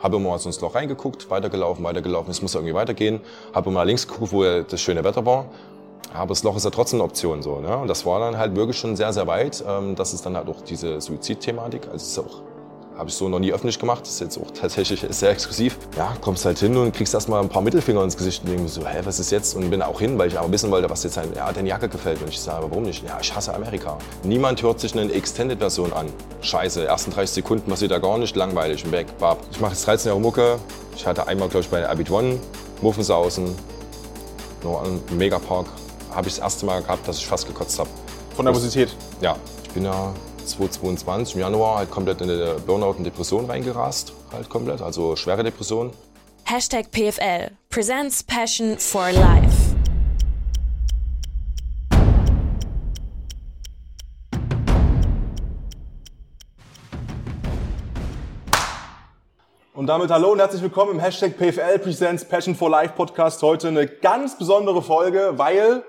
Habe mal so ins Loch reingeguckt, weitergelaufen, weitergelaufen, es muss irgendwie weitergehen. Habe immer links geguckt, wo das schöne Wetter war. Aber das Loch ist ja trotzdem eine Option so. Ne? Und das war dann halt wirklich schon sehr, sehr weit. Ähm, das ist dann halt auch diese Suizidthematik. Also es ist auch habe ich so noch nie öffentlich gemacht. Das ist jetzt auch tatsächlich sehr exklusiv. Ja, kommst halt hin und kriegst erstmal ein paar Mittelfinger ins Gesicht und denkst so, hä, was ist jetzt? Und bin auch hin, weil ich aber wissen wollte, was jetzt halt, ja, deine Jacke gefällt. Und ich sage, warum nicht? Ja, ich hasse Amerika. Niemand hört sich eine Extended-Version an. Scheiße, ersten 30 Sekunden passiert da gar nicht, langweilig weg, bab. Ich mache jetzt 13 Jahre Mucke. Ich hatte einmal, glaube ich, bei Abit One, Muffensausen, noch einen Megapark. Habe ich das erste Mal gehabt, dass ich fast gekotzt habe. Von Nervosität? Ja, ich bin ja 2022 im Januar halt komplett in eine Burnout und Depression reingerast, halt komplett, also schwere Depression. Hashtag PFL presents Passion for Life. Und damit hallo und herzlich willkommen im Hashtag PFL Presents Passion for Life Podcast. Heute eine ganz besondere Folge, weil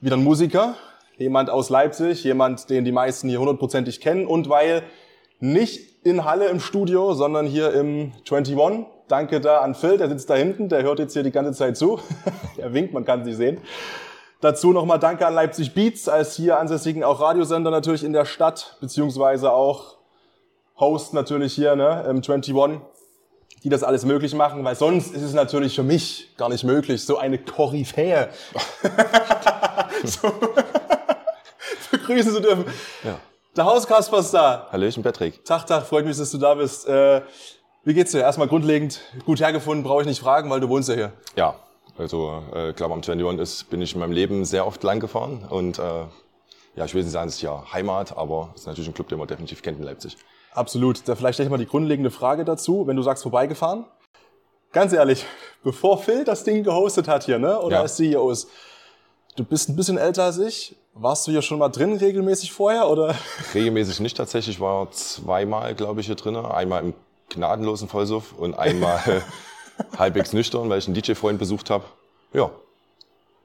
wieder ein Musiker, jemand aus Leipzig, jemand, den die meisten hier hundertprozentig kennen und weil nicht in Halle im Studio, sondern hier im 21. Danke da an Phil, der sitzt da hinten, der hört jetzt hier die ganze Zeit zu. er winkt, man kann sie sehen. Dazu nochmal Danke an Leipzig Beats als hier ansässigen auch Radiosender natürlich in der Stadt, beziehungsweise auch Host natürlich hier ne, im 21, die das alles möglich machen, weil sonst ist es natürlich für mich gar nicht möglich, so eine Koryphäe. so begrüßen zu dürfen. Ja. Der Hauskasper ist da. Hallöchen, Patrick. Tag, Tag, freut mich, dass du da bist. Äh, wie geht's dir? Erstmal grundlegend gut hergefunden, brauche ich nicht fragen, weil du wohnst ja hier. Ja, also äh, klar, am 21 ist, bin ich in meinem Leben sehr oft lang gefahren und äh, ja, ich will nicht sagen, es ist ja Heimat, aber es ist natürlich ein Club, den man definitiv kennt in Leipzig. Absolut. Da vielleicht stelle ich mal die grundlegende Frage dazu, wenn du sagst vorbeigefahren. Ganz ehrlich, bevor Phil das Ding gehostet hat hier, ne, oder ja. als CEO ist, du bist ein bisschen älter als ich. Warst du hier schon mal drin regelmäßig vorher oder? Regelmäßig nicht tatsächlich. Ich war zweimal, glaube ich, hier drin. Einmal im gnadenlosen Vollsuff und einmal halbwegs nüchtern, weil ich einen DJ-Freund besucht habe. Ja.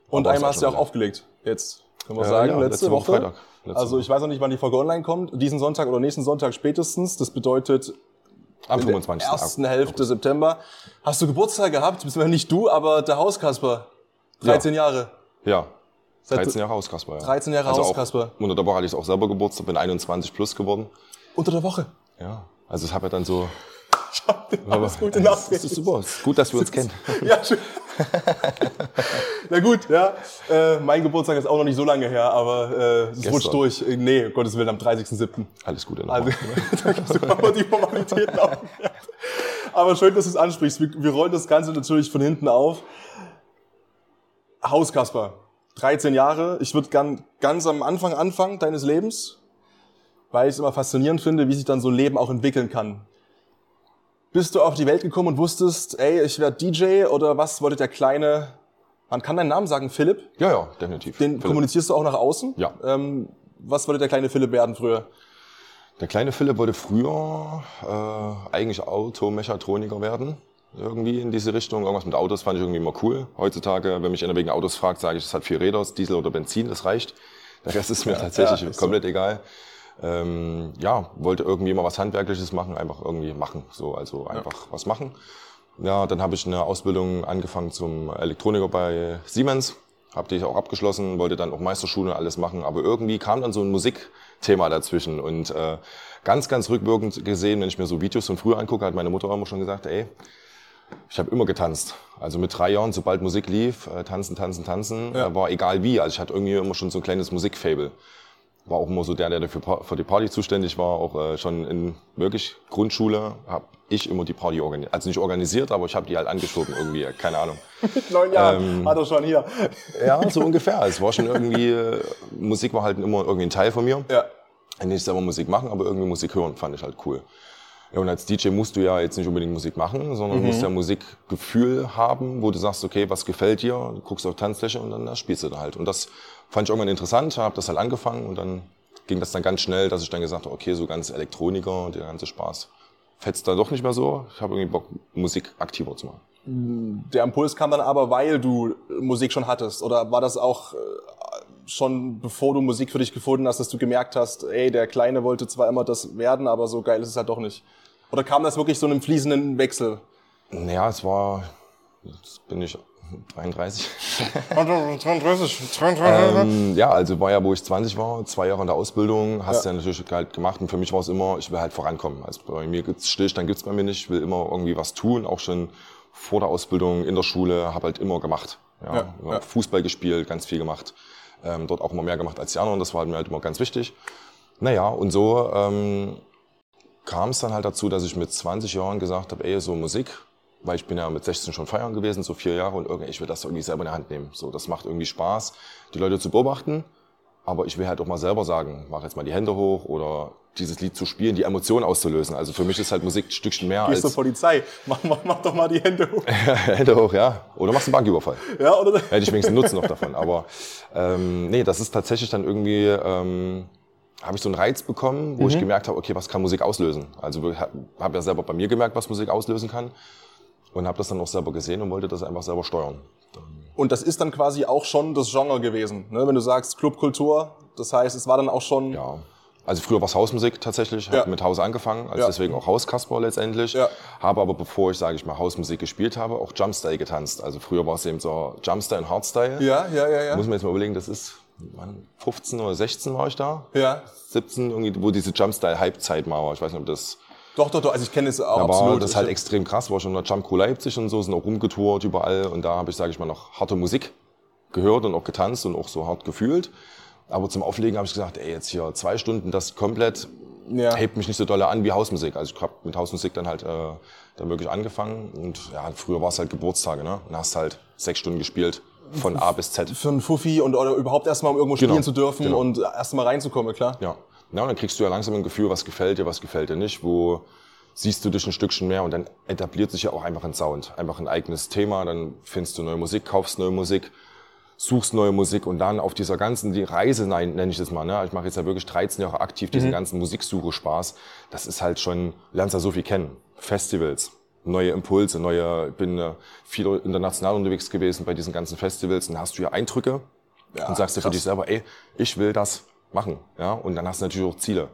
Und einmal hast du auch aufgelegt. Jetzt können wir äh, sagen, ja, letzte, letzte, Woche. Freitag. Letzte also ich weiß noch nicht, wann die Folge online kommt. Diesen Sonntag oder nächsten Sonntag spätestens. Das bedeutet am 25. der ersten Hälfte September. Hast du Geburtstag gehabt? Bist nicht du, aber der Hauskasper. 13 ja. Jahre. Ja, 13 Jahre Haus, Kasper, ja. 13 Jahre also Haus, Kasper. Unter der Woche hatte ich auch selber Geburtstag, bin 21 plus geworden. Unter der Woche? Ja. Also ich habe ja dann so... Alles Gute Nacht. Das ist super. Es ist gut, dass wir uns kennen. ja, schön. Na gut, ja. Äh, mein Geburtstag ist auch noch nicht so lange her, aber äh, es Gestern. rutscht durch. Nee, Gottes Willen, am 30.07. Alles Gute. Also, da kannst du aber die Formalitäten auf. Aber schön, dass du es ansprichst. Wir, wir rollen das Ganze natürlich von hinten auf. Haus, Kasper. 13 Jahre. Ich würde gern ganz am Anfang anfangen deines Lebens, weil ich es immer faszinierend finde, wie sich dann so ein Leben auch entwickeln kann. Bist du auf die Welt gekommen und wusstest, ey, ich werde DJ oder was wollte der kleine, man kann deinen Namen sagen, Philipp? Ja, ja, definitiv. Den Philipp. kommunizierst du auch nach außen? Ja. Ähm, was wollte der kleine Philipp werden früher? Der kleine Philipp wollte früher äh, eigentlich Automechatroniker werden irgendwie in diese Richtung. Irgendwas mit Autos fand ich irgendwie immer cool. Heutzutage, wenn mich einer wegen Autos fragt, sage ich, es hat vier Räder, Diesel oder Benzin, das reicht. Der Rest ist mir ja, tatsächlich ja, komplett so. egal. Ähm, ja, wollte irgendwie mal was Handwerkliches machen, einfach irgendwie machen. So, also einfach ja. was machen. Ja, dann habe ich eine Ausbildung angefangen zum Elektroniker bei Siemens. Habe die auch abgeschlossen, wollte dann auch Meisterschule und alles machen. Aber irgendwie kam dann so ein Musikthema dazwischen. Und äh, ganz, ganz rückwirkend gesehen, wenn ich mir so Videos von früher angucke, hat meine Mutter immer schon gesagt, ey, ich habe immer getanzt. Also mit drei Jahren, sobald Musik lief, äh, tanzen, tanzen, tanzen, ja. äh, war egal wie. Also ich hatte irgendwie immer schon so ein kleines Musikfable. War auch immer so der, der dafür für die Party zuständig war. Auch äh, schon in wirklich Grundschule habe ich immer die Party organisiert. Also nicht organisiert, aber ich habe die halt angeschoben irgendwie. Keine Ahnung. mit neun Jahren ähm, hat er schon hier. ja, so ungefähr. Es war schon irgendwie, äh, Musik war halt immer irgendwie ein Teil von mir. Ja. Nicht selber Musik machen, aber irgendwie Musik hören fand ich halt cool. Ja, und als DJ musst du ja jetzt nicht unbedingt Musik machen, sondern mhm. musst ja Musikgefühl haben, wo du sagst, okay, was gefällt dir, du guckst auf Tanzfläche und dann spielst du da halt. Und das fand ich irgendwann interessant, habe das halt angefangen und dann ging das dann ganz schnell, dass ich dann gesagt habe, okay, so ganz Elektroniker und der ganze Spaß fetzt dann doch nicht mehr so. Ich habe irgendwie Bock, Musik aktiver zu machen. Der Impuls kam dann aber, weil du Musik schon hattest. Oder war das auch äh, schon bevor du Musik für dich gefunden hast, dass du gemerkt hast, ey, der Kleine wollte zwar immer das werden, aber so geil ist es halt doch nicht? Oder kam das wirklich so einem fließenden Wechsel? Naja, es war, jetzt bin ich 33. 33, 33. ähm, ja, also war ja, wo ich 20 war, zwei Jahre in der Ausbildung, hast ja. ja natürlich halt gemacht und für mich war es immer, ich will halt vorankommen. Also bei mir gibt's Stillstand gibt's bei mir nicht, ich will immer irgendwie was tun, auch schon vor der Ausbildung, in der Schule, habe halt immer gemacht. Ja, ja, ja. Fußball gespielt, ganz viel gemacht, ähm, dort auch immer mehr gemacht als die anderen, das war mir halt immer ganz wichtig. Naja, und so ähm, kam es dann halt dazu, dass ich mit 20 Jahren gesagt habe, ey, so Musik, weil ich bin ja mit 16 schon feiern gewesen, so vier Jahre und irgendwie, ich will das irgendwie selber in der Hand nehmen. So, das macht irgendwie Spaß, die Leute zu beobachten, aber ich will halt auch mal selber sagen, mach jetzt mal die Hände hoch oder dieses Lied zu spielen, die Emotionen auszulösen. Also für mich ist halt Musik ein Stückchen mehr Gehst als... zur Polizei, mach, mach, mach doch mal die Hände hoch. Hände hoch, ja. Oder machst einen Banküberfall. Ja, oder? Hätte ich wenigstens Nutzen noch davon. Aber ähm, nee, das ist tatsächlich dann irgendwie... Ähm, habe ich so einen Reiz bekommen, wo mhm. ich gemerkt habe, okay, was kann Musik auslösen? Also ich habe ja selber bei mir gemerkt, was Musik auslösen kann und habe das dann auch selber gesehen und wollte das einfach selber steuern. Und das ist dann quasi auch schon das Genre gewesen, ne? wenn du sagst Clubkultur. Das heißt, es war dann auch schon. Ja. Also früher war es Hausmusik tatsächlich, habe ja. mit Haus angefangen, also ja. deswegen auch Hauskasper letztendlich. Ja. Habe aber bevor ich, sage ich mal, Hausmusik gespielt habe, auch Jumpstyle getanzt. Also früher war es eben so Jumpstyle und Hardstyle. Ja, ja, ja, ja. Muss man jetzt mal überlegen, das ist wann, 15 oder 16 war ich da. Ja. 17, irgendwie, wo diese war. Ich weiß nicht, ob das doch, doch, doch. Also ich kenne es auch da absolut. War das ist halt extrem krass. War schon in der Jump Crew Leipzig und so, sind auch rumgetourt überall. Und da habe ich, sage ich mal, noch harte Musik gehört und auch getanzt und auch so hart gefühlt. Aber zum Auflegen habe ich gesagt, ey, jetzt hier zwei Stunden, das komplett ja. hebt mich nicht so doll an wie Hausmusik. Also ich habe mit Hausmusik dann halt äh, dann wirklich angefangen. Und ja, früher war es halt Geburtstage, ne? Und hast halt sechs Stunden gespielt von A bis Z. Für einen Fuffi und oder überhaupt erstmal um irgendwo genau. spielen zu dürfen genau. und erstmal reinzukommen, klar. Ja. Ja, und dann kriegst du ja langsam ein Gefühl, was gefällt dir, was gefällt dir nicht, wo siehst du dich ein Stückchen mehr und dann etabliert sich ja auch einfach ein Sound, einfach ein eigenes Thema, dann findest du neue Musik, kaufst neue Musik, suchst neue Musik und dann auf dieser ganzen die Reise, nein, nenne ich das mal, ne? ich mache jetzt ja wirklich 13 Jahre aktiv diesen mhm. ganzen Musiksuche-Spaß, das ist halt schon, lernst ja so viel kennen, Festivals, neue Impulse, neue, bin äh, viel international unterwegs gewesen bei diesen ganzen Festivals und hast du ja Eindrücke ja, und sagst dir für dich selber, ey, ich will das machen. Ja? Und dann hast du natürlich auch Ziele.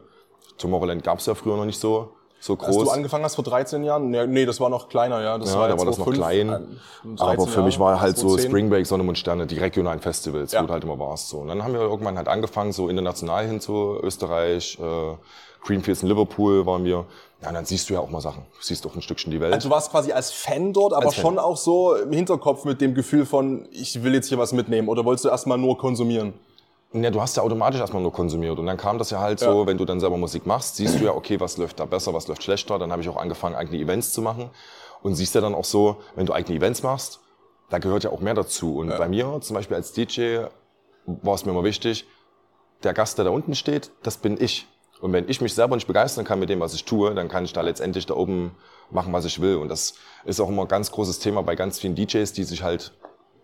Tomorrowland gab es ja früher noch nicht so, so groß. Als du angefangen hast vor 13 Jahren? Nee, nee das war noch kleiner, ja. Das ja, war da war das noch klein. Aber für mich war halt so Spring Break, Sonne und Sterne, die regionalen Festivals, ja. wo du halt immer warst. So. Und dann haben wir irgendwann halt angefangen, so international hin zu Österreich, äh, Greenfields in Liverpool waren wir. Ja, dann siehst du ja auch mal Sachen. Du siehst doch ein Stückchen die Welt. Also du warst quasi als Fan dort, aber Fan. schon auch so im Hinterkopf mit dem Gefühl von, ich will jetzt hier was mitnehmen. Oder wolltest du erstmal nur konsumieren? Ja, du hast ja automatisch erstmal nur konsumiert und dann kam das ja halt ja. so, wenn du dann selber Musik machst, siehst du ja, okay, was läuft da besser, was läuft schlechter. Dann habe ich auch angefangen, eigene Events zu machen und siehst ja dann auch so, wenn du eigene Events machst, da gehört ja auch mehr dazu. Und ja. bei mir zum Beispiel als DJ war es mir immer wichtig, der Gast, der da unten steht, das bin ich. Und wenn ich mich selber nicht begeistern kann mit dem, was ich tue, dann kann ich da letztendlich da oben machen, was ich will. Und das ist auch immer ein ganz großes Thema bei ganz vielen DJs, die sich halt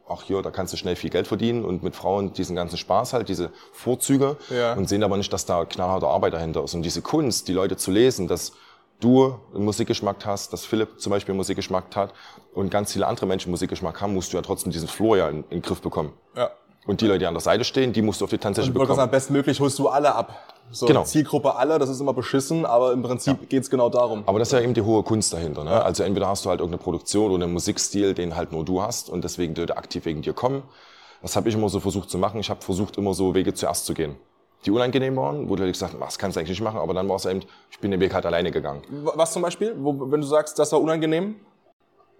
ach hier, da kannst du schnell viel Geld verdienen und mit Frauen diesen ganzen Spaß halt, diese Vorzüge ja. und sehen aber nicht, dass da knallharte Arbeit dahinter ist. Und diese Kunst, die Leute zu lesen, dass du einen Musikgeschmack hast, dass Philipp zum Beispiel einen Musikgeschmack hat und ganz viele andere Menschen Musikgeschmack haben, musst du ja trotzdem diesen Floor ja in, in den Griff bekommen. Ja. Und die Leute, die an der Seite stehen, die musst du auf die Tanzfläche bekommen. Am besten möglich holst du alle ab. So, genau. Zielgruppe alle, das ist immer beschissen, aber im Prinzip ja. geht's genau darum. Aber das ist ja eben die hohe Kunst dahinter. Ne? Also entweder hast du halt irgendeine Produktion oder einen Musikstil, den halt nur du hast und deswegen Leute aktiv wegen dir kommen. Das habe ich immer so versucht zu machen. Ich habe versucht, immer so Wege zuerst zu gehen. Die unangenehm waren, wo du halt gesagt hast, das kannst du eigentlich nicht machen, aber dann war es eben, ich bin den Weg halt alleine gegangen. Was zum Beispiel? Wo, wenn du sagst, das war unangenehm?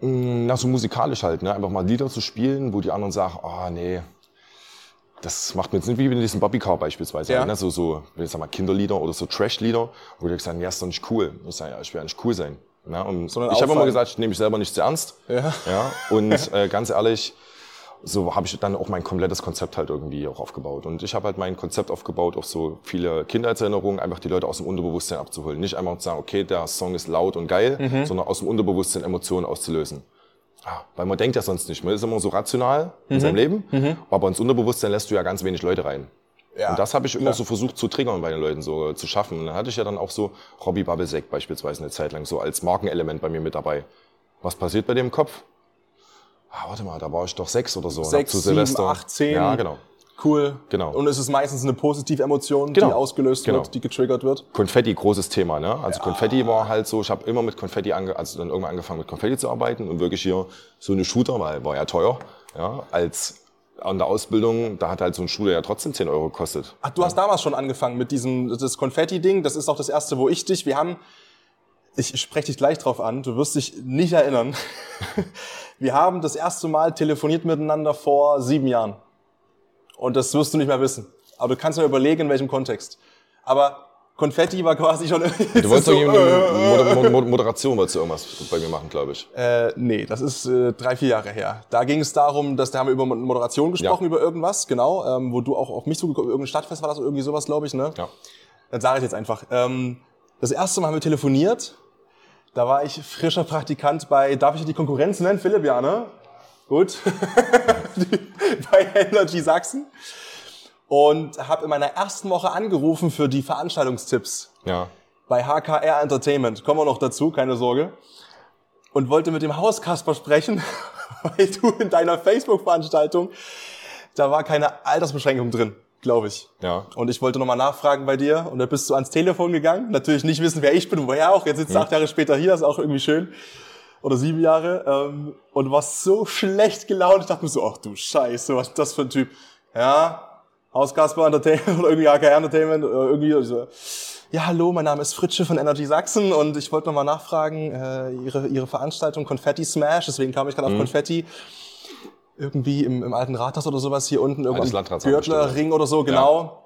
Mm, na, so musikalisch halt, ne? Einfach mal Lieder zu spielen, wo die anderen sagen, ah, oh, nee, das macht mir jetzt nicht wie in diesem Bobby Car beispielsweise, ja. ne? so, so, ich sag mal, Kinderlieder oder so Trash-Lieder, wo die gesagt ja, ist doch nicht cool. Ich sage, ja, ich will ja nicht cool sein. Ne? Und Sondern ich habe immer gesagt, ich nehme mich selber nicht zu ernst. Ja. ja? Und äh, ganz ehrlich, so habe ich dann auch mein komplettes Konzept halt irgendwie auch aufgebaut. Und ich habe halt mein Konzept aufgebaut, auch so viele Kindheitserinnerungen, einfach die Leute aus dem Unterbewusstsein abzuholen. Nicht einfach zu sagen, okay, der Song ist laut und geil, mhm. sondern aus dem Unterbewusstsein Emotionen auszulösen. Ah, weil man denkt ja sonst nicht. Man ist immer so rational in mhm. seinem Leben, mhm. aber ins Unterbewusstsein lässt du ja ganz wenig Leute rein. Ja, und das habe ich immer klar. so versucht zu triggern bei den Leuten, so zu schaffen. Und dann hatte ich ja dann auch so Robbie Babelsek beispielsweise eine Zeit lang so als Markenelement bei mir mit dabei. Was passiert bei dem Kopf? Ah, warte mal, da war ich doch sechs oder so. Sechs, zu Silvester. sieben, acht, zehn. Ja, genau. Cool. Genau. Und es ist meistens eine positive Emotion, Genau. die ausgelöst Genau. wird, die getriggert wird. Konfetti, großes Thema. Ne? Also Konfetti war halt so, ich habe immer mit Konfetti, ange also dann irgendwann angefangen mit Konfetti zu arbeiten und wirklich hier so eine Shooter, weil war ja teuer, ja, als an der Ausbildung, da hat halt so ein Shooter ja trotzdem 10 Euro gekostet. Ach, du hast damals schon angefangen mit diesem das Konfetti-Ding. Das ist auch das erste, wo ich dich. Wir haben, ich spreche dich gleich drauf an. Du wirst dich nicht erinnern. Wir haben das erste Mal telefoniert miteinander vor sieben Jahren. Und das wirst du nicht mehr wissen. Aber du kannst mir überlegen, in welchem Kontext. Aber Konfetti war quasi schon. Du wolltest doch irgendwie Moder Moder Moder Moderation, wolltest du irgendwas bei mir machen, glaube ich. Äh, nee, das ist äh, drei, vier Jahre her. Da ging es darum, dass da haben wir über Moderation gesprochen, Ja. über irgendwas, genau, ähm, wo du auch auf mich zugekommen, irgendein Stadtfest war das, irgendwie sowas, glaube ich, ne? Ja. Dann sage ich jetzt einfach. Ähm, das erste Mal haben wir telefoniert. Da war ich frischer Praktikant bei, darf ich die Konkurrenz nennen? Philipp, ja, ne? Gut. bei Energy Sachsen. Und habe in meiner ersten Woche angerufen für die Veranstaltungstipps Ja. bei HKR Entertainment. Kommen wir noch dazu, keine Sorge. Und wollte mit dem Hauskasper sprechen, weil du in deiner Facebook-Veranstaltung, da war keine Altersbeschränkung drin, glaube ich. Ja. Und ich wollte nochmal nachfragen bei dir und da bist du ans Telefon gegangen. Natürlich nicht wissen, wer ich bin woher auch. Jetzt sitzt du acht Jahre später hier, ist auch irgendwie schön. Oder sieben Jahre. Ähm, und warst so schlecht gelaunt. Ich dachte mir so, ach du Scheiße, was ist das für ein Typ? Ja, Hauskasper Entertainment oder irgendwie HKR Entertainment oder irgendwie. Und ich so, ja, hallo, mein Name ist Fritsche von Energy Sachsen und ich wollte nochmal nachfragen, äh, ihre, ihre Veranstaltung Konfetti Smash, deswegen kam ich gerade auf Konfetti. Irgendwie im, im alten Rathaus oder sowas hier unten, irgendein Landratshaus Gürtlerring oder so, genau. Ja,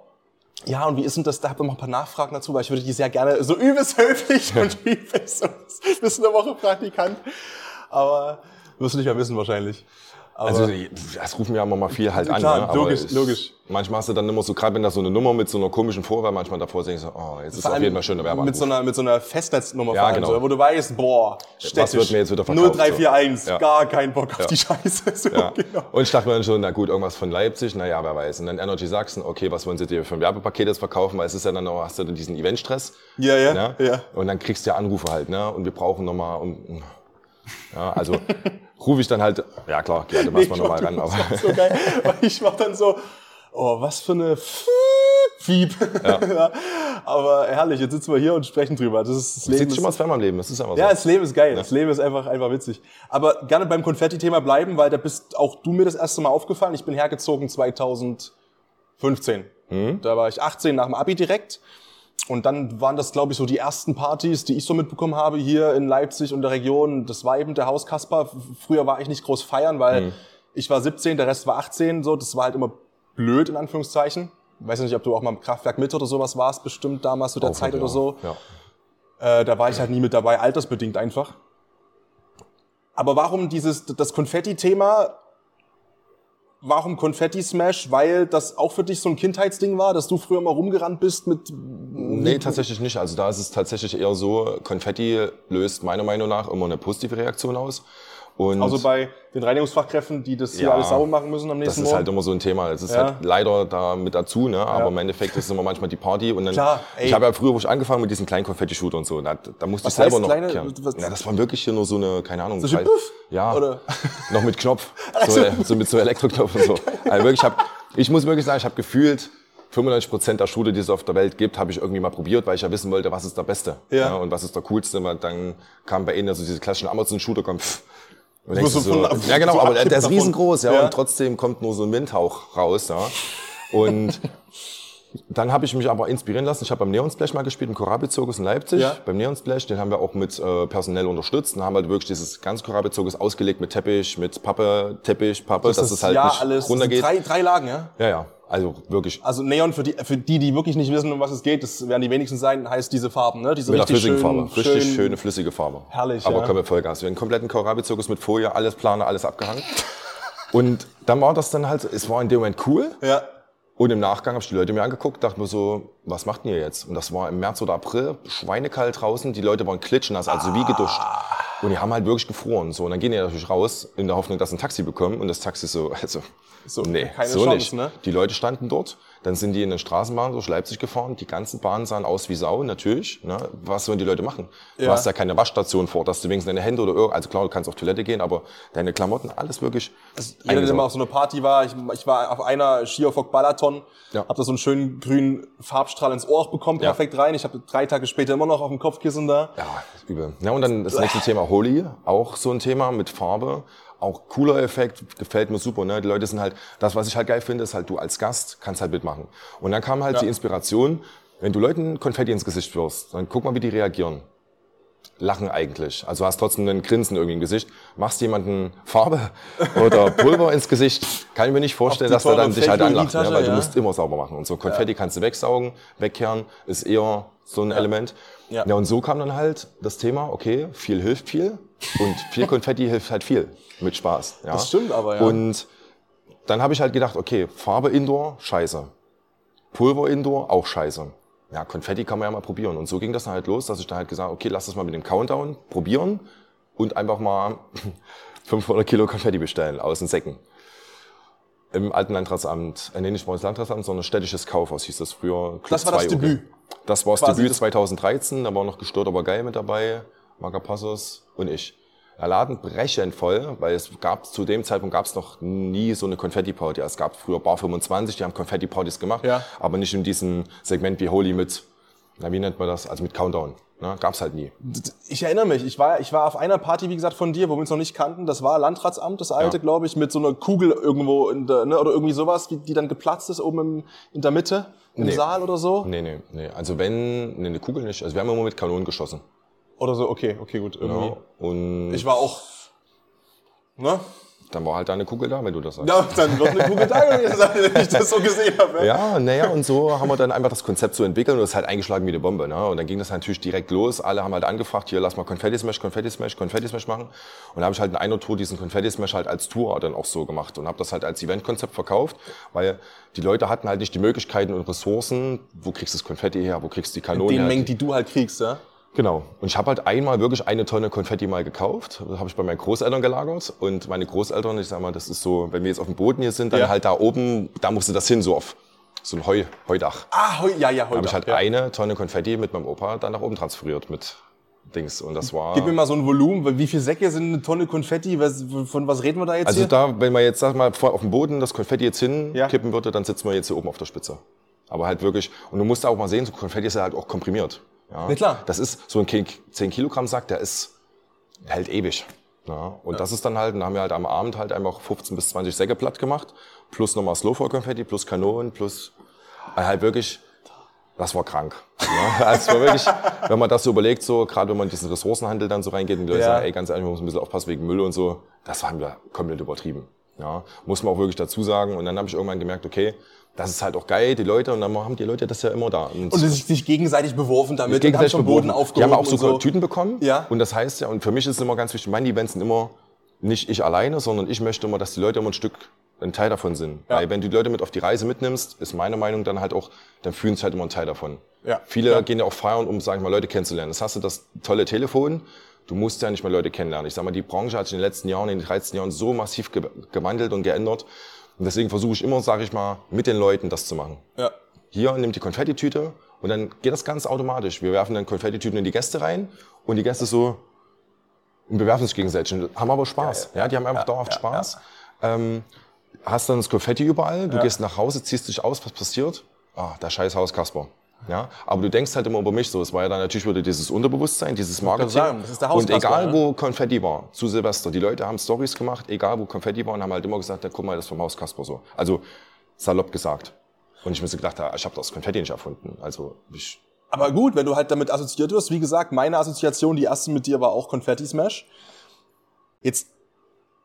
und wie ist denn das? Da habe ich noch ein paar Nachfragen dazu, weil ich würde die sehr gerne so übelst höflich und übelst bis eine Woche Praktikant. Aber wirst du nicht mehr wissen wahrscheinlich. Also das rufen ja immer mal viel halt an. Klar, ne? Aber logisch, ich, logisch. Manchmal hast du dann immer so, gerade wenn da so eine Nummer mit so einer komischen Vorwahl, manchmal davor denkst du, oh, jetzt ist auf jeden Fall schöne Werbeanruf. mit so einer mit so einer Festnetznummer Ja, genau. so, wo du weißt, boah, städtisch, wird mir jetzt wieder verkauft, 0341, so. Ja. gar kein Bock auf Ja. die Scheiße. So, Ja. genau. Und ich dachte mir dann schon, na gut, irgendwas von Leipzig, naja, wer weiß. Und dann Energy Sachsen, okay, was wollen sie dir für ein Werbepaket jetzt verkaufen? Weil es ist ja dann noch, hast du dann diesen Eventstress. Ja, ja, Ne? ja. Und dann kriegst du ja Anrufe halt, ne? Und wir brauchen nochmal, ja, also rufe ich dann halt, ja klar, geh halt erstmal nochmal ran. Aber, so geil, weil ich war dann so, oh, was für eine Fiep. Ja. Aber herrlich, jetzt sitzen wir hier und sprechen drüber. Das ist das sieht Leben. schon mal zweimal im Leben, das ist einfach so. ja, das Leben ist geil. Das Leben ist einfach, einfach witzig. Aber gerne beim Konfetti-Thema bleiben, weil da bist auch du mir das erste Mal aufgefallen. Ich bin hergezogen 2015. Hm? Da war ich 18 nach dem Abi direkt. Und dann waren das, glaube ich, so die ersten Partys, die ich so mitbekommen habe hier in Leipzig und der Region. Das war eben der Haus Kasper. F- Früher war ich nicht groß feiern, weil Hm. ich war 17, der Rest war 18. So, das war halt immer blöd in Anführungszeichen. Weiß nicht, ob du auch mal im Kraftwerk Mitte oder sowas warst, bestimmt damals zu der Auch Zeit mit, oder so. Ja. Äh, da war ich halt nie mit dabei, altersbedingt einfach. Aber warum dieses das Konfetti-Thema? Warum Konfetti-Smash? Weil das auch für dich so ein Kindheitsding war, dass du früher mal rumgerannt bist mit. Nee, tatsächlich nicht. Also da ist es tatsächlich eher so, Konfetti löst meiner Meinung nach immer eine positive Reaktion aus. Und Also bei den Reinigungsfachkräften, die das hier Ja, alles sauber machen müssen am das nächsten ist halt Morgen. immer so ein Thema. Es ist Ja. halt leider da mit dazu, ne? aber im Endeffekt ist es immer manchmal die Party. Und dann, Klar, ey. ich habe ja früher, wo ich angefangen mit diesen kleinen Konfetti-Shooter und so, da, da musste Was ich selber noch kleine- Ja, das war wirklich hier nur so eine, keine Ahnung. So drei- puff? Ja, Oder? noch mit Knopf, so, so mit so Elektroknopf und so. Also wirklich, ich, hab, ich muss wirklich sagen, ich habe gefühlt 95% der Shooter, die es auf der Welt gibt, habe ich irgendwie mal probiert, weil ich ja wissen wollte, was ist der Beste Ja. und was ist der Coolste. Weil dann kam bei ihnen so diese klassischen Amazon-Shooter, kommt pff, so so, ja genau, so aber der, der ist riesengroß, ja, davon. und trotzdem kommt nur so ein Windhauch raus, ja. Und dann habe ich mich aber inspirieren lassen. Ich habe beim Neonsplash mal gespielt, im Korabi-Zirkus in Leipzig. Ja. Beim Neonsplash, den haben wir auch mit äh, personell unterstützt. Und haben halt wirklich dieses ganze Korabi-Zirkus ausgelegt mit Teppich, mit Pappe, Teppich, Pappe, dass es halt ja nicht alles. das runtergeht. Drei, drei Lagen, ja? Ja, ja, also wirklich. Also Neon, für die, für die, die wirklich nicht wissen, um was es geht, das werden die wenigsten sein, heißt diese Farben, ne? Diese Mit richtig flüssigen schön, Farbe. Richtig schön, schöne, flüssige Farbe. Herrlich, Aber ja. komm mit Vollgas. Wir haben einen kompletten Korabi-Zirkus mit Folie, alles Planer, alles abgehangen. Und dann war das dann halt, es war in dem Moment cool. Ja. Und im Nachgang habe ich die Leute mir angeguckt, dachte mir so, was macht ihr jetzt? Und das war im März oder April, schweinekalt draußen, die Leute waren klitschnass, also wie geduscht. Und die haben halt wirklich gefroren. So, und dann gehen die natürlich raus, in der Hoffnung, dass sie ein Taxi bekommen. Und das Taxi so, also, So, nee, keine so Chance, nicht. ne? Die Leute standen dort. Dann sind die in den Straßenbahn durch Leipzig gefahren. Die ganzen Bahnen sahen aus wie Sau, natürlich. Ne? Was sollen die Leute machen? Du Ja. hast ja keine Waschstation vor, dass du wenigstens deine Hände oder irgend, also klar, du kannst auf Toilette gehen, aber deine Klamotten, alles wirklich. Jeder, der mal auf so einer Party war, ich, ich war auf einer Skiofok Balaton, Ja. hab da so einen schönen grünen Farbstrahl ins Ohr bekommen, Ja. perfekt rein. Ich habe drei Tage später immer noch auf dem Kopfkissen da. Ja, übel. Ja, und dann das nächste Thema Holy, auch so ein Thema mit Farbe. Auch cooler Effekt, gefällt mir super. Ne? Die Leute sind halt, das, was ich halt geil finde, ist halt, du als Gast kannst halt mitmachen. Und dann kam halt Ja. die Inspiration, wenn du Leuten Konfetti ins Gesicht wirfst, dann guck mal, wie die reagieren. Lachen eigentlich. Also hast trotzdem ein Grinsen irgendwie im Gesicht. Machst jemanden Farbe oder Pulver ins Gesicht, kann ich mir nicht vorstellen, dass der dann dich halt anlacht. Ne? Fake-Louis-Tasche, Weil du ja. musst immer sauber machen. Und so Konfetti kannst du wegsaugen, wegkehren, ist eher so ein Element. Ja. Ja, und so kam dann halt das Thema, okay, viel hilft viel und viel Konfetti hilft halt viel mit Spaß. Ja. Das stimmt aber, ja. Und dann habe ich halt gedacht, okay, Farbe Indoor, scheiße. Pulver Indoor, auch scheiße. Ja, Konfetti kann man ja mal probieren. Und so ging das dann halt los, dass ich dann halt gesagt okay, lass das mal mit dem Countdown probieren und einfach mal 500 Kilo Konfetti bestellen aus den Säcken. Im alten Landratsamt, äh, nee, nicht mal das Landratsamt, sondern städtisches Kaufhaus hieß das früher. Club Das war das 2 UG. Debüt. Das war das Debüt das- 2013, da war noch gestört, aber geil mit dabei, Magapassos und ich. Der Laden brechend voll, weil es gab zu dem Zeitpunkt gab es noch nie so eine Konfetti-Party. Es gab früher Bar 25, die haben Konfetti-Partys gemacht, Ja. aber nicht in diesem Segment wie Holy mit, na wie nennt man das, also mit Countdown. Ne? Gab's halt nie. Ich erinnere mich, ich war, ich war auf einer Party, wie gesagt, von dir, wo wir uns noch nicht kannten. Das war Landratsamt, das alte, Ja. glaube ich, mit so einer Kugel irgendwo in der, ne, oder irgendwie sowas, die, die dann geplatzt ist oben im, in der Mitte, im Nee. Saal oder so. Nee, nee, nee. Also wenn, nee, eine Kugel nicht. Also wir haben immer mit Kanonen geschossen. Oder so, okay, okay, gut, irgendwie. Ja. Und Ich war auch, ne? dann war halt da eine Kugel da, wenn du das sagst. Ja, dann wird eine Kugel da gewesen sein, wenn ich das so gesehen habe. Ja, naja, und so haben wir dann einfach das Konzept so entwickelt und es ist halt eingeschlagen wie eine Bombe. Ne? Und dann ging das natürlich direkt los. Alle haben halt angefragt, hier lass mal Konfetti-Smash, Konfetti-Smash, Konfetti-Smash machen. Und da habe ich halt in einer Tour diesen Konfetti-Smash halt als Tour dann auch so gemacht und habe das halt als Eventkonzept verkauft, weil die Leute hatten halt nicht die Möglichkeiten und Ressourcen, wo kriegst du das Konfetti her, wo kriegst du die Kanonen Den her. Mengen, die du halt kriegst, ja. Genau. Und ich habe halt einmal wirklich eine Tonne Konfetti mal gekauft. Das habe ich bei meinen Großeltern gelagert. Und meine Großeltern, ich sag mal, das ist so, wenn wir jetzt auf dem Boden hier sind, dann Ja. halt da oben, da musste das hin, so auf so ein Heu, Heudach. Ah, heu, ja, ja, Da heute. habe ich halt ja. eine Tonne Konfetti mit meinem Opa dann nach oben transferiert mit Dings. Und das war. Gib mir mal so ein Volumen, wie viele Säcke sind eine Tonne Konfetti? Was, von was reden wir da jetzt also hier? da, wenn man jetzt, sag mal, auf dem Boden das Konfetti jetzt Ja. hinkippen würde, dann sitzen wir jetzt hier oben auf der Spitze. Aber halt wirklich, und du musst auch mal sehen, so Konfetti ist ja halt auch komprimiert. Ja, Na klar. Das ist so ein 10 Kilogramm Sack, der ist, der hält ewig. Ja, und das ist dann halt, dann haben wir halt am Abend halt einfach 15 bis 20 Säcke platt gemacht, plus nochmal Slowfall-Konfetti, plus Kanonen, plus äh, halt wirklich, das war krank. Ja, also wirklich, wenn man das so überlegt, so gerade wenn man in diesen Ressourcenhandel dann so reingeht und die Leute Ja. sagen, ey, ganz ehrlich, man muss ein bisschen aufpassen wegen Müll und so, das haben wir komplett übertrieben. Ja, muss man auch wirklich dazu sagen. Und dann habe ich irgendwann gemerkt, okay, das ist halt auch geil, die Leute, und dann haben die Leute das ja immer da. und sich, sich gegenseitig beworfen damit und haben gegenseitig schon Boden beworfen. Die aufgehoben haben auch so, und so. Tüten bekommen. Ja. Und das heißt ja, und für mich ist es immer ganz wichtig, meine Events sind immer nicht ich alleine, sondern ich möchte immer, dass die Leute immer ein Stück ein Teil davon sind. Ja. Weil wenn du die Leute mit auf die Reise mitnimmst, ist meine Meinung dann halt auch, dann fühlen sie halt immer ein Teil davon. Ja. Viele Ja. gehen ja auch feiern, um, sag ich mal, Leute kennenzulernen. Das hast du das tolle Telefon. Du musst ja nicht mehr Leute kennenlernen. Ich sag mal, die Branche hat sich in den letzten Jahren, in den 13 Jahren so massiv ge gewandelt und geändert. Und deswegen versuche ich immer, sage ich mal, mit den Leuten das zu machen Ja. hier, nimm die Konfettitüte und dann geht das ganz automatisch. Wir werfen dann Konfettitüten in die Gäste rein und die Gäste so und bewerfen sich gegenseitig und haben aber Spaß. Ja, die haben einfach dauerhaft Spaß. Ähm, hast dann das Konfetti überall, du gehst nach Hause, ziehst dich aus, was passiert? Ah, der scheiß Haus Kasper. Ja, aber du denkst halt immer über mich so. Es war ja dann natürlich wieder dieses Unterbewusstsein, dieses Marketing. sagen, das ist der und egal, ne? wo Konfetti war, zu Silvester, die Leute haben Stories gemacht, egal wo Konfetti war und haben halt immer gesagt, ja, guck mal, das ist vom Haus Kasper so. Also salopp gesagt. Und ich mir so gedacht, ja, ich habe das Konfetti nicht erfunden. Also ich, Aber gut, wenn du halt damit assoziiert wirst, wie gesagt, meine Assoziation, die erste mit dir war auch Confetti Smash. Jetzt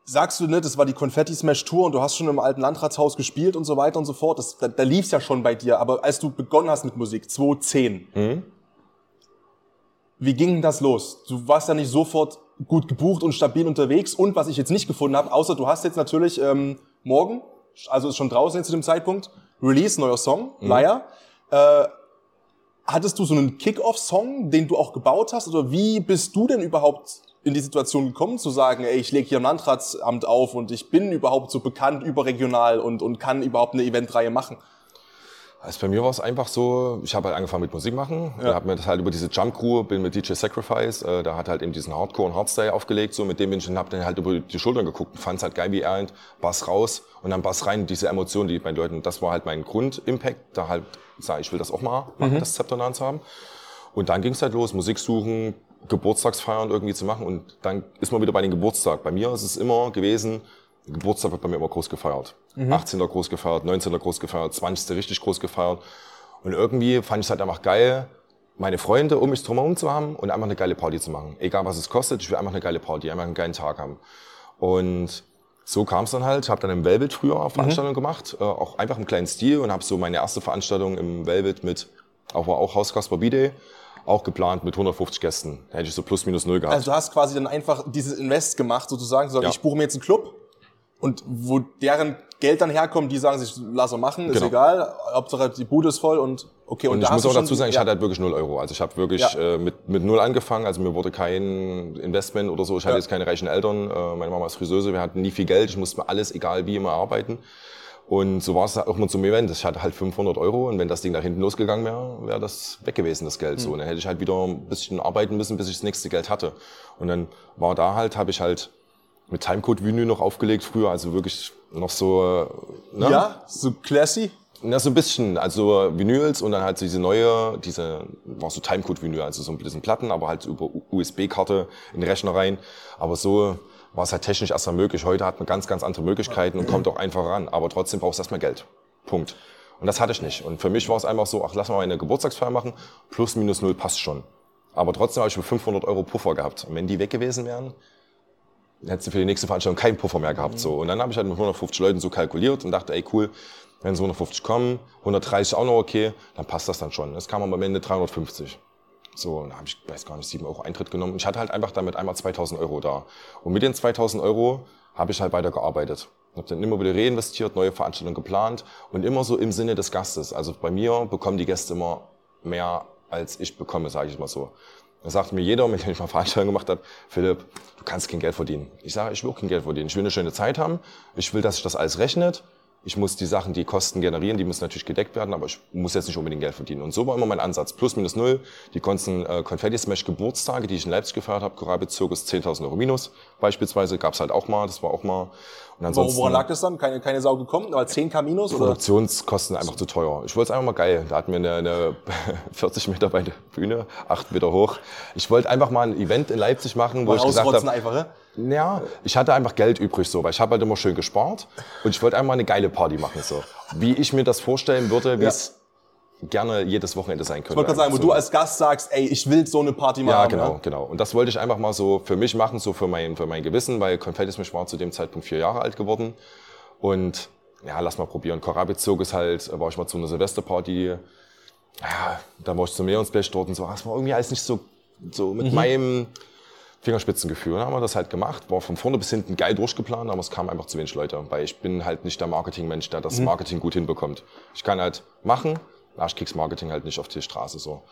sagst du, ne, das war die Confetti Smash Tour und du hast schon im alten Landratshaus gespielt und so weiter und so fort. Das, da, da lief's ja schon bei dir. Aber als du begonnen hast mit Musik, 2010, wie ging das los? Du warst ja nicht sofort gut gebucht und stabil unterwegs. Und was ich jetzt nicht gefunden habe, außer du hast jetzt natürlich ähm, morgen, also ist schon draußen jetzt zu dem Zeitpunkt, Release, neuer Song, Liar. Äh, hattest du so einen Kick-Off-Song, den du auch gebaut hast? Oder wie bist du denn überhaupt in die Situation gekommen, zu sagen, ey, ich lege hier ein Landratsamt auf und ich bin überhaupt so bekannt überregional und, und kann überhaupt eine Eventreihe machen? Also bei mir war es einfach so, ich habe halt angefangen mit Musik machen, ja. habe mir das halt über diese Jump Crew, bin mit DJ Sacrifice, äh, da hat halt eben diesen Hardcore und Hardstyle aufgelegt, so mit dem bin ich und hab dann halt über die Schultern geguckt und fand es halt geil, wie er halt Bass raus und dann Bass rein, diese Emotionen, die bei den Leuten, das war halt mein Grundimpact, da halt sag ich will das auch mal machen, mhm. das Zepter in zu haben. Und dann ging es halt los, Musik suchen, Geburtstagsfeiern irgendwie zu machen und dann ist man wieder bei den Geburtstag. Bei mir ist es immer gewesen, Geburtstag wird bei mir immer groß gefeiert. Mhm. 18. groß gefeiert, 19. groß gefeiert, 20. richtig groß gefeiert. Und irgendwie fand ich es halt einfach geil, meine Freunde um mich drumherum zu haben und einfach eine geile Party zu machen. Egal was es kostet, ich will einfach eine geile Party, einfach einen geilen Tag haben. Und so kam es dann halt. Ich habe dann im Velvet früher Veranstaltungen mhm. gemacht, äh, auch einfach im kleinen Stil und habe so meine erste Veranstaltung im Velvet mit, auch war auch Haus Kasper B-Day, auch geplant mit 150 Gästen. Da hätte ich so plus minus null gehabt. Also du hast quasi dann einfach dieses Invest gemacht sozusagen, so, ja. ich buche mir jetzt einen Club und wo deren Geld dann herkommt, die sagen sich, lass er machen, ist genau. egal. Hauptsache die Bude ist voll und okay. Und, und ich muss auch dazu sagen, ich ja. hatte halt wirklich null Euro. Also ich habe wirklich ja. äh, mit, mit null angefangen. Also mir wurde kein Investment oder so. Ich hatte ja. jetzt keine reichen Eltern. Äh, meine Mama ist Friseuse. Wir hatten nie viel Geld. Ich musste mir alles, egal wie, immer arbeiten. Und so war es auch mal zum Event. Ich hatte halt 500 Euro und wenn das Ding nach hinten losgegangen wäre, wäre das weg gewesen, das Geld. Mhm. So, und dann hätte ich halt wieder ein bisschen arbeiten müssen, bis ich das nächste Geld hatte. Und dann war da halt, habe ich halt mit Timecode-Vinyl noch aufgelegt früher, also wirklich noch so... Ne? Ja, so classy. Na, so ein bisschen, also Vinyls und dann halt diese neue, diese, war so Timecode-Vinyl, also so ein bisschen Platten, aber halt über USB-Karte in den Rechner rein. Aber so war es halt technisch erstmal möglich. Heute hat man ganz, ganz andere Möglichkeiten und kommt auch einfacher ran. Aber trotzdem brauchst du erstmal Geld. Punkt. Und das hatte ich nicht. Und für mich war es einfach so, ach, lass mal eine Geburtstagsfeier machen, plus minus null passt schon. Aber trotzdem habe ich 500 Euro Puffer gehabt. Und wenn die weg gewesen wären, hättest du für die nächste Veranstaltung keinen Puffer mehr gehabt. So. Und dann habe ich halt mit 150 Leuten so kalkuliert und dachte, ey cool, wenn so 150 kommen, 130 auch noch okay, dann passt das dann schon. Es kam am Ende 350. So, und da habe ich, weiß gar nicht, 7 Euro Eintritt genommen. Und ich hatte halt einfach damit einmal 2000 Euro da. Und mit den 2000 Euro habe ich halt weiter gearbeitet. Habe dann immer wieder reinvestiert, neue Veranstaltungen geplant und immer so im Sinne des Gastes. Also bei mir bekommen die Gäste immer mehr, als ich bekomme, sage ich mal so. Da sagt mir jeder, mit dem ich mal Veranstaltungen gemacht habe, Philipp, du kannst kein Geld verdienen. Ich sage, ich will auch kein Geld verdienen. Ich will eine schöne Zeit haben. Ich will, dass sich das alles rechnet. Ich muss die Sachen, die Kosten generieren, die müssen natürlich gedeckt werden, aber ich muss jetzt nicht unbedingt Geld verdienen. Und so war immer mein Ansatz. Plus, minus null. Die ganzen äh, Confetti Smash Geburtstage, die ich in Leipzig gefeiert habe, Koralbezirkus 10.000 Euro minus beispielsweise, gab's halt auch mal. Das war auch mal. Und ansonsten, Woran lag das dann? Keine, keine Sau gekommen, aber 10k minus? Oder? Produktionskosten einfach zu teuer. Ich wollte es einfach mal geil. Da hatten wir eine, eine 40 Meter bei der Bühne, 8 Meter hoch. Ich wollte einfach mal ein Event in Leipzig machen, wo mal ich gesagt habe... einfach, ja? Ja, ich hatte einfach Geld übrig so, weil ich habe halt immer schön gespart und ich wollte einfach mal eine geile Party machen so, wie ich mir das vorstellen würde, wie ja. es gerne jedes Wochenende sein könnte. Ich wollte gerade sagen, wo so. du als Gast sagst, ey, ich will so eine Party machen. Ja, genau, ne? genau. Und das wollte ich einfach mal so für mich machen, so für mein für mein Gewissen, weil Confettis mich war zu dem Zeitpunkt vier Jahre alt geworden und ja, lass mal probieren. Korabizog ist halt, war ich mal zu einer Silvesterparty, ja, da war ich zum Meerensblech dort und so, das war irgendwie alles nicht so so mit mhm. meinem Fingerspitzengefühl. Dann haben wir das halt gemacht, war von vorne bis hinten geil durchgeplant, aber es kamen einfach zu wenig Leute, weil ich bin halt nicht der Marketingmensch, der das mhm. Marketing gut hinbekommt. Ich kann halt machen, aber ich krieg's Marketing halt nicht auf die Straße so.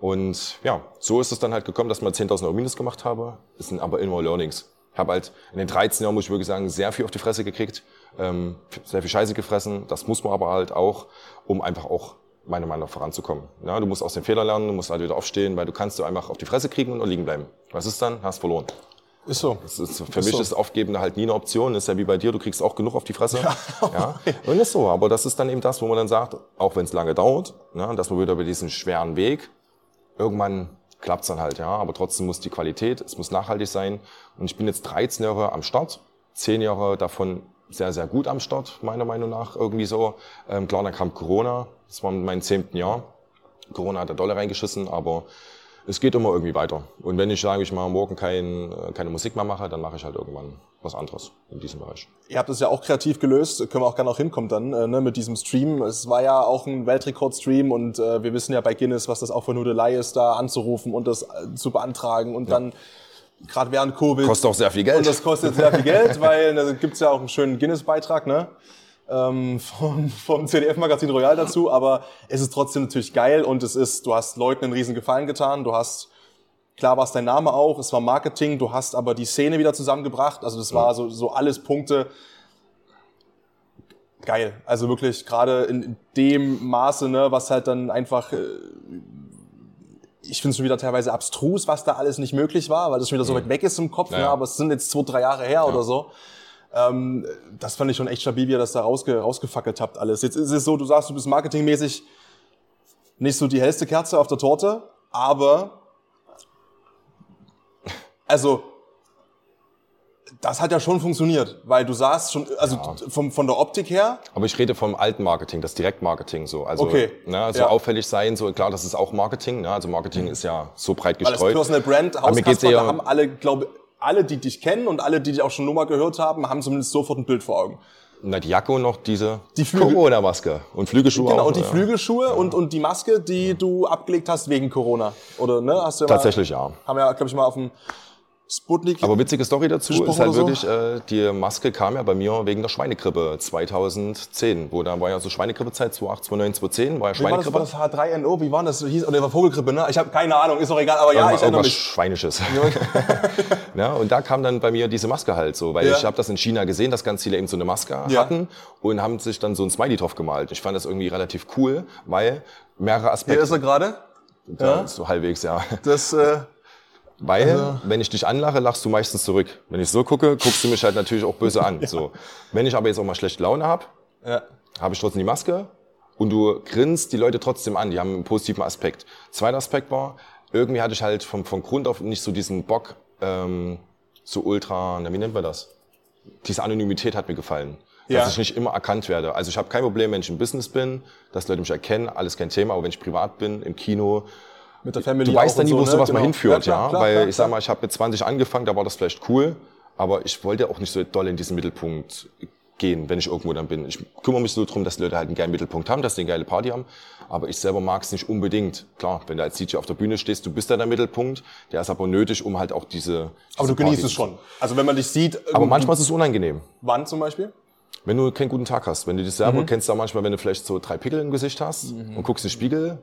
Und ja, so ist es dann halt gekommen, dass mal 10.000 Euro Minus gemacht habe. Das sind aber immer Learnings. Ich habe halt in den 13 Jahren, muss ich wirklich sagen, sehr viel auf die Fresse gekriegt, ähm, sehr viel Scheiße gefressen. Das muss man aber halt auch, um einfach auch meiner Meinung nach voranzukommen. Ja, du musst aus den Fehlern lernen, du musst halt wieder aufstehen, weil du kannst du einfach auf die Fresse kriegen und liegen bleiben. Was ist dann? Hast verloren. Ist so. Das ist, für ist mich so. ist Aufgeben halt nie eine Option. Ist ja wie bei dir, du kriegst auch genug auf die Fresse. Ja. ja. Und ist so. Aber das ist dann eben das, wo man dann sagt, auch wenn es lange dauert, ne, dass man wieder über diesen schweren Weg, irgendwann klappt's dann halt, ja. Aber trotzdem muss die Qualität, es muss nachhaltig sein. Und ich bin jetzt 13 Jahre am Start, 10 Jahre davon sehr, sehr gut am Start, meiner Meinung nach, irgendwie so. Ähm, klar, dann kam Corona, das war mein zehnten Jahr. Corona hat der Dolle reingeschissen, aber es geht immer irgendwie weiter. Und wenn ich, sage ich mal, morgen kein, äh, keine Musik mehr mache, dann mache ich halt irgendwann was anderes in diesem Bereich. Ihr habt das ja auch kreativ gelöst, können wir auch gerne auch hinkommen dann, äh, ne, mit diesem Stream. Es war ja auch ein Weltrekord-Stream und äh, wir wissen ja bei Guinness, was das auch für Nudelei ist, da anzurufen und das äh, zu beantragen und ja. dann gerade während Covid. Kostet auch sehr viel Geld. Und das kostet sehr viel Geld, weil da gibt's ja auch einen schönen Guinness-Beitrag, ne? Ähm, vom, vom CDF-Magazin Royal dazu, aber es ist trotzdem natürlich geil und es ist, du hast Leuten einen riesen Gefallen getan, du hast, klar war es dein Name auch, es war Marketing, du hast aber die Szene wieder zusammengebracht, also das war so, so alles Punkte, geil. Also wirklich gerade in dem Maße, ne, was halt dann einfach, äh, ich finde es schon wieder teilweise abstrus, was da alles nicht möglich war, weil das schon wieder so weit weg ist im Kopf, Ja, ne, ja. aber es sind jetzt zwei, drei Jahre her oder so. Ähm, das fand ich schon echt stabil, wie ihr das da rausge rausgefackelt habt alles. Jetzt ist es so, du sagst, du bist marketingmäßig nicht so die hellste Kerze auf der Torte, aber also das hat ja schon funktioniert, weil du sahst schon, also vom, von der Optik her, Aber ich rede vom alten Marketing, das Direktmarketing so. Also, Okay. ne, also Ja. auffällig sein, so klar, das ist auch Marketing. Ne? Also Marketing ist ja so breit weil das gestreut. Personal Brand, Hauskasper, da haben alle, glaube alle, die dich kennen und alle, die dich auch schon nur mal gehört haben, haben zumindest sofort ein Bild vor Augen. Na, die Jacke und noch diese Die Corona-Maske und Flügelschuhe Genau, auch. und die ja. Flügelschuhe und, und die Maske, die du abgelegt hast wegen Corona. Oder, ne? Hast du ja Tatsächlich, ja. Mal, haben wir, glaube ich, mal auf dem Sputnik. Aber witzige Story dazu ist halt so? wirklich, äh, die Maske kam ja bei mir wegen der Schweinegrippe 2010, wo da war ja so Schweinegrippezeit 2008, 2009, 2010, war ja wie war das, Schweinegrippe. war das H3NO? Wie war das? Hieß, oder war Vogelgrippe, ne? Ich habe keine Ahnung, ist auch egal, aber ja, Irgendwas- ich erinnere mich. Schweinisches. ja, und da kam dann bei mir diese Maske halt so, weil Ja. ich habe das in China gesehen, dass ganz viele eben so eine Maske Ja. hatten und haben sich dann so ein Smiley drauf gemalt. Ich fand das irgendwie relativ cool, weil mehrere Hier Aspekte. ist er gerade. ja. so halbwegs, ja. Das, äh, Weil, Also- wenn ich dich anlache, lachst du meistens zurück. Wenn ich so gucke, guckst du mich halt natürlich auch böse an. So. Wenn ich aber jetzt auch mal schlechte Laune habe, ja. habe ich trotzdem die Maske und du grinst die Leute trotzdem an. Die haben einen positiven Aspekt. Zweiter Aspekt war, irgendwie hatte ich halt vom, vom Grund auf nicht so diesen Bock, ähm, so ultra, na, wie nennt man das? Diese Anonymität hat mir gefallen. Ja. Dass ich nicht immer erkannt werde. Also ich habe kein Problem, wenn ich im Business bin, dass Leute mich erkennen, alles kein Thema. Aber wenn ich privat bin, im Kino, Mit der Family Du weißt dann nie, wo so, sowas ne? mal Genau. hinführt, ja. klar, klar, Weil klar, ich sag mal, ich habe mit 20 angefangen, da war das vielleicht cool, aber ich wollte auch nicht so doll in diesen Mittelpunkt gehen, wenn ich irgendwo dann bin. Ich kümmere mich so drum, dass die Leute halt einen geilen Mittelpunkt haben, dass die eine geile Party haben, aber ich selber mag es nicht unbedingt. Klar, wenn du als DJ auf der Bühne stehst, du bist da der Mittelpunkt, der ist aber nötig, um halt auch diese Aber diese du genießt Party es zu- schon. Also wenn man dich sieht, Aber manchmal ist es unangenehm. wann zum Beispiel? Wenn du keinen guten Tag hast, wenn du dich Mhm. selber kennst, auch manchmal, wenn du vielleicht so drei Pickel im Gesicht hast und guckst in den Spiegel,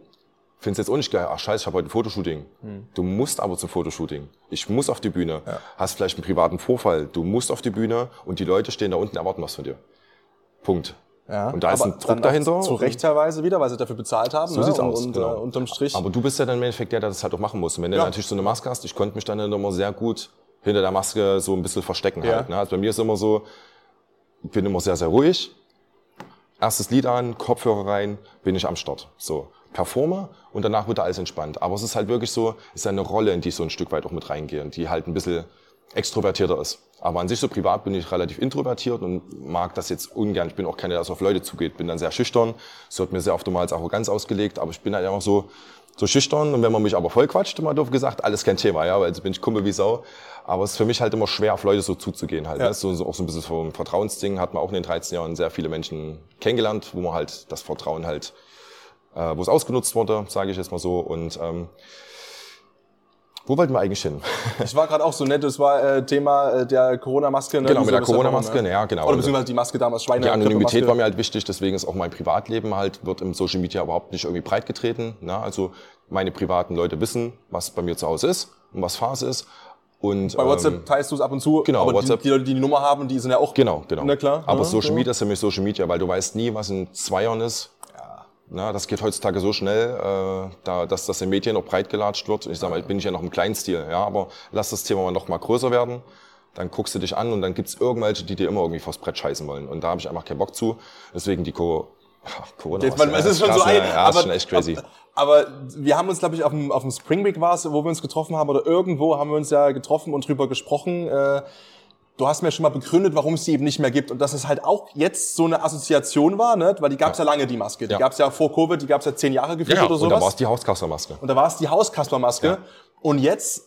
findest jetzt auch nicht geil. Ach scheiße, ich habe heute ein Fotoshooting. Mhm. Du musst aber zum Fotoshooting. Ich muss auf die Bühne. Hast vielleicht einen privaten Vorfall. Du musst auf die Bühne und die Leute stehen da unten, erwarten was von dir. Punkt. Ja. Und da ist ein Druck dahinter. Zu Recht teilweise wieder, weil sie dafür bezahlt haben. So ne? sieht's und, aus, Und genau. äh, unterm Strich. Aber du bist ja dann im Endeffekt der, der das halt auch machen muss. Und wenn du Ja. natürlich so eine Maske hast, ich konnte mich dann immer sehr gut hinter der Maske so ein bisschen verstecken Ja. halt. Ne? Also bei mir ist immer so, ich bin immer sehr, sehr ruhig. Erstes Lied an, Kopfhörer rein, bin ich am Start. So, performe und danach wird alles entspannt. Aber es ist halt wirklich so, es ist eine Rolle, in die ich so ein Stück weit auch mit reingehe und die halt ein bisschen extrovertierter ist. Aber an sich so privat bin ich relativ introvertiert und mag das jetzt ungern. Ich bin auch keiner, der so auf Leute zugeht. Bin dann sehr schüchtern. Es wird mir sehr oft mal als Arroganz ausgelegt, aber ich bin halt einfach so, so schüchtern und wenn man mich aber voll quatscht, immer doof gesagt, alles kein Thema, ja, weil jetzt bin ich Kumpel wie Sau. Aber es ist für mich halt immer schwer, auf Leute so zuzugehen halt. Ja. Ne? So, so auch so ein bisschen vom Vertrauensding hat man auch in den 13 Jahren sehr viele Menschen kennengelernt, wo man halt das Vertrauen halt, äh, wo es ausgenutzt wurde, sage ich jetzt mal so. Und ähm, wo wollten wir eigentlich hin? Ich war gerade auch so nett, das war äh, Thema äh, der Corona-Maske. Ne? Genau, mit der Corona-Maske, ne? ja, genau. Oder beziehungsweise die Maske damals, Schweine. Die Anonymität war mir halt wichtig, deswegen ist auch mein Privatleben halt, wird im Social Media überhaupt nicht irgendwie breit getreten. Ne? Also meine privaten Leute wissen, was bei mir zu Hause ist und was Phase ist. Und, Bei WhatsApp ähm, teilst du es ab und zu, genau, aber WhatsApp. Die, die Leute, die die Nummer haben, die sind ja auch... Genau, genau. Na klar. Aber ja, Social so. Media ist für mich Social Media, weil du weißt nie, was in zwei Jahren ist. Na, das geht heutzutage so schnell, äh, da, dass das in Medien noch breit gelatscht wird. Ich sag mal, bin ich ja noch im kleinen Stil, ja, aber lass das Thema mal noch mal größer werden. Dann guckst du dich an und dann gibt's irgendwelche, die dir immer irgendwie vors Brett scheißen wollen. Und da habe ich einfach keinen Bock zu. Deswegen die Co Corona. Jetzt, man, es ist schon krass, so ein, ne? Ja, ist schon echt crazy. Aber wir haben uns, glaube ich, auf dem, auf dem Spring Week war es, wo wir uns getroffen haben, oder irgendwo haben wir uns ja getroffen und drüber gesprochen. Äh, du hast mir schon mal begründet, warum es die eben nicht mehr gibt und dass es halt auch jetzt so eine Assoziation war, ne? weil die gab es ja. lange, die Maske. Die Ja. gab es ja vor Covid, die gab es ja zehn Jahre gefühlt Ja, oder und sowas. da war es die Hauskaspermaske. und da war es die Hauskaspermaske. Ja. Und jetzt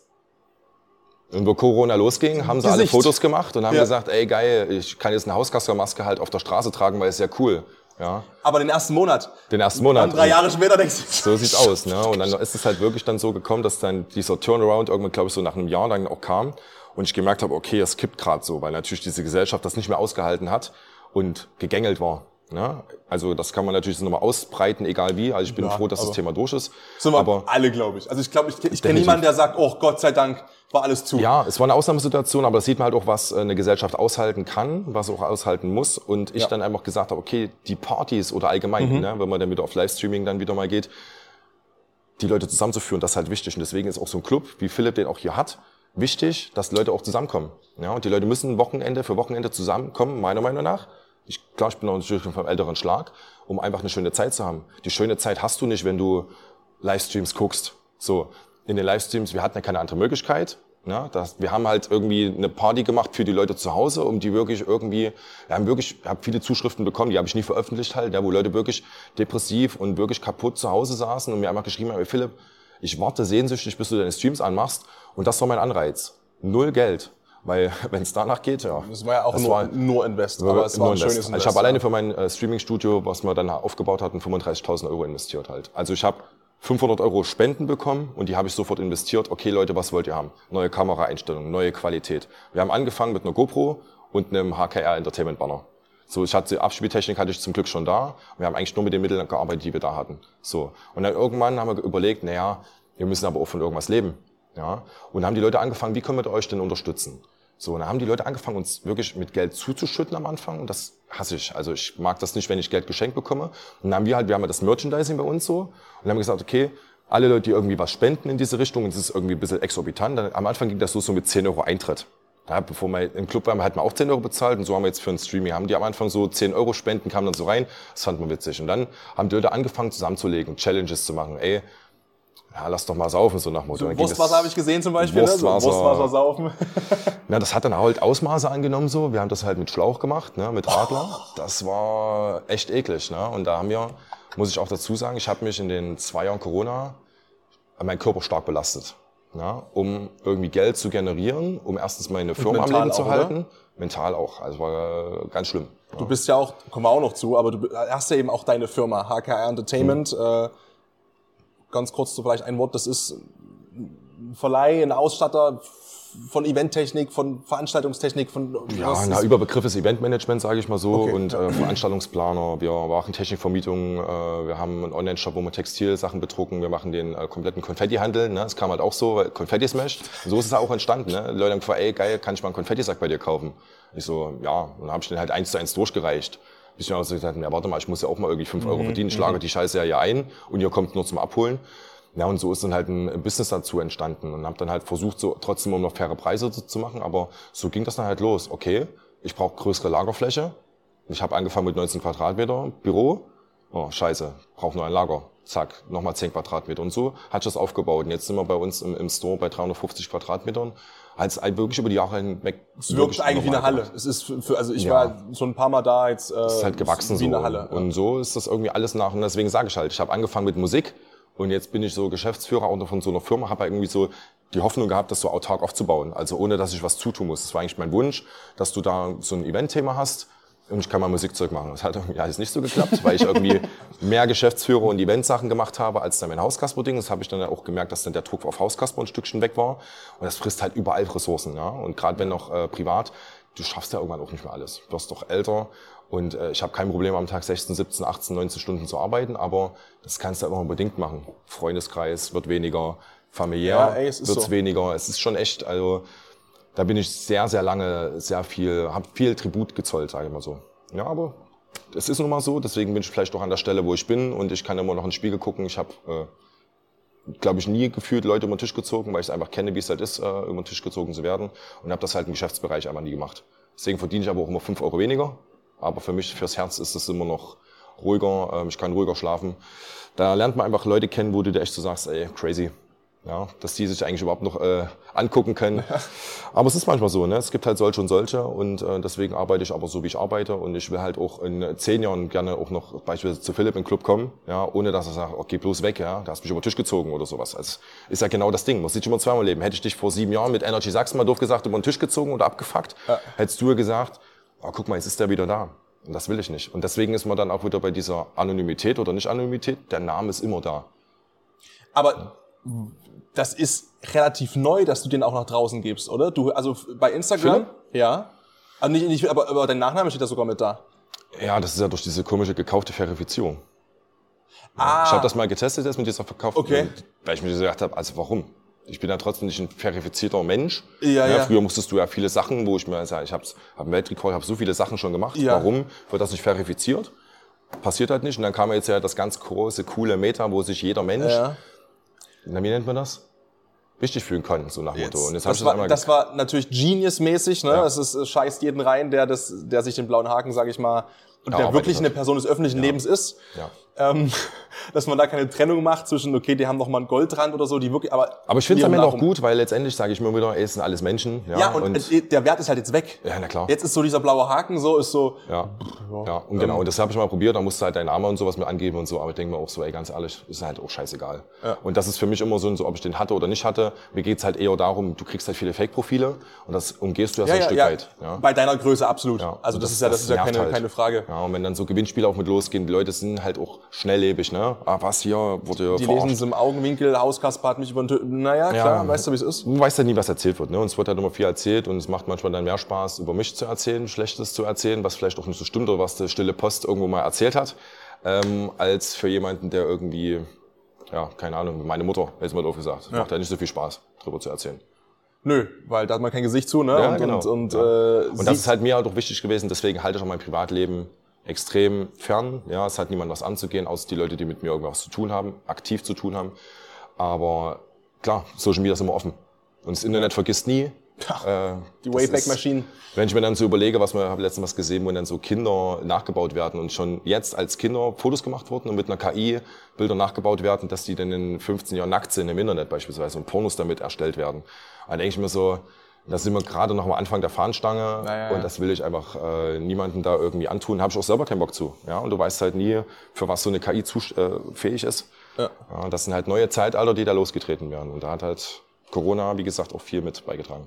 Und wo Corona losging, haben sie alle Gesicht. Fotos gemacht und haben Ja. gesagt, ey geil, ich kann jetzt eine Hauskaspermaske halt auf der Straße tragen, weil es ja cool. Ja, aber den ersten Monat. den ersten Monat. Dann drei Jahre später denkst du, So sieht's aus, ne? Und dann ist es halt wirklich dann so gekommen, dass dann dieser Turnaround irgendwann, glaube ich, so nach einem Jahr dann auch kam und ich gemerkt habe, okay, es kippt gerade so, weil natürlich diese Gesellschaft das nicht mehr ausgehalten hat und gegängelt war. Ja, also das kann man natürlich so nochmal ausbreiten, egal wie. Also ich bin Ja, froh, dass das Thema durch ist. Sind wir aber alle, glaube ich. Also ich glaube, ich, ich kenne niemanden, der sagt, oh Gott sei Dank, war alles zu. ja, es war eine Ausnahmesituation, aber das sieht man halt auch, was äh, eine Gesellschaft aushalten kann, was auch aushalten muss. Und ich Ja. dann einfach gesagt habe, okay, die Partys oder allgemein, Mhm. ne, wenn man dann wieder auf Livestreaming dann wieder mal geht, die Leute zusammenzuführen, das ist halt wichtig. Und deswegen ist auch so ein Club, wie Philipp den auch hier hat, wichtig, dass Leute auch zusammenkommen. Ja, und die Leute müssen Wochenende für Wochenende zusammenkommen, meiner Meinung nach. Ich, klar, ich bin natürlich vom älteren Schlag, um einfach eine schöne Zeit zu haben. Die schöne Zeit hast du nicht, wenn du Livestreams guckst. So, in den Livestreams, wir hatten ja keine andere Möglichkeit. Ja, das, wir haben halt irgendwie eine Party gemacht für die Leute zu Hause, um die wirklich irgendwie, wir haben wirklich, ich habe viele Zuschriften bekommen, die habe ich nie veröffentlicht halt, ja, wo Leute wirklich depressiv und wirklich kaputt zu Hause saßen und mir einfach geschrieben haben, "Ey, Philipp, ich warte sehnsüchtig, bis du deine Streams anmachst und das war mein Anreiz. Null Geld. Weil wenn es danach geht, ja. Das war ja auch das nur, war- nur Invest, aber es war ein Invest. schönes Invest. Also ich habe alleine für mein äh, Streaming-Studio, was wir dann aufgebaut hatten, 35.000 Euro investiert halt. Also ich habe 500 Euro Spenden bekommen und die habe ich sofort investiert. Okay Leute, was wollt ihr haben? Neue Kameraeinstellungen, neue Qualität. Wir haben angefangen mit einer GoPro und einem HKR Entertainment Banner. So, ich hatte Abspieltechnik hatte ich zum Glück schon da. Wir haben eigentlich nur mit den Mitteln gearbeitet, die wir da hatten. So und dann irgendwann haben wir überlegt, naja, wir müssen aber auch von irgendwas leben. Ja, und haben die Leute angefangen, wie können wir euch denn unterstützen? So, und dann haben die Leute angefangen, uns wirklich mit Geld zuzuschütten am Anfang. Und das hasse ich. Also ich mag das nicht, wenn ich Geld geschenkt bekomme. Und dann haben wir halt, wir haben ja das Merchandising bei uns so. Und dann haben wir gesagt, okay, alle Leute, die irgendwie was spenden in diese Richtung, und das ist irgendwie ein bisschen exorbitant. Dann, am Anfang ging das so, so mit 10 Euro Eintritt. Ja, bevor wir im Club waren, hat man auch 10 Euro bezahlt und so haben wir jetzt für ein Streaming, haben die am Anfang so 10 Euro Spenden, kamen dann so rein, das fand man witzig. Und dann haben die Leute angefangen zusammenzulegen, Challenges zu machen. Ey, ja, lass doch mal saufen, so nach Motto. Das- Wurstwasser habe ich gesehen zum Beispiel. Wurstwasser. Ne? So Wurstwasser saufen. Ja, das hat dann halt Ausmaße angenommen so. Wir haben das halt mit Schlauch gemacht, ne, mit Radler. Das war echt eklig, ne. Und da haben wir, muss ich auch dazu sagen, ich habe mich in den zwei Jahren Corona äh, meinen Körper stark belastet, ne, um irgendwie Geld zu generieren, um erstens meine Firma am Leben zu auch, oder? halten. Mental auch, also war äh, ganz schlimm. Du bist ja auch, kommen wir auch noch zu, aber du hast ja eben auch deine Firma, HKR Entertainment. Mhm. Äh, ganz kurz so vielleicht ein Wort, das ist ein Verleih, ein Ausstatter von Eventtechnik, von Veranstaltungstechnik, von Ja, na, Überbegriff ist Eventmanagement, sage ich mal so, Okay. und äh, Veranstaltungsplaner. Wir machen Technikvermietung, äh, wir haben einen Online-Shop, wo wir Textilsachen bedrucken, wir machen den äh, kompletten Konfettihandel. Ne? Das kam halt auch so, weil Konfetti-Smash. So ist es auch entstanden. Ne? Die Leute haben gefragt, ey, geil, kann ich mal einen Konfettisack bei dir kaufen? Ich so, ja, und dann habe ich den halt eins zu eins durchgereicht. Bis ich mir auch so gesagt, ja, warte mal, ich muss ja auch mal irgendwie fünf Euro verdienen, ich schlage die Scheiße ja hier ein und ihr kommt nur zum Abholen. Ja, und so ist dann halt ein Business dazu entstanden und habe dann halt versucht, so trotzdem um noch faire Preise zu, zu machen, aber so ging das dann halt los. Okay, ich brauche größere Lagerfläche. Ich habe angefangen mit 19 Quadratmeter Büro. Oh, scheiße, brauche nur ein Lager. Zack, nochmal 10 Quadratmeter. Und so hat sich das aufgebaut. Und jetzt sind wir bei uns im, im Store bei 350 Quadratmetern. Als wirklich über die Jahre hinweg. Es wirkt eigentlich wie eine Halle. gemacht. Es ist für, also ich Ja. war schon ein paar Mal da jetzt. Äh, Es ist halt gewachsen wie so. eine Halle. Und so ist das irgendwie alles nach. Und deswegen sage ich halt, ich habe angefangen mit Musik und jetzt bin ich so Geschäftsführer auch noch von so einer Firma, habe irgendwie so die Hoffnung gehabt, das so autark aufzubauen. Also ohne, dass ich was zutun muss. Das war eigentlich mein Wunsch, dass du da so ein Eventthema hast und ich kann mal Musikzeug machen. Das hat irgendwie alles nicht so geklappt, weil ich irgendwie mehr Geschäftsführer und Eventsachen gemacht habe, als dann mein Hauskasper-Ding. Das habe ich dann auch gemerkt, dass dann der Druck auf Hauskasper ein Stückchen weg war. Und das frisst halt überall Ressourcen. Ja? Und gerade wenn noch äh, privat, du schaffst ja irgendwann auch nicht mehr alles. Du wirst doch älter und äh, ich habe kein Problem am Tag 16, 17, 18, 19 Stunden zu arbeiten, aber das kannst du immer bedingt machen. Freundeskreis wird weniger, familiär Ja, ey, wird's so. weniger. Es ist schon echt, also da bin ich sehr, sehr lange, sehr viel, habe viel Tribut gezollt, sage ich mal so. Ja, aber es ist nun mal so, deswegen bin ich vielleicht auch an der Stelle, wo ich bin und ich kann immer noch in den Spiegel gucken. Ich habe, äh, glaube ich, nie gefühlt Leute über den Tisch gezogen, weil ich es einfach kenne, wie es halt ist, äh, über den Tisch gezogen zu werden und habe das halt im Geschäftsbereich einfach nie gemacht. Deswegen verdiene ich aber auch immer fünf Euro weniger, aber für mich, fürs Herz ist es immer noch ruhiger, ähm, ich kann ruhiger schlafen. Da lernt man einfach Leute kennen, wo du dir echt so sagst, ey, crazy. Ja, dass die sich eigentlich überhaupt noch äh, angucken können. Aber es ist manchmal so, ne? Es gibt halt solche und solche und äh, deswegen arbeite ich aber so, wie ich arbeite und ich will halt auch in zehn Jahren gerne auch noch beispielsweise zu Philipp im Club kommen, ja, ohne dass er sagt, okay, bloß weg, ja, da hast du mich über den Tisch gezogen oder sowas. Also ist ja genau das Ding. Man sieht immer zweimal leben. Hätte ich dich vor sieben Jahren mit Energy Sachsen mal doof gesagt über den Tisch gezogen oder abgefuckt, hättest du ja gesagt, oh, guck mal, jetzt ist der wieder da. Und das will ich nicht. Und deswegen ist man dann auch wieder bei dieser Anonymität oder nicht Anonymität. Der Name ist immer da. Aber das ist relativ neu, dass du den auch nach draußen gibst, oder? Du, also bei Instagram, Philipp? ja. Also nicht, nicht, aber, aber dein Nachname steht da sogar mit da. Ja, das ist ja durch diese komische gekaufte Verifizierung. Ah, Ich habe das mal getestet jetzt mit dieser Verkauf, Okay. weil ich mir gedacht habe, also warum? Ich bin ja trotzdem nicht ein verifizierter Mensch. Ja, ja. Früher musstest du ja viele Sachen, wo ich mir sage, ich habe hab einen Weltrekord, habe so viele Sachen schon gemacht. Ja. Warum wird das nicht verifiziert? Passiert halt nicht. Und dann kam jetzt ja das ganz große, coole Meta, wo sich jeder Mensch, ja. Na, wie nennt man das? Richtig fühlen kann, so nach Motto. Und jetzt Das ich das war, das war natürlich Genius-mäßig, ne? Ja. Es ist, es scheißt jeden rein, der, das, der sich den blauen Haken, sag ich mal, und Ja, der wirklich eine Person des öffentlichen Lebens ist. Ja. Ähm, dass man da keine Trennung macht zwischen, okay, die haben noch mal einen Goldrand oder so, die wirklich, aber. Aber ich finde es am Ende auch gut, weil letztendlich sage ich mir wieder, ey, es sind alles Menschen. Ja, Ja, und, äh, der Wert ist halt jetzt weg. Ja, na klar. Jetzt ist so dieser blaue Haken, so ist so, Ja, ja und genau. Und das habe ich mal probiert. Da musst du halt deinen Namen und sowas mit angeben und so. Aber ich denke mir auch so, ey, ganz ehrlich, ist halt auch scheißegal. Ja. Und das ist für mich immer so, so, ob ich den hatte oder nicht hatte. Mir geht's halt eher darum, du kriegst halt viele Fake-Profile und das umgehst du ja, so ein Stück weit. Ja. Bei deiner Größe absolut. Ja, Also und das, ist ja, das, ist ja keine, halt. keine Frage. Ja, und wenn dann so Gewinnspiele auch mit losgehen, die Leute sind halt auch schnelllebig, ne? Ah, was hier, wurde Die verarscht. lesen es im Augenwinkel, Hauskasper hat mich über den Naja, klar, Ja. weißt du, wie es ist? Du weißt ja nie, was erzählt wird. Ne? Uns wird halt immer viel erzählt und es macht manchmal dann mehr Spaß, über mich zu erzählen, Schlechtes zu erzählen, was vielleicht auch nicht so stimmt oder was der stille Post irgendwo mal erzählt hat, ähm, als für jemanden, der irgendwie, ja, keine Ahnung, meine Mutter, jetzt mal doof gesagt, macht ja nicht so viel Spaß, drüber zu erzählen. Nö, weil da hat man kein Gesicht zu, ne? Ja, und, genau. und, und, Ja. äh, Und das ist halt mir halt auch wichtig gewesen, deswegen halte ich auch mein Privatleben extrem fern. Ja, es hat niemand was anzugehen, außer die Leute, die mit mir irgendwas zu tun haben, aktiv zu tun haben. Aber klar, Social Media ist immer offen. Und das Internet vergisst nie. Äh, die das Wayback ist- Machine. Wenn ich mir dann so überlege, was wir letztens was gesehen, wo dann so Kinder nachgebaut werden und schon jetzt als Kinder Fotos gemacht wurden und mit einer KI Bilder nachgebaut werden, dass die dann in 15 Jahren nackt sind im Internet beispielsweise und Pornos damit erstellt werden. Da denke ich mir so, da sind wir gerade noch am Anfang der Fahnenstange Ja, ja, ja. und das will ich einfach äh, niemandem da irgendwie antun. Habe ich auch selber keinen Bock zu. Ja, und du weißt halt nie, für was so eine KI zu, äh, fähig ist. Ja. Ja, das sind halt neue Zeitalter, die da losgetreten werden. Und da hat halt Corona, wie gesagt, auch viel mit beigetragen.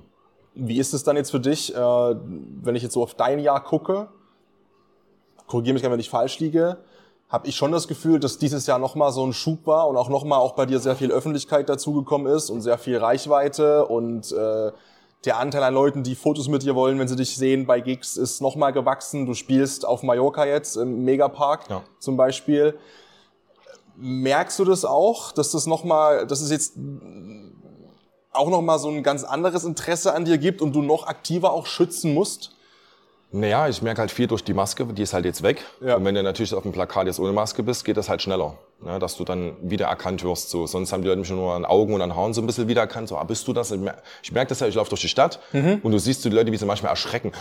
Wie ist es dann jetzt für dich, äh, wenn ich jetzt so auf dein Jahr gucke, korrigiere mich gerne, wenn ich falsch liege, habe ich schon das Gefühl, dass dieses Jahr nochmal so ein Schub war und auch nochmal auch bei dir sehr viel Öffentlichkeit dazugekommen ist und sehr viel Reichweite und äh, der Anteil an Leuten, die Fotos mit dir wollen, wenn sie dich sehen bei Gigs, ist nochmal gewachsen. Du spielst auf Mallorca jetzt im Megapark Ja. zum Beispiel. Merkst du das auch, dass das nochmal, dass es jetzt auch nochmal so ein ganz anderes Interesse an dir gibt und du noch aktiver auch schützen musst? Naja, ich merke halt viel durch die Maske, die ist halt jetzt weg. Ja. Und wenn du natürlich auf dem Plakat jetzt ohne Maske bist, geht das halt schneller. Ne, dass du dann wiedererkannt wirst. So. Sonst haben die Leute mich nur an Augen und an Haaren so ein bisschen wiedererkannt. So, ah, bist du das? Ich mer- Ich merke das ja, ich laufe durch die Stadt Mhm. und du siehst die Leute, wie sie manchmal erschrecken.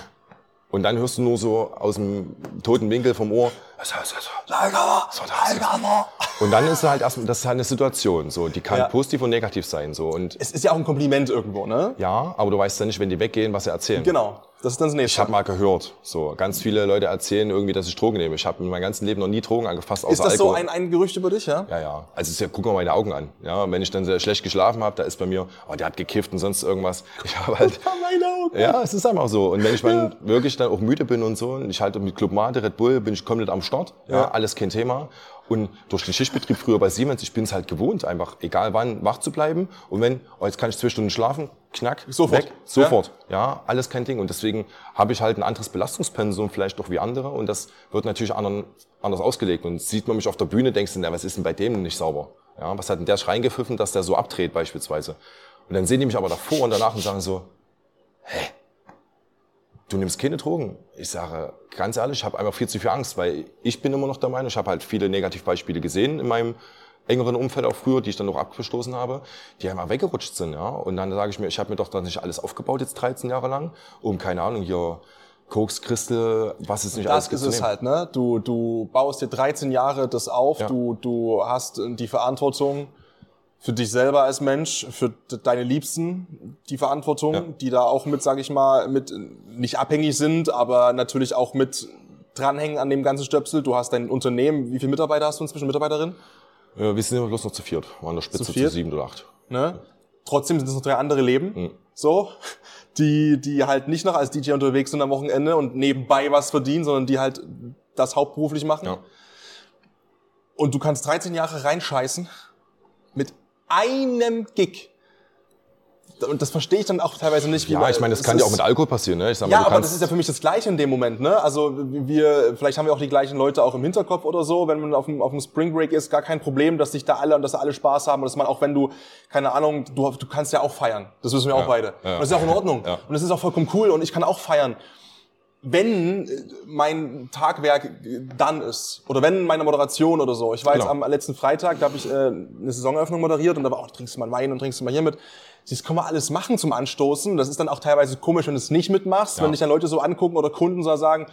Und dann hörst du nur so aus dem toten Winkel vom Ohr, So. Und dann ist halt erstmal, das ist halt eine Situation, so, die kann Ja. positiv und negativ sein, so. Und Es ist ja auch ein Kompliment irgendwo, ne? ja, aber du weißt ja nicht, wenn die weggehen, was sie erzählen. Genau, das ist dann das nächste. Ich habe mal gehört, so ganz viele Leute erzählen irgendwie, dass ich Drogen nehme. Ich habe in meinem ganzen Leben noch nie Drogen angefasst, außer ist das so Alkohol. ein, ein Gerücht über dich, ja? ja, ja. Also es ist ja, guck mal meine Augen an. Ja, wenn ich dann sehr schlecht geschlafen habe, da ist bei mir, oh, der hat gekifft und sonst irgendwas. Ich habe halt, Meine Augen. ja, es ist einfach so. Und wenn ich dann wirklich dann auch müde bin und so, und ich halte mit Club Mate, Red Bull, bin ich komplett am Start. Ja, Ja. alles kein Thema. Und durch den Schichtbetrieb früher bei Siemens, ich bin es halt gewohnt, einfach egal wann wach zu bleiben. Und wenn, oh, jetzt kann ich zwei Stunden schlafen, knack, Sofort. weg, sofort. Ja, alles kein Ding. Und deswegen habe ich halt ein anderes Belastungspensum vielleicht auch wie andere. Und das wird natürlich anderen, anders ausgelegt. Und sieht man mich auf der Bühne, denkst du, na, was ist denn bei dem nicht sauber? Ja, was hat denn der reingepfiffen, dass der so abdreht beispielsweise? Und dann sehen die mich aber davor und danach und sagen so, du nimmst keine Drogen. Ich sage, ganz ehrlich, ich habe einfach viel zu viel Angst, weil ich bin immer noch der Meinung, ich habe halt viele Negativbeispiele gesehen in meinem engeren Umfeld auch früher, die ich dann noch abgestoßen habe, die einfach weggerutscht sind. Ja? Und dann sage ich mir, ich habe mir doch dann nicht alles aufgebaut jetzt 13 Jahre lang, um, keine Ahnung, hier Koks, Christel, was es nicht alles Das ist es halt, ne? Du, du baust dir 13 Jahre das auf, Ja. du, du hast die Verantwortung für dich selber als Mensch, für de- deine Liebsten die Verantwortung, Ja. die da auch mit, sag ich mal, mit nicht abhängig sind, aber natürlich auch mit dranhängen an dem ganzen Stöpsel. Du hast dein Unternehmen, wie viele Mitarbeiter hast du inzwischen, Mitarbeiterin? Äh, wir sind immer bloß noch zu viert, waren an der Spitze Zu zu, sieben oder acht. Ne? Trotzdem sind es noch drei andere Leben, Mhm. so, die, die halt nicht noch als DJ unterwegs sind am Wochenende und nebenbei was verdienen, sondern die halt das hauptberuflich machen. Ja. Und du kannst 13 Jahre reinscheißen mit einem Gig. und das verstehe ich dann auch teilweise nicht. wie Ja, ich meine, das kann ja auch mit Alkohol passieren. Ne? Ich sag mal, Ja, aber das ist ja für mich das Gleiche in dem Moment, ne? Also wir, vielleicht haben wir auch die gleichen Leute auch im Hinterkopf oder so, wenn man auf dem, auf dem Spring Break ist, gar kein Problem, dass sich da alle und dass da alle Spaß haben und dass man auch, wenn du, keine Ahnung, du, du kannst ja auch feiern. Das wissen wir auch beide. ja. Und das ist auch in Ordnung. Ja. Und das ist auch vollkommen cool und ich kann auch feiern. Wenn äh, mein Tagwerk äh, dann ist oder wenn meine Moderation oder so. Ich war jetzt Genau. am letzten Freitag, da habe ich äh, eine Saisoneröffnung moderiert und da war auch, trinkst du mal Wein und trinkst du mal hier mit. Das kann man alles machen zum Anstoßen. Das ist dann auch teilweise komisch, wenn du es nicht mitmachst, Ja. wenn dich dann Leute so angucken oder Kunden so sagen,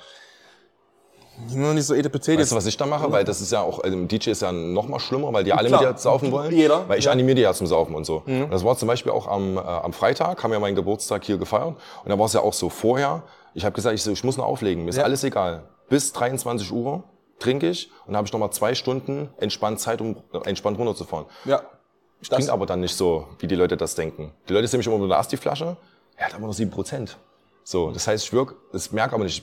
nur nicht so etepetete. Weißt du, was ich da mache? Weil das ist ja auch, also im DJ ist ja noch mal schlimmer, weil die alle Klar. mit dir saufen wollen. Jeder, Weil ich ja. Mhm. animiere die ja zum Saufen und so. Und das war zum Beispiel auch am, äh, am Freitag, haben wir meinen Geburtstag hier gefeiert. Und da war es ja auch so vorher. Ich habe gesagt, ich, so, ich muss noch auflegen, mir ist Ja. alles egal. Bis 23 Uhr trinke ich und habe ich noch mal zwei Stunden entspannt Zeit, um äh, entspannt runterzufahren. ja. Ich trinke aber dann nicht so, wie die Leute das denken. Die Leute sehen mich immer nur erst die Flasche, er hat aber nur 7%. So, das heißt, ich wirk, das merke aber nicht,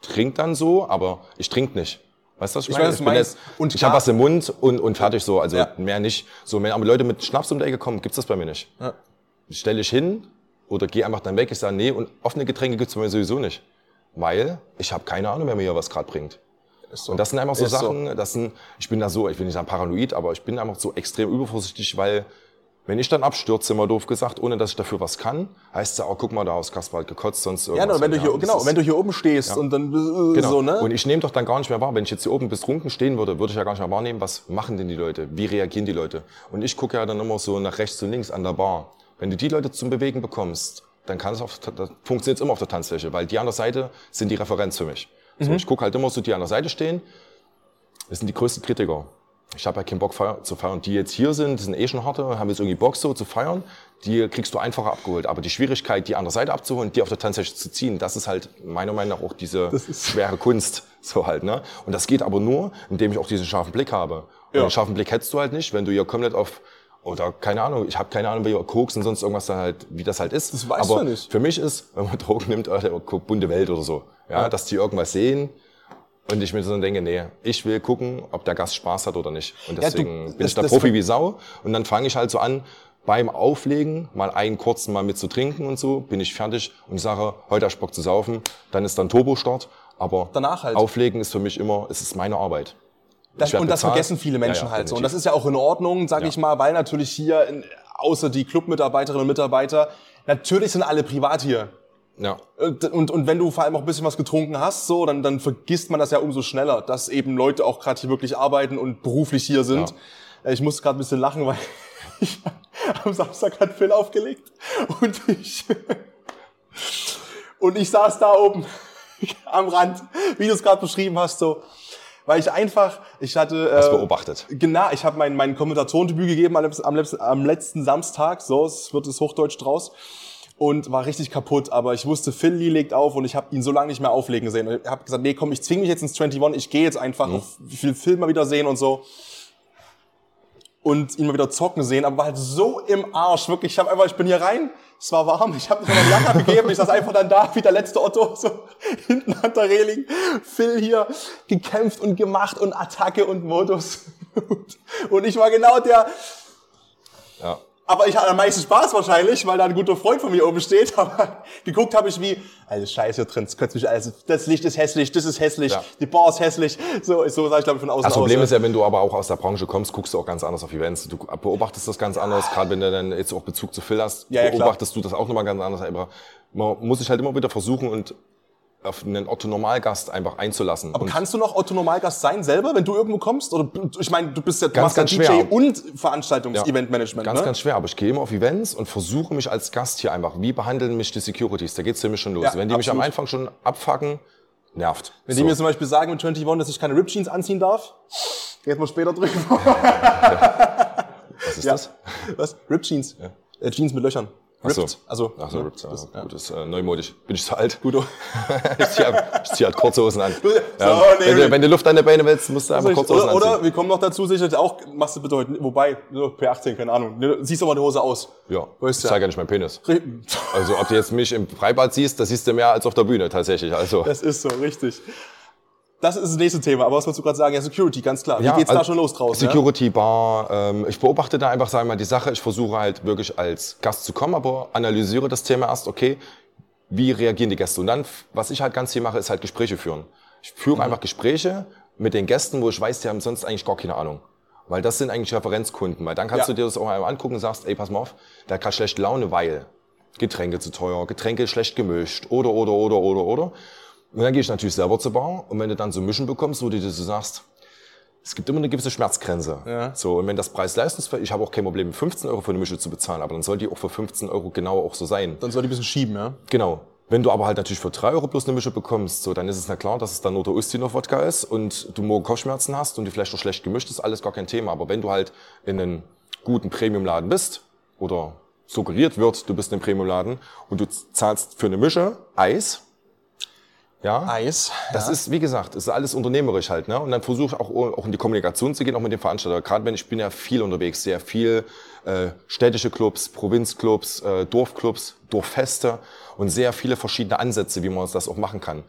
ich trinke dann so, aber ich trinke nicht. Weißt du, was ich, Ich meine? weiß, meinst. jetzt, Und ich habe was im Mund und, und fertig so, also Ja. mehr nicht. So, wenn aber Leute mit Schnaps um die Ecke kommen, gibt's das bei mir nicht. Ja. Stelle ich hin oder gehe einfach dann weg, ich sage, nee, und offene Getränke gibt's bei mir sowieso nicht. Weil ich habe keine Ahnung, wer mir hier was gerade bringt. Ist so. Und das sind einfach so Ist so. Sachen, das sind, ich bin da so, ich bin nicht sagen paranoid, aber ich bin einfach so extrem übervorsichtig, weil wenn ich dann abstürze, immer doof gesagt, ohne dass ich dafür was kann, heißt es ja auch, guck mal, da aus Kasper hat gekotzt, sonst Ja, irgendwas. nur wenn du hier, genau, ist- wenn du hier oben stehst und dann äh, Genau. so, ne? Und ich nehme doch dann gar nicht mehr wahr. Wenn ich jetzt hier oben betrunken stehen würde, würde ich ja gar nicht mehr wahrnehmen, was machen denn die Leute? Wie reagieren die Leute? Und ich gucke ja dann immer so nach rechts und links an der Bar. Wenn du die Leute zum Bewegen bekommst, dann kann es auf, funktioniert immer auf der Tanzfläche, weil die an der Seite sind die Referenz für mich. So, Mhm. ich gucke halt immer so, die an der Seite stehen, das sind die größten Kritiker. Ich habe ja keinen Bock feier, zu feiern. Die jetzt hier sind, die sind eh schon harte, haben jetzt irgendwie Bock so zu feiern. Die kriegst du einfacher abgeholt. Aber die Schwierigkeit, die an der Seite abzuholen, die auf der Tanzfläche zu ziehen, das ist halt meiner Meinung nach auch diese schwere Kunst. So halt, ne? Und das geht aber nur, indem ich auch diesen scharfen Blick habe. Und Ja. den scharfen Blick hättest du halt nicht, wenn du hier komplett auf oder keine Ahnung, ich habe keine Ahnung, wie Koks und sonst irgendwas dann halt, wie das halt ist. Das weißt aber du nicht. für mich ist, wenn man Drogen nimmt, äh, bunte Welt oder so. Ja, dass die irgendwas sehen, und ich mir so denke, nee, ich will gucken, ob der Gast Spaß hat oder nicht. Und du- deswegen bin das- ich der das- Profi wie Sau. Und dann fange ich halt so an, beim Auflegen mal einen kurzen mal mit zu trinken und so, bin ich fertig und sage, heute hast du Bock zu saufen, dann ist dann Turbostart. Aber Danach halt. Auflegen ist für mich immer, es ist meine Arbeit. Das, und das vergessen viele Menschen Ja, ja, halt so. Und das ist ja auch in Ordnung, sage Ja. ich mal, weil natürlich hier, in, außer die Clubmitarbeiterinnen und Mitarbeiter, natürlich sind alle privat hier. Ja. Und, und, wenn du vor allem auch ein bisschen was getrunken hast, so, dann, dann vergisst man das ja umso schneller, dass eben Leute auch gerade hier wirklich arbeiten und beruflich hier sind. Äh, Ich muss gerade ein bisschen lachen, weil ich, am Samstag hat Phil aufgelegt und ich und ich saß da oben am Rand, wie du es gerade beschrieben hast, so, weil ich einfach, ich hatte Hast äh, beobachtet. Genau, ich habe mein, mein Kommentatorendebüt gegeben am, am, letzten- am letzten Samstag, so, es wird es Hochdeutsch draus. Und war richtig kaputt, aber ich wusste, Phil Lee legt auf und ich habe ihn so lange nicht mehr auflegen sehen. Und ich habe gesagt, nee, komm, ich zwing mich jetzt ins 21, ich gehe jetzt einfach, Mhm. auf, ich will Phil mal wieder sehen und so. Und ihn mal wieder zocken sehen, aber war halt so im Arsch, wirklich. Ich habe einfach, ich bin hier rein, es war warm, ich habe mal die Jacke gegeben, ich saß einfach dann da, wie der letzte Otto, so hinten an der Reling. Phil hier gekämpft und gemacht und Attacke und Modus. Und, ich war genau der. Aber ich hatte am meisten Spaß wahrscheinlich, weil da ein guter Freund von mir oben steht. Aber geguckt habe ich wie, also Scheiße hier drin, das, könnte mich alles, das Licht ist hässlich, das ist hässlich, Ja. die Bar ist hässlich. So, so sah ich glaube ich von außen Das Problem aus. ist ja, wenn du aber auch aus der Branche kommst, guckst du auch ganz anders auf Events. Du beobachtest das ganz anders, gerade wenn du dann jetzt auch Bezug zu Phil hast, Ja, ja, klar. beobachtest du das auch nochmal ganz anders. Aber man muss sich halt immer wieder versuchen und auf einen Otto-Normalgast einfach einzulassen. aber und kannst du noch Otto Normalgast sein selber, wenn du irgendwo kommst? Oder ich meine, du bist ja du Ganz, machst ja ganz DJ schwer. und Ja. Veranstaltungs-Eventmanagement. Ganz, ne? ganz schwer. Aber ich gehe immer auf Events und versuche mich als Gast hier einfach. Wie behandeln mich die Securities? Da geht's nämlich schon los. Ja, Wenn die mich am absolut. Anfang schon abfacken, nervt. Wenn So. die mir zum Beispiel sagen mit 21, dass ich keine Rip-Jeans anziehen darf, geht mal später drüber. Was ist Ja. das? Was? Rip-Jeans. Äh, Jeans mit Löchern. Ach so. Ripped. Also, Ach so, ne? ripped. Das- ja. Gut, das ist äh, neumodisch. Bin ich zu alt. Gut. ich ziehe halt, zieh halt Kurzhosen an. So, Ja, nee, wenn, du, wenn du Luft an der Beine willst, musst du einfach Also Kurzhosen oder, anziehen. oder wir kommen noch dazu, sicherlich auch, machst du bitte heute, wobei, so P18, keine Ahnung, Ne, siehst aber die Hose aus. Ja, Weißt ich ja. zeige ja nicht meinen Penis. Also ob du jetzt mich im Freibad siehst, das siehst du mehr als auf der Bühne tatsächlich. Also Das ist so, richtig. Das ist das nächste Thema. Aber was wolltest du gerade sagen? Ja, Security, ganz klar. Wie Ja, geht's da also schon los draußen? Security Bar. Ähm, ich beobachte da einfach, sagen wir mal, die Sache. Ich versuche halt wirklich als Gast zu kommen, aber analysiere das Thema erst. Okay, wie reagieren die Gäste? Und dann, was ich halt ganz viel mache, ist halt Gespräche führen. Ich führe einfach Gespräche mit den Gästen, wo ich weiß, die haben sonst eigentlich gar keine Ahnung. Weil das sind eigentlich Referenzkunden. Weil dann kannst Ja. du dir das auch einmal angucken und sagst, ey, pass mal auf, der hat gerade schlechte Laune, weil Getränke zu teuer, Getränke schlecht gemischt oder, oder, oder, oder, oder. Und dann gehe ich natürlich selber zur Bar und wenn du dann so Mischen bekommst, wo du dir so sagst, es gibt immer eine gewisse Schmerzgrenze. Ja. So, und wenn das Preis-Leistungsfeld, ich habe auch kein Problem, 15 Euro für eine Mische zu bezahlen, aber dann soll die auch für 15 Euro genau auch so sein. Dann soll die ein bisschen schieben, ja? Genau. Wenn du aber halt natürlich für 3 Euro plus eine Mische bekommst, so, dann ist es na klar, dass es dann nur der Ustinov-Wodka ist und du morgen Kopfschmerzen hast und die vielleicht noch schlecht gemischt ist, alles gar kein Thema. Aber wenn du halt in einem guten Premiumladen bist oder suggeriert wird, du bist in einem Premiumladen und du zahlst für eine Mische Eis, ja, Eis. das ist, wie gesagt, ist alles unternehmerisch halt, ne? Und dann versuche ich auch, auch in die Kommunikation zu gehen, auch mit dem Veranstalter. Gerade wenn ich bin ja viel unterwegs, sehr viel äh, städtische Clubs, Provinzclubs, äh, Dorfclubs, Dorffeste und sehr viele verschiedene Ansätze, wie man das auch machen kann.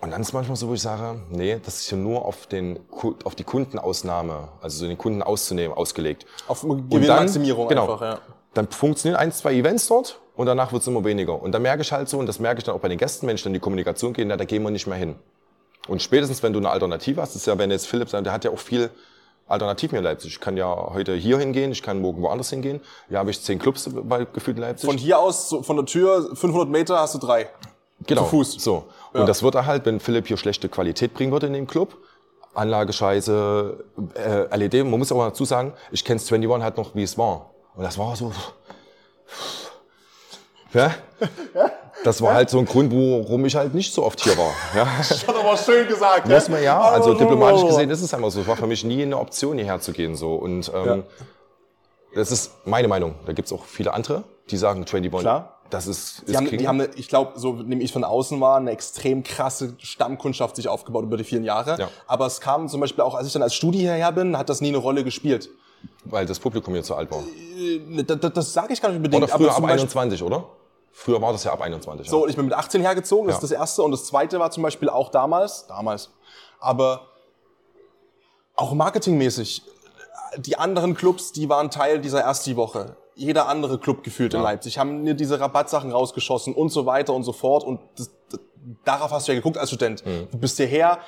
Und dann ist manchmal so, wo ich sage, nee, das ist hier nur auf, den, auf die Kundenausnahme, also so den Kunden auszunehmen, ausgelegt. Auf Gewinnmaximierung genau, einfach, ja. Dann funktionieren ein, zwei Events dort und danach wird's immer weniger. Und dann merke ich halt so, und das merke ich dann auch bei den Gästen, wenn ich dann in die Kommunikation gehe, na, da gehen wir nicht mehr hin. Und spätestens, wenn du eine Alternative hast, das ist ja, wenn jetzt Philipp sagt, der hat ja auch viel Alternativen in Leipzig. Ich kann ja heute hier hingehen, ich kann morgen woanders hingehen. Hier habe ich zehn Clubs gefühlt in Leipzig. Von hier aus, so von der Tür, 500 Meter hast du drei. genau. zu Fuß. So. Ja. Und das wird er halt, wenn Philipp hier schlechte Qualität bringen würde in dem Club. Anlage scheiße, äh, LED. Man muss aber dazu sagen, ich kenne 21 halt noch, wie es war. Und das war so. Ja? Das war halt so ein Grund, warum ich halt nicht so oft hier war. Ja? Das hat aber schön gesagt, Muss man ja. Also diplomatisch gesehen ist es einfach so. Es war für mich nie eine Option, hierher zu gehen. So. Und ähm, das ist meine Meinung. Da gibt's auch viele andere, die sagen 21. Klar. Das ist, ist Die haben, die haben eine, ich glaube, so nehme ich von außen war, eine extrem krasse Stammkundschaft sich aufgebaut über die vielen Jahre. Ja. Aber es kam zum Beispiel auch, als ich dann als Studi hierher bin, hat das nie eine Rolle gespielt. Weil das Publikum hier zu alt war. Äh, Das, das, sage ich gar nicht unbedingt. Oder früher ab zum Beispiel, 21, oder? Früher war das ja ab 21. So, ich bin mit 18 hergezogen, das Ja. ist das erste. Und das zweite war zum Beispiel auch damals, damals, aber auch marketingmäßig. Die anderen Clubs, die waren Teil dieser Ersti-Woche. Jeder andere Club gefühlt in Ja. Leipzig haben mir diese Rabattsachen rausgeschossen und so weiter und so fort. Und das, das, darauf hast du ja geguckt als Student. Mhm. Du bist hierher.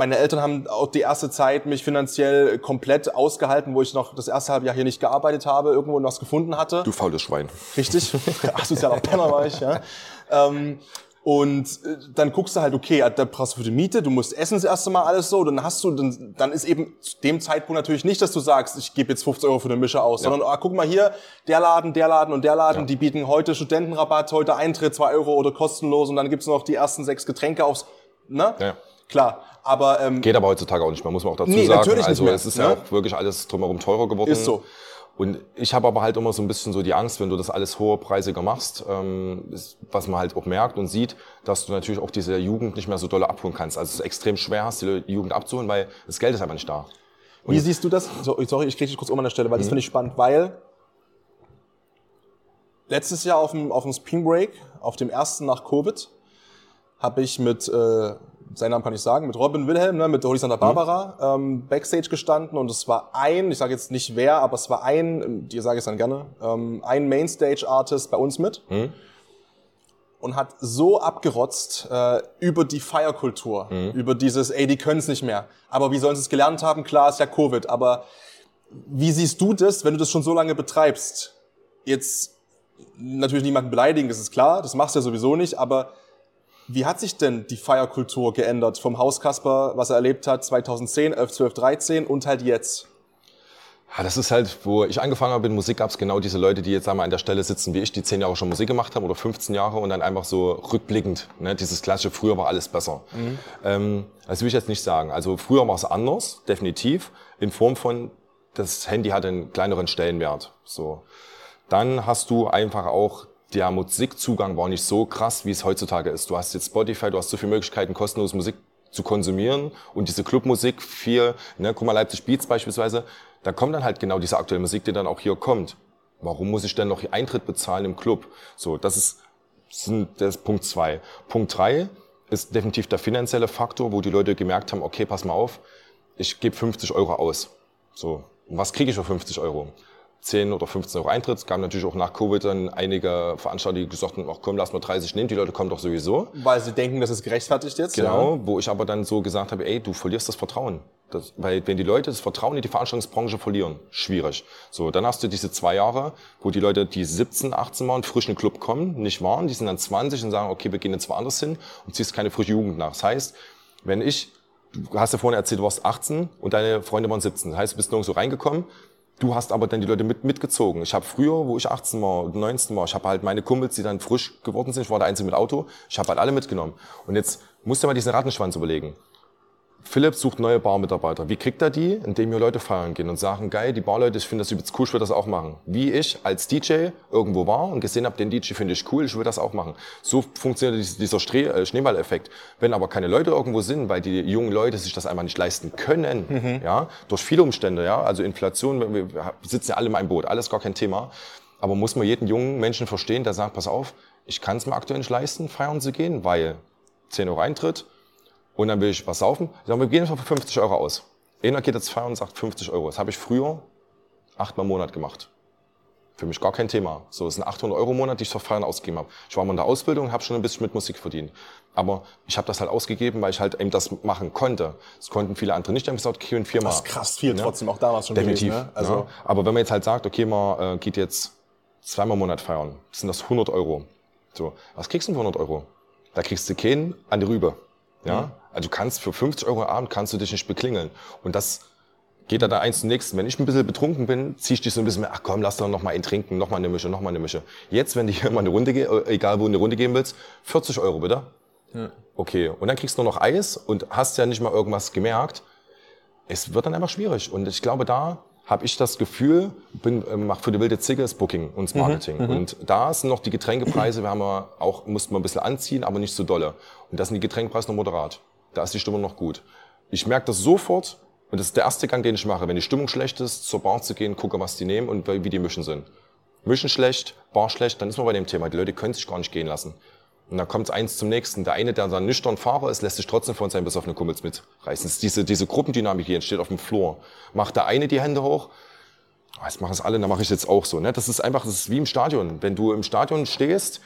Meine Eltern haben auch die erste Zeit mich finanziell komplett ausgehalten, wo ich noch das erste halbe Jahr hier nicht gearbeitet habe, irgendwo was gefunden hatte. Du faules Schwein. Richtig. Asozialer Penner war ich, ja. Ähm, und äh, dann guckst du halt, okay, da brauchst du für die Miete, du musst essen das erste Mal alles so, dann hast du, dann, dann ist eben zu dem Zeitpunkt natürlich nicht, dass du sagst, ich gebe jetzt 50 Euro für eine Mische aus, sondern ah, guck mal hier, der Laden, der Laden und der Laden, die bieten heute Studentenrabatt, heute Eintritt 2 Euro oder kostenlos und dann gibt's noch die ersten sechs Getränke aufs, ne? Ja. Klar, aber ähm, Geht aber heutzutage auch nicht mehr, muss man auch dazu Nee, sagen. natürlich nicht also mehr, es ist ne? ja auch wirklich alles drumherum teurer geworden. Ist so. Und ich habe aber halt immer so ein bisschen so die Angst, wenn du das alles hohepreisiger machst, ähm, ist, was man halt auch merkt und sieht, dass du natürlich auch diese Jugend nicht mehr so dolle abholen kannst. Also es ist extrem schwer hast, die Jugend abzuholen, weil das Geld ist einfach nicht da. Wie siehst du das? So, sorry, ich kriege dich kurz um an der Stelle, weil das Mhm. finde ich spannend, weil letztes Jahr auf dem, auf dem Spring Break, auf dem ersten nach Covid, habe ich mit, äh, seinen Namen kann ich sagen, mit Robin Wilhelm, ne, mit Holy Santa Barbara ähm, Backstage gestanden und es war ein, ich sage jetzt nicht wer, aber es war ein, dir sage ich es dann gerne, ähm, ein Mainstage-Artist bei uns mit und hat so abgerotzt äh, über die Feierkultur, über dieses, ey, die können es nicht mehr. Aber wie sollen sie es gelernt haben? Klar, ist ja Covid. Aber wie siehst du das, wenn du das schon so lange betreibst? Jetzt natürlich niemanden beleidigen, das ist klar, das machst du ja sowieso nicht, aber wie hat sich denn die Feierkultur geändert vom Haus Kasper, was er erlebt hat 2010, 11, 12, 13 und halt jetzt? Ja, das ist halt, wo ich angefangen habe mit Musik, gab es genau diese Leute, die jetzt einmal an der Stelle sitzen wie ich, die zehn Jahre schon Musik gemacht haben oder 15 Jahre und dann einfach so rückblickend, ne, dieses klassische, früher war alles besser. Ähm, das will ich jetzt nicht sagen. Also früher war es anders, definitiv, in Form von, das Handy hat einen kleineren Stellenwert. So. Dann hast du einfach auch, der Musikzugang war nicht so krass, wie es heutzutage ist. Du hast jetzt Spotify, du hast so viele Möglichkeiten, kostenlos Musik zu konsumieren und diese Clubmusik viel, ne, guck mal Leipzig Beats beispielsweise, da kommt dann halt genau diese aktuelle Musik, die dann auch hier kommt. Warum muss ich denn noch Eintritt bezahlen im Club? So, das ist, sind, das ist Punkt zwei. Punkt drei, ist definitiv der finanzielle Faktor, wo die Leute gemerkt haben, okay, pass mal auf, ich gebe 50 Euro aus. So, was kriege ich für 50 Euro? 10 oder 15 Euro Eintritt. Es gab natürlich auch nach Covid dann einige Veranstalter, die gesagt haben, ach komm, lass mal 30 nehmen, die Leute kommen doch sowieso. Weil sie denken, das ist gerechtfertigt jetzt. Genau, Ja. wo ich aber dann so gesagt habe, ey, du verlierst das Vertrauen. Das, weil wenn die Leute das Vertrauen in die Veranstaltungsbranche verlieren, schwierig. So, dann hast du diese zwei Jahre, wo die Leute, die 17, 18 waren, frisch in den Club kommen, nicht waren, die sind dann 20 und sagen, okay, wir gehen jetzt woanders hin und ziehst keine frische Jugend nach. Das heißt, wenn ich, du hast ja vorhin erzählt, du warst 18 und deine Freunde waren 17. Das heißt, du bist nirgendwo reingekommen. Du hast aber dann die Leute mit, mitgezogen. Ich habe früher, wo ich 18 war, 19 war, ich habe halt meine Kumpels, die dann frisch geworden sind, ich war der Einzige mit Auto, ich habe halt alle mitgenommen. Und jetzt musst du mal diesen Rattenschwanz überlegen. Philipp sucht neue Barmitarbeiter. Wie kriegt er die? Indem wir Leute feiern gehen und sagen, geil, die Barleute, ich finde das übelst cool, ich will das auch machen. Wie ich als DJ irgendwo war und gesehen habe, den DJ finde ich cool, ich will das auch machen. So funktioniert dies- dieser äh, Schneeballeffekt. Wenn aber keine Leute irgendwo sind, weil die jungen Leute sich das einfach nicht leisten können, ja, durch viele Umstände, ja, also Inflation, wir wir sitzen ja alle in einem Boot, alles gar kein Thema. Aber muss man jeden jungen Menschen verstehen, der sagt, pass auf, ich kann es mir aktuell nicht leisten, feiern zu gehen, weil 10 Euro Eintritt, und dann will ich was saufen. Ich sage, wir gehen jetzt mal für 50 Euro aus. Einer geht jetzt feiern und sagt 50 Euro. Das habe ich früher achtmal im Monat gemacht. Für mich gar kein Thema. So, das sind 800 Euro im Monat, die ich für Feiern ausgegeben habe. Ich war mal in der Ausbildung und habe schon ein bisschen mit Musik verdient. Aber ich habe das halt ausgegeben, weil ich halt eben das machen konnte. Das konnten viele andere nicht. Die haben gesagt, okay, in viermal. Das ist krass viel Ja. trotzdem, auch damals schon Definitiv. gewesen. Ne? Also, ja. Aber wenn man jetzt halt sagt, okay, man äh, geht jetzt zweimal im Monat feiern, sind das 100 Euro. So, was kriegst du für 100 Euro? Da kriegst du keinen an die Rübe. Ja? Mhm. Also du kannst für 50 Euro am Abend kannst du dich nicht beklingeln. Und das geht dann da eins zum nächsten. Wenn ich ein bisschen betrunken bin, zieh ich dich so ein bisschen mehr, ach komm, lass doch noch mal einen trinken, noch mal eine Mische, noch mal eine Mische. Jetzt, wenn du hier mal eine Runde, äh, egal wo du eine Runde gehen willst, 40 Euro bitte. Okay, und dann kriegst du nur noch Eis und hast ja nicht mal irgendwas gemerkt es wird dann einfach schwierig. Und ich glaube, da habe ich das Gefühl, bin, äh, mach für die wilde Zicke das Booking und das Marketing. Und da sind noch die Getränkepreise, wir haben ja auch, mussten wir ein bisschen anziehen, aber nicht so dolle. Und da sind die Getränkepreise noch moderat. Da ist die Stimmung noch gut. Ich merke das sofort, und das ist der erste Gang, den ich mache. Wenn die Stimmung schlecht ist, zur Bar zu gehen, gucke, was die nehmen und wie die mischen sind. Mischen schlecht, Bar schlecht, dann ist man bei dem Thema. Die Leute können sich gar nicht gehen lassen. Und dann kommt eins zum nächsten. Der eine, der dann nüchtern Fahrer ist, lässt sich trotzdem von seinen besoffenen Kumpels mitreißen. Es ist diese, diese Gruppendynamik, die entsteht auf dem Floor. Macht der eine die Hände hoch, ah, jetzt machen es alle, dann mache ich jetzt auch so. Ne? Das ist einfach, das ist wie im Stadion. Wenn du im Stadion stehst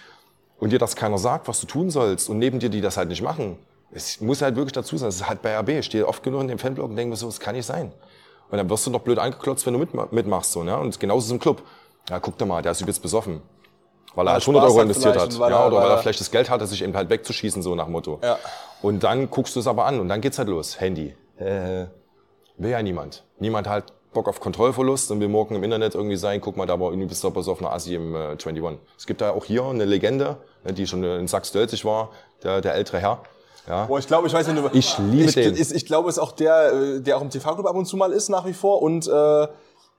und dir das keiner sagt, was du tun sollst, und neben dir die das halt nicht machen, es muss halt wirklich dazu sein, das ist halt bei RB. Ich stehe oft genug in dem Fanblock und denke mir so, das kann nicht sein. Und dann wirst du noch blöd angeklotzt, wenn du mitma- mitmachst. So, ne? Und genauso ist es im Club. Ja, guck doch mal, der ist übelst besoffen. Weil er halt er 100 Spaß Euro investiert hat. ja, er- oder weil er vielleicht das Geld hatte, sich eben halt wegzuschießen, so nach Motto. Ja. Und dann guckst du es aber an und dann geht's halt los. Handy. Äh, will ja niemand. Niemand hat Bock auf Kontrollverlust und will morgen im Internet irgendwie sein, guck mal, da war bist du besoffener Assi im äh, 21. Es gibt da auch hier eine Legende, ne, die schon in Sachs-Dölzig war, der, der ältere Herr. Ja. Boah, ich glaube, ich weiß nicht, Ich liebe ich, den. Ist, ich glaube, es ist auch der, äh, der auch im TV-Club ab und zu mal ist nach wie vor und äh,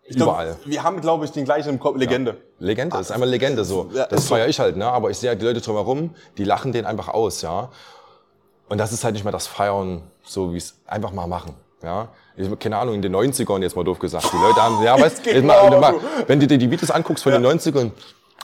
ich glaub, Überall. Wir haben, glaube ich, den gleichen im Kopf. Legende. Legende, das ist einmal Legende so. Ja, das feiere ich halt, ne? Aber ich sehe halt die Leute drumherum, die lachen den einfach aus, ja. Und das ist halt nicht mehr das Feiern, so wie es einfach mal machen. Ja, ich, keine Ahnung, in den 90ern jetzt mal doof gesagt. Die Leute haben, ja, weißt Genau, mal, du. wenn du dir die Videos anguckst von den 90ern,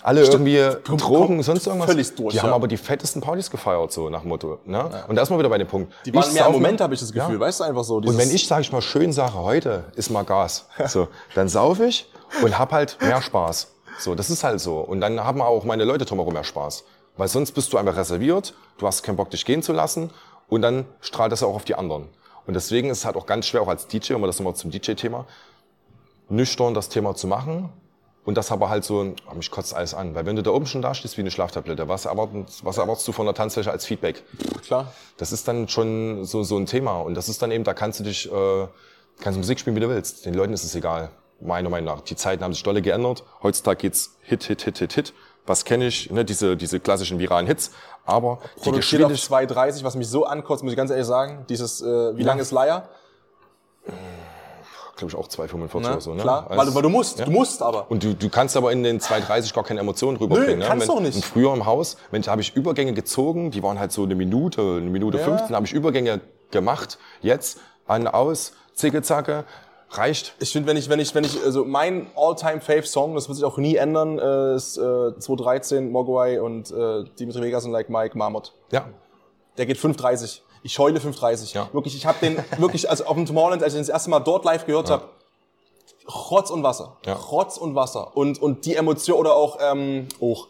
alle irgendwie Drogen, sonst irgendwas. völlig durch, Die haben ja. aber die fettesten Partys gefeiert, so nach Motto. Ne? Und da ist man wieder bei dem Punkt. Die waren Ich mehr im Moment, habe ich das Gefühl. Ja. Weißt du, einfach so. Und wenn ich, sage ich mal, schön sage, heute ist mal Gas, so, dann saufe ich und hab halt mehr Spaß. So, das ist halt so. Und dann haben auch meine Leute drumherum mehr Spaß. Weil sonst bist du einfach reserviert, du hast keinen Bock, dich gehen zu lassen und dann strahlt das auch auf die anderen. Und deswegen ist es halt auch ganz schwer, auch als DJ, um das nochmal zum DJ-Thema, nüchtern das Thema zu machen. Und das aber halt so, oh, mich kotzt alles an. Weil wenn du da oben schon da stehst wie eine Schlaftablette, was erwartest, was erwartest du von der Tanzfläche als Feedback? Klar. Das ist dann schon so, so ein Thema. Und das ist dann eben, da kannst du dich, äh, kannst Musik spielen, wie du willst. Den Leuten ist es egal. Meiner Meinung nach. Die Zeiten haben sich dolle geändert. Heutzutage geht's Hit, Hit, Hit, Hit, Hit. Was kenne ich? Ne, diese, diese klassischen viralen Hits. Aber die Produziert auf Geschwindigkeit, 2,30, was mich so ankotzt, muss ich ganz ehrlich sagen. Dieses, äh, wie lang ist Leier? Glaube ich, auch 2,45 Ne? oder so. Ne? Klar, Als- weil, du- weil du musst, Ja. du musst aber. Und du, du kannst aber in den 2,30 gar keine Emotionen rüberbringen. Nö, ne? kannst Wenn- du auch nicht. Und früher im Haus, wenn, da habe ich Übergänge gezogen, die waren halt so eine Minute, eine Minute Ja. 15, habe ich Übergänge gemacht. Jetzt an, aus, Zicke-Zacke, reicht. Ich finde, wenn ich, wenn ich, wenn ich, also mein All-Time-Fave-Song, das wird sich auch nie ändern, äh, ist äh, 2013 Mogwai und äh, Dimitri Vegas und Like Mike Marmot. Ja. Der geht 5,30. Ich heule 5,30. Ja. Wirklich, ich habe den wirklich, also auf dem Tomorrowland, als ich den das erste Mal dort live gehört Ja. habe, Rotz und Wasser. Ja. Rotz und Wasser. Und, und die Emotion, oder auch, ähm, auch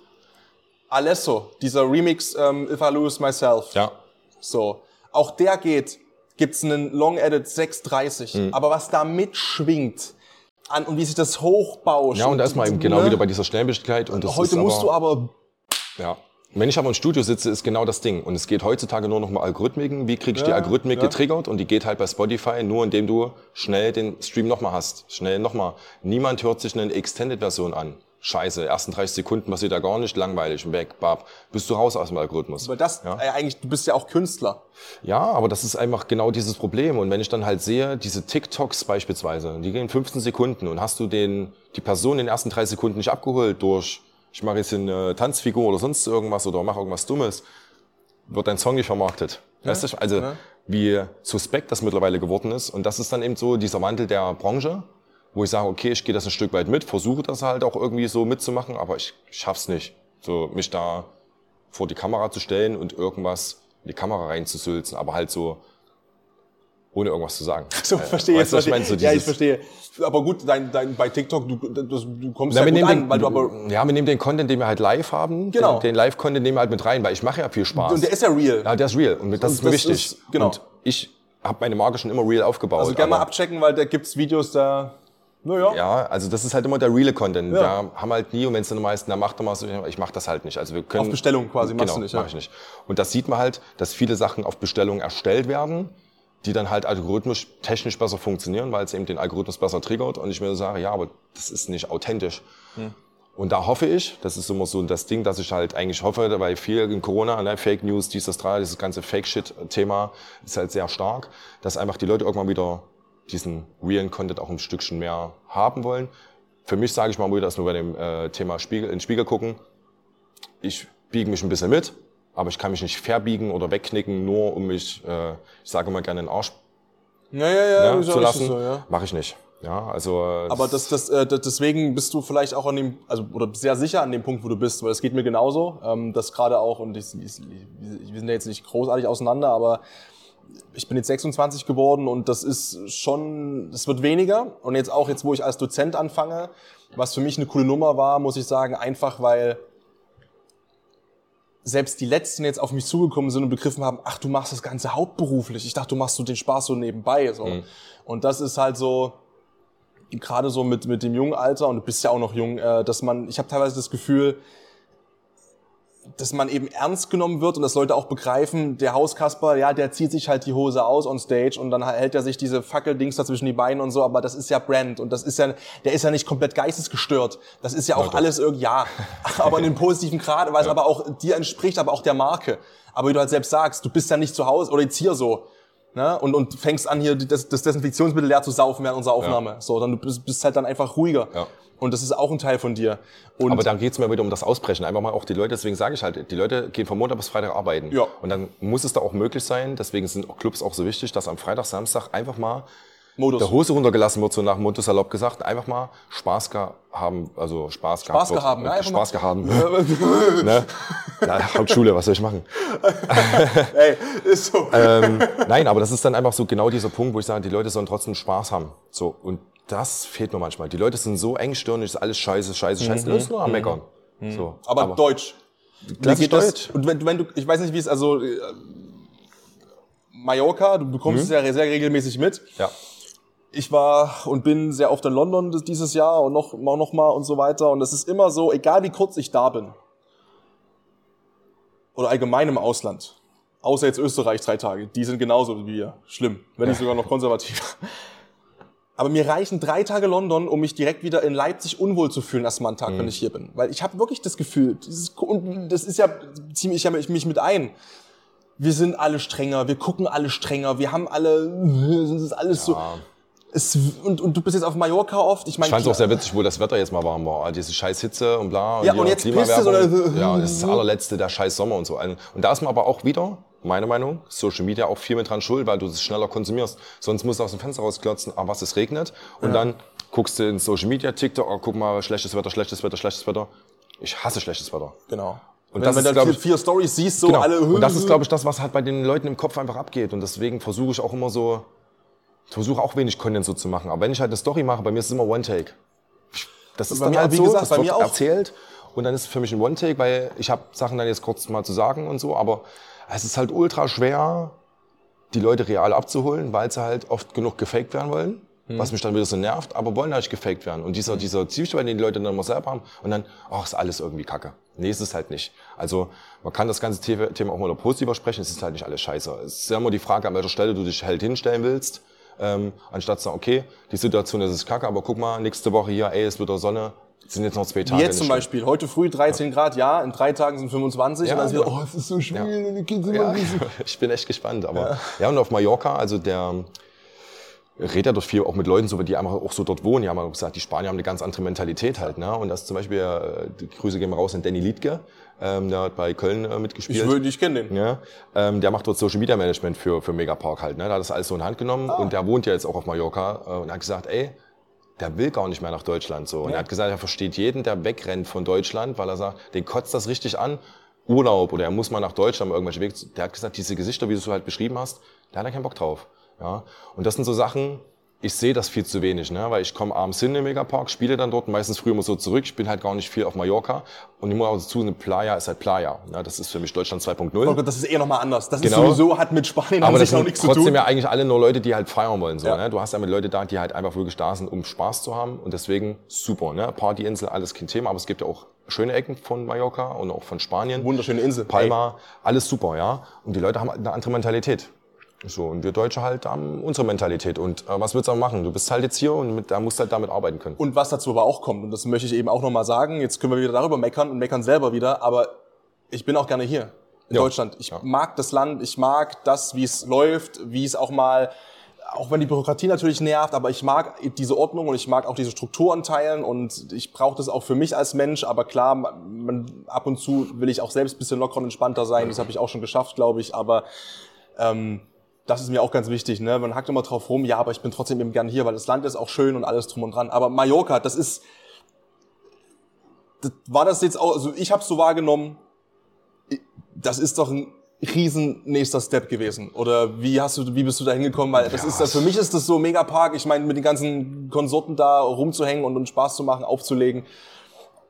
Alesso, dieser Remix ähm, If I Lose Myself. Ja. So. Auch der geht, gibt's einen Long Edit 630. Mhm. Aber was da mitschwingt, an, und wie sich das hochbauscht. Ja, und da ist man eben genau ne? wieder bei dieser Schnelllebigkeit. Und das Heute ist musst aber, du aber, Ja. Wenn ich aber im Studio sitze, ist genau das Ding. Und es geht heutzutage nur noch um Algorithmiken. Wie kriege ich die Ja, Algorithmik ja. getriggert? Und die geht halt bei Spotify nur, indem du schnell den Stream nochmal hast. Schnell nochmal. Niemand hört sich eine Extended-Version an. Scheiße, ersten 30 Sekunden passiert da gar nicht, langweilig, weg, bab. Bist du raus aus dem Algorithmus. weil das, Ja. äh, eigentlich, du bist ja auch Künstler. Ja, aber das ist einfach genau dieses Problem. Und wenn ich dann halt sehe, diese TikToks beispielsweise, die gehen 15 Sekunden und hast du den, die Person in den ersten drei Sekunden nicht abgeholt durch, ich mache jetzt eine Tanzfigur oder sonst irgendwas oder mache irgendwas Dummes, wird dein Song nicht vermarktet. Weißt du, also Ja. wie suspekt das mittlerweile geworden ist. Und das ist dann eben so dieser Wandel der Branche, wo ich sage, okay, ich gehe das ein Stück weit mit, versuche das halt auch irgendwie so mitzumachen, aber ich schaff's nicht, so mich da vor die Kamera zu stellen und irgendwas in die Kamera reinzusülzen, aber halt so ohne irgendwas zu sagen. So, Äh, verstehe weißt jetzt. du, was ich verstehe. meine? So ja, ich dieses- verstehe. Aber gut, dein, dein, bei TikTok, du, das, du kommst Ja, ja, gut an, weil du aber, den, ja, wir nehmen den Content, den wir halt live haben, Genau. den, den Live-Content nehmen wir halt mit rein, weil ich mache ja viel Spaß. und der ist ja real. ja, der ist real und das Und ist mir wichtig. ist- genau. Und ich habe meine Marke schon immer real aufgebaut. also gerne mal abchecken, weil da gibt's Videos da, naja. Ja, also das ist halt immer der reale Content. Ja. Wir haben halt nie, und wenn es dann meisten, dann macht er mal so, ich mache das halt nicht. Also wir können Auf Bestellung quasi, machst genau, du nicht, ja. mach ich nicht. Und das sieht man halt, dass viele Sachen auf Bestellung erstellt werden, die dann halt algorithmisch technisch besser funktionieren, weil es eben den Algorithmus besser triggert. Und ich mir so sage, ja, aber das ist nicht authentisch. Hm. Und da hoffe ich, das ist immer so das Ding, dass ich halt eigentlich hoffe, weil viel in Corona, ne, Fake News, dies, das, drei, dieses ganze Fake-Shit-Thema ist halt sehr stark, dass einfach die Leute irgendwann wieder diesen realen Content auch ein Stückchen mehr haben wollen. Für mich sage ich mal wieder, dass wir bei dem äh, Thema Spiegel, in den Spiegel gucken. Ich biege mich ein bisschen mit, aber ich kann mich nicht verbiegen oder wegknicken, nur um mich, äh, ich sage immer gerne den Arsch Ja, ja, ja, ne, zu lassen. So, ja. Mache ich nicht. Ja, also. äh, Aber das, das, äh, deswegen bist du vielleicht auch an dem, also oder sehr sicher an dem Punkt, wo du bist, weil es geht mir genauso. Ähm, das gerade auch, und ich, ich, wir sind ja jetzt nicht großartig auseinander, aber ich bin jetzt 26 geworden und das ist schon, es wird weniger. Und jetzt auch jetzt, wo ich als Dozent anfange, was für mich eine coole Nummer war, muss ich sagen, einfach weil selbst die Letzten jetzt auf mich zugekommen sind und begriffen haben, ach, du machst das Ganze hauptberuflich. Ich dachte, du machst so den Spaß so nebenbei. So. Und das ist halt so, gerade so mit, mit dem jungen Alter, und du bist ja auch noch jung, äh, dass man, ich habe teilweise das Gefühl, dass man eben ernst genommen wird und dass Leute auch begreifen, der Hauskasper, ja, der zieht sich halt die Hose aus on stage und dann hält er sich diese Fackeldings da zwischen die Beine und so, aber das ist ja Brand und das ist ja, der ist ja nicht komplett geistesgestört. Das ist ja auch alles irgendwie, ja, aber in dem positiven Grad, weil es aber auch dir entspricht, aber auch der Marke. Aber wie du halt selbst sagst, du bist ja nicht zu Hause oder jetzt hier so. Ne? Und, und fängst an, hier das, das Desinfektionsmittel leer zu saufen während unserer Aufnahme. So, dann du bist, bist halt dann einfach ruhiger. Ja. Und das ist auch ein Teil von dir. Und aber dann geht's mir wieder um das Ausbrechen. Einfach mal auch die Leute, deswegen sage ich halt, die Leute gehen von Montag bis Freitag arbeiten. Ja. Und dann muss es da auch möglich sein, deswegen sind auch Clubs auch so wichtig, dass am Freitag, Samstag einfach mal Modus. der Hose runtergelassen wird, so nach Motto salopp gesagt, einfach mal Spaß haben, also Spaß, Spaß gehabt wird. gehabt, ja, einfach mal- Spaß gehabt. ne? Na, Hauptschule, was soll ich machen? Ey, ist so. ähm, nein, aber das ist dann einfach so genau dieser Punkt, wo ich sage, die Leute sollen trotzdem Spaß haben. So und das fehlt mir manchmal. Die Leute sind so engstirnig, ist alles scheiße, scheiße, scheiße. Mhm. Das ist nur am Meckern. So, aber, Deutsch. Wie Klassisch geht das? Deutsch. Und wenn, du- wenn du, ich weiß nicht, wie es, also äh, Mallorca, du bekommst es ja sehr regelmäßig mit. Ja. Ich war und bin sehr oft in London dieses Jahr und noch, mal- noch mal und so weiter. Und es ist immer so, egal wie kurz ich da bin, oder allgemein im Ausland, außer jetzt Österreich drei Tage, die sind genauso wie wir. Schlimm, wenn nicht sogar noch konservativ. Aber mir reichen drei Tage London, um mich direkt wieder in Leipzig unwohl zu fühlen, erstmal einen Tag, wenn ich hier bin. Weil ich habe wirklich das Gefühl, dieses, und das ist ja, ziehe ich ja mich mit ein. Wir sind alle strenger, wir gucken alle strenger, wir haben alle, es ist alles so. Es, und, und du bist jetzt auf Mallorca oft. Ich Ich meine, fand es auch sehr witzig, wo das Wetter jetzt mal warm war. Diese scheiß Hitze und bla. Ja, hier und jetzt Klimawerbung. pisst es oder- Ja, das ist das allerletzte, der scheiß Sommer und so. Und da ist man aber auch wieder, meine Meinung, Social Media auch viel mit dran schuld, weil du das schneller konsumierst. Sonst musst du aus dem Fenster rausklotzen, ah, was, es regnet. Und dann guckst du in Social Media, TikTok, oh, guck mal, schlechtes Wetter, schlechtes Wetter, schlechtes Wetter. Ich hasse schlechtes Wetter. genau. Und das wenn, ist, wenn du ich, vier Stories siehst, so genau. alle Und das ist, glaube ich, das, was halt bei den Leuten im Kopf einfach abgeht. Und deswegen versuche ich auch immer so, versuche auch wenig Content so zu machen. Aber wenn ich halt eine Story mache, bei mir ist es immer One-Take. Das ist Bei dann mir- halt wie so, gesagt, das bei wird mir auch. erzählt. Und dann ist es für mich ein One-Take, weil ich habe Sachen dann jetzt kurz mal zu sagen und so. Aber es ist halt ultra schwer, die Leute real abzuholen, weil sie halt oft genug gefaked werden wollen. Mhm. Was mich dann wieder so nervt, aber wollen halt gefaked werden. Und dieser, dieser Zwiespalt, den die Leute dann immer selber haben, und dann, ach, ist alles irgendwie kacke. Nee, ist es halt nicht. Also, man kann das ganze The- Thema auch mal positiver sprechen, es ist halt nicht alles scheiße. Es ist ja immer die Frage, an welcher Stelle du dich halt hinstellen willst, ähm, anstatt zu sagen, okay, die Situation ist kacke, aber guck mal, nächste Woche hier, ey, ist wieder Sonne, es sind jetzt noch zwei Wie Tage. jetzt zum. Beispiel. Heute früh 13 Grad, ja, in drei Tagen sind 25 Ja, und dann ist wieder, oh, es ist so schwül und die Kinder sind Ja, riesig. ich bin echt gespannt. Aber ja. und auf Mallorca, also der redet ja dort viel auch mit Leuten, so die einfach auch so dort wohnen. Die haben auch gesagt, die Spanier haben eine ganz andere Mentalität halt. Ne? Und das zum Beispiel, äh, die Grüße gehen raus an Danny Liedke, ähm, der hat bei Köln äh, mitgespielt. Ich würde, ich kenne den. Ja, ähm, der macht dort Social Media Management für, für Megapark halt. Ne? Da hat das alles so in Hand genommen und der wohnt ja jetzt auch auf Mallorca äh, und hat gesagt, ey, der will gar nicht mehr nach Deutschland so. Und er hat gesagt, er versteht jeden, der wegrennt von Deutschland, weil er sagt, den kotzt das richtig an. Urlaub oder er muss mal nach Deutschland irgendwelche Wege. Der hat gesagt, diese Gesichter, wie du es so halt beschrieben hast, da hat er keinen Bock drauf. Ja, und das sind so Sachen. Ich sehe das viel zu wenig, ne? weil ich komme abends hin im Megapark, spiele dann dort, meistens früher immer so zurück. Ich bin halt gar nicht viel auf Mallorca. Und ich muss auch dazu, eine Playa ist halt Playa. Ne? Das ist für mich Deutschland 2.0. Oh Gott, das ist eher nochmal anders. Das Genau. ist sowieso, hat mit Spanien an Aber das sich sind nichts zu trotzdem tun. ja eigentlich alle nur Leute, die halt feiern wollen. So, Ja. ne? Du hast ja mit Leute da, die halt einfach wirklich da sind, um Spaß zu haben. Und deswegen super. Ne? Partyinsel, alles kein Thema. Aber es gibt ja auch schöne Ecken von Mallorca und auch von Spanien. Wunderschöne Insel. Palma, alles super, ja. Und die Leute haben halt eine andere Mentalität. So, und wir Deutsche halt haben unsere Mentalität. Und äh, was willst du auch machen? Du bist halt jetzt hier und mit, da musst du halt damit arbeiten können. Und was dazu aber auch kommt, und das möchte ich eben auch nochmal sagen, jetzt können wir wieder darüber meckern und meckern selber wieder, aber ich bin auch gerne hier in Ja. Deutschland. Ich Ja. mag das Land, ich mag das, wie es läuft, wie es auch mal, auch wenn die Bürokratie natürlich nervt, aber ich mag diese Ordnung und ich mag auch diese Strukturen teilen und ich brauche das auch für mich als Mensch, aber klar, man, ab und zu will ich auch selbst ein bisschen lockerer und entspannter sein, das habe ich auch schon geschafft, glaube ich, aber ähm, das ist mir auch ganz wichtig. Ne? Man hackt immer drauf rum, ja, aber ich bin trotzdem eben gern hier, weil das Land ist auch schön und alles drum und dran. Aber Mallorca, das ist, das, war das jetzt auch, also ich habe es so wahrgenommen, das ist doch ein riesen nächster Step gewesen. Oder wie hast du, wie bist du da hingekommen? Weil das Ja. ist, für mich ist das so Megapark. Ich meine, mit den ganzen Konsorten da rumzuhängen und, und Spaß zu machen, aufzulegen,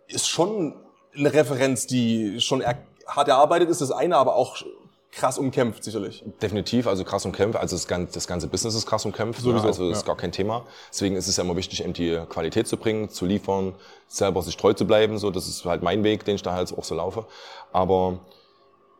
ist schon eine Referenz, die schon er, hart erarbeitet ist, das eine, aber auch krass umkämpft, sicherlich. Definitiv, also krass umkämpft. Also das ganze, das ganze Business ist krass umkämpft. Sowieso, ne? Also das ist ja. gar kein Thema. Deswegen ist es ja immer wichtig, eben die Qualität zu bringen, zu liefern, selber sich treu zu bleiben. So, das ist halt mein Weg, den ich da halt auch so laufe. Aber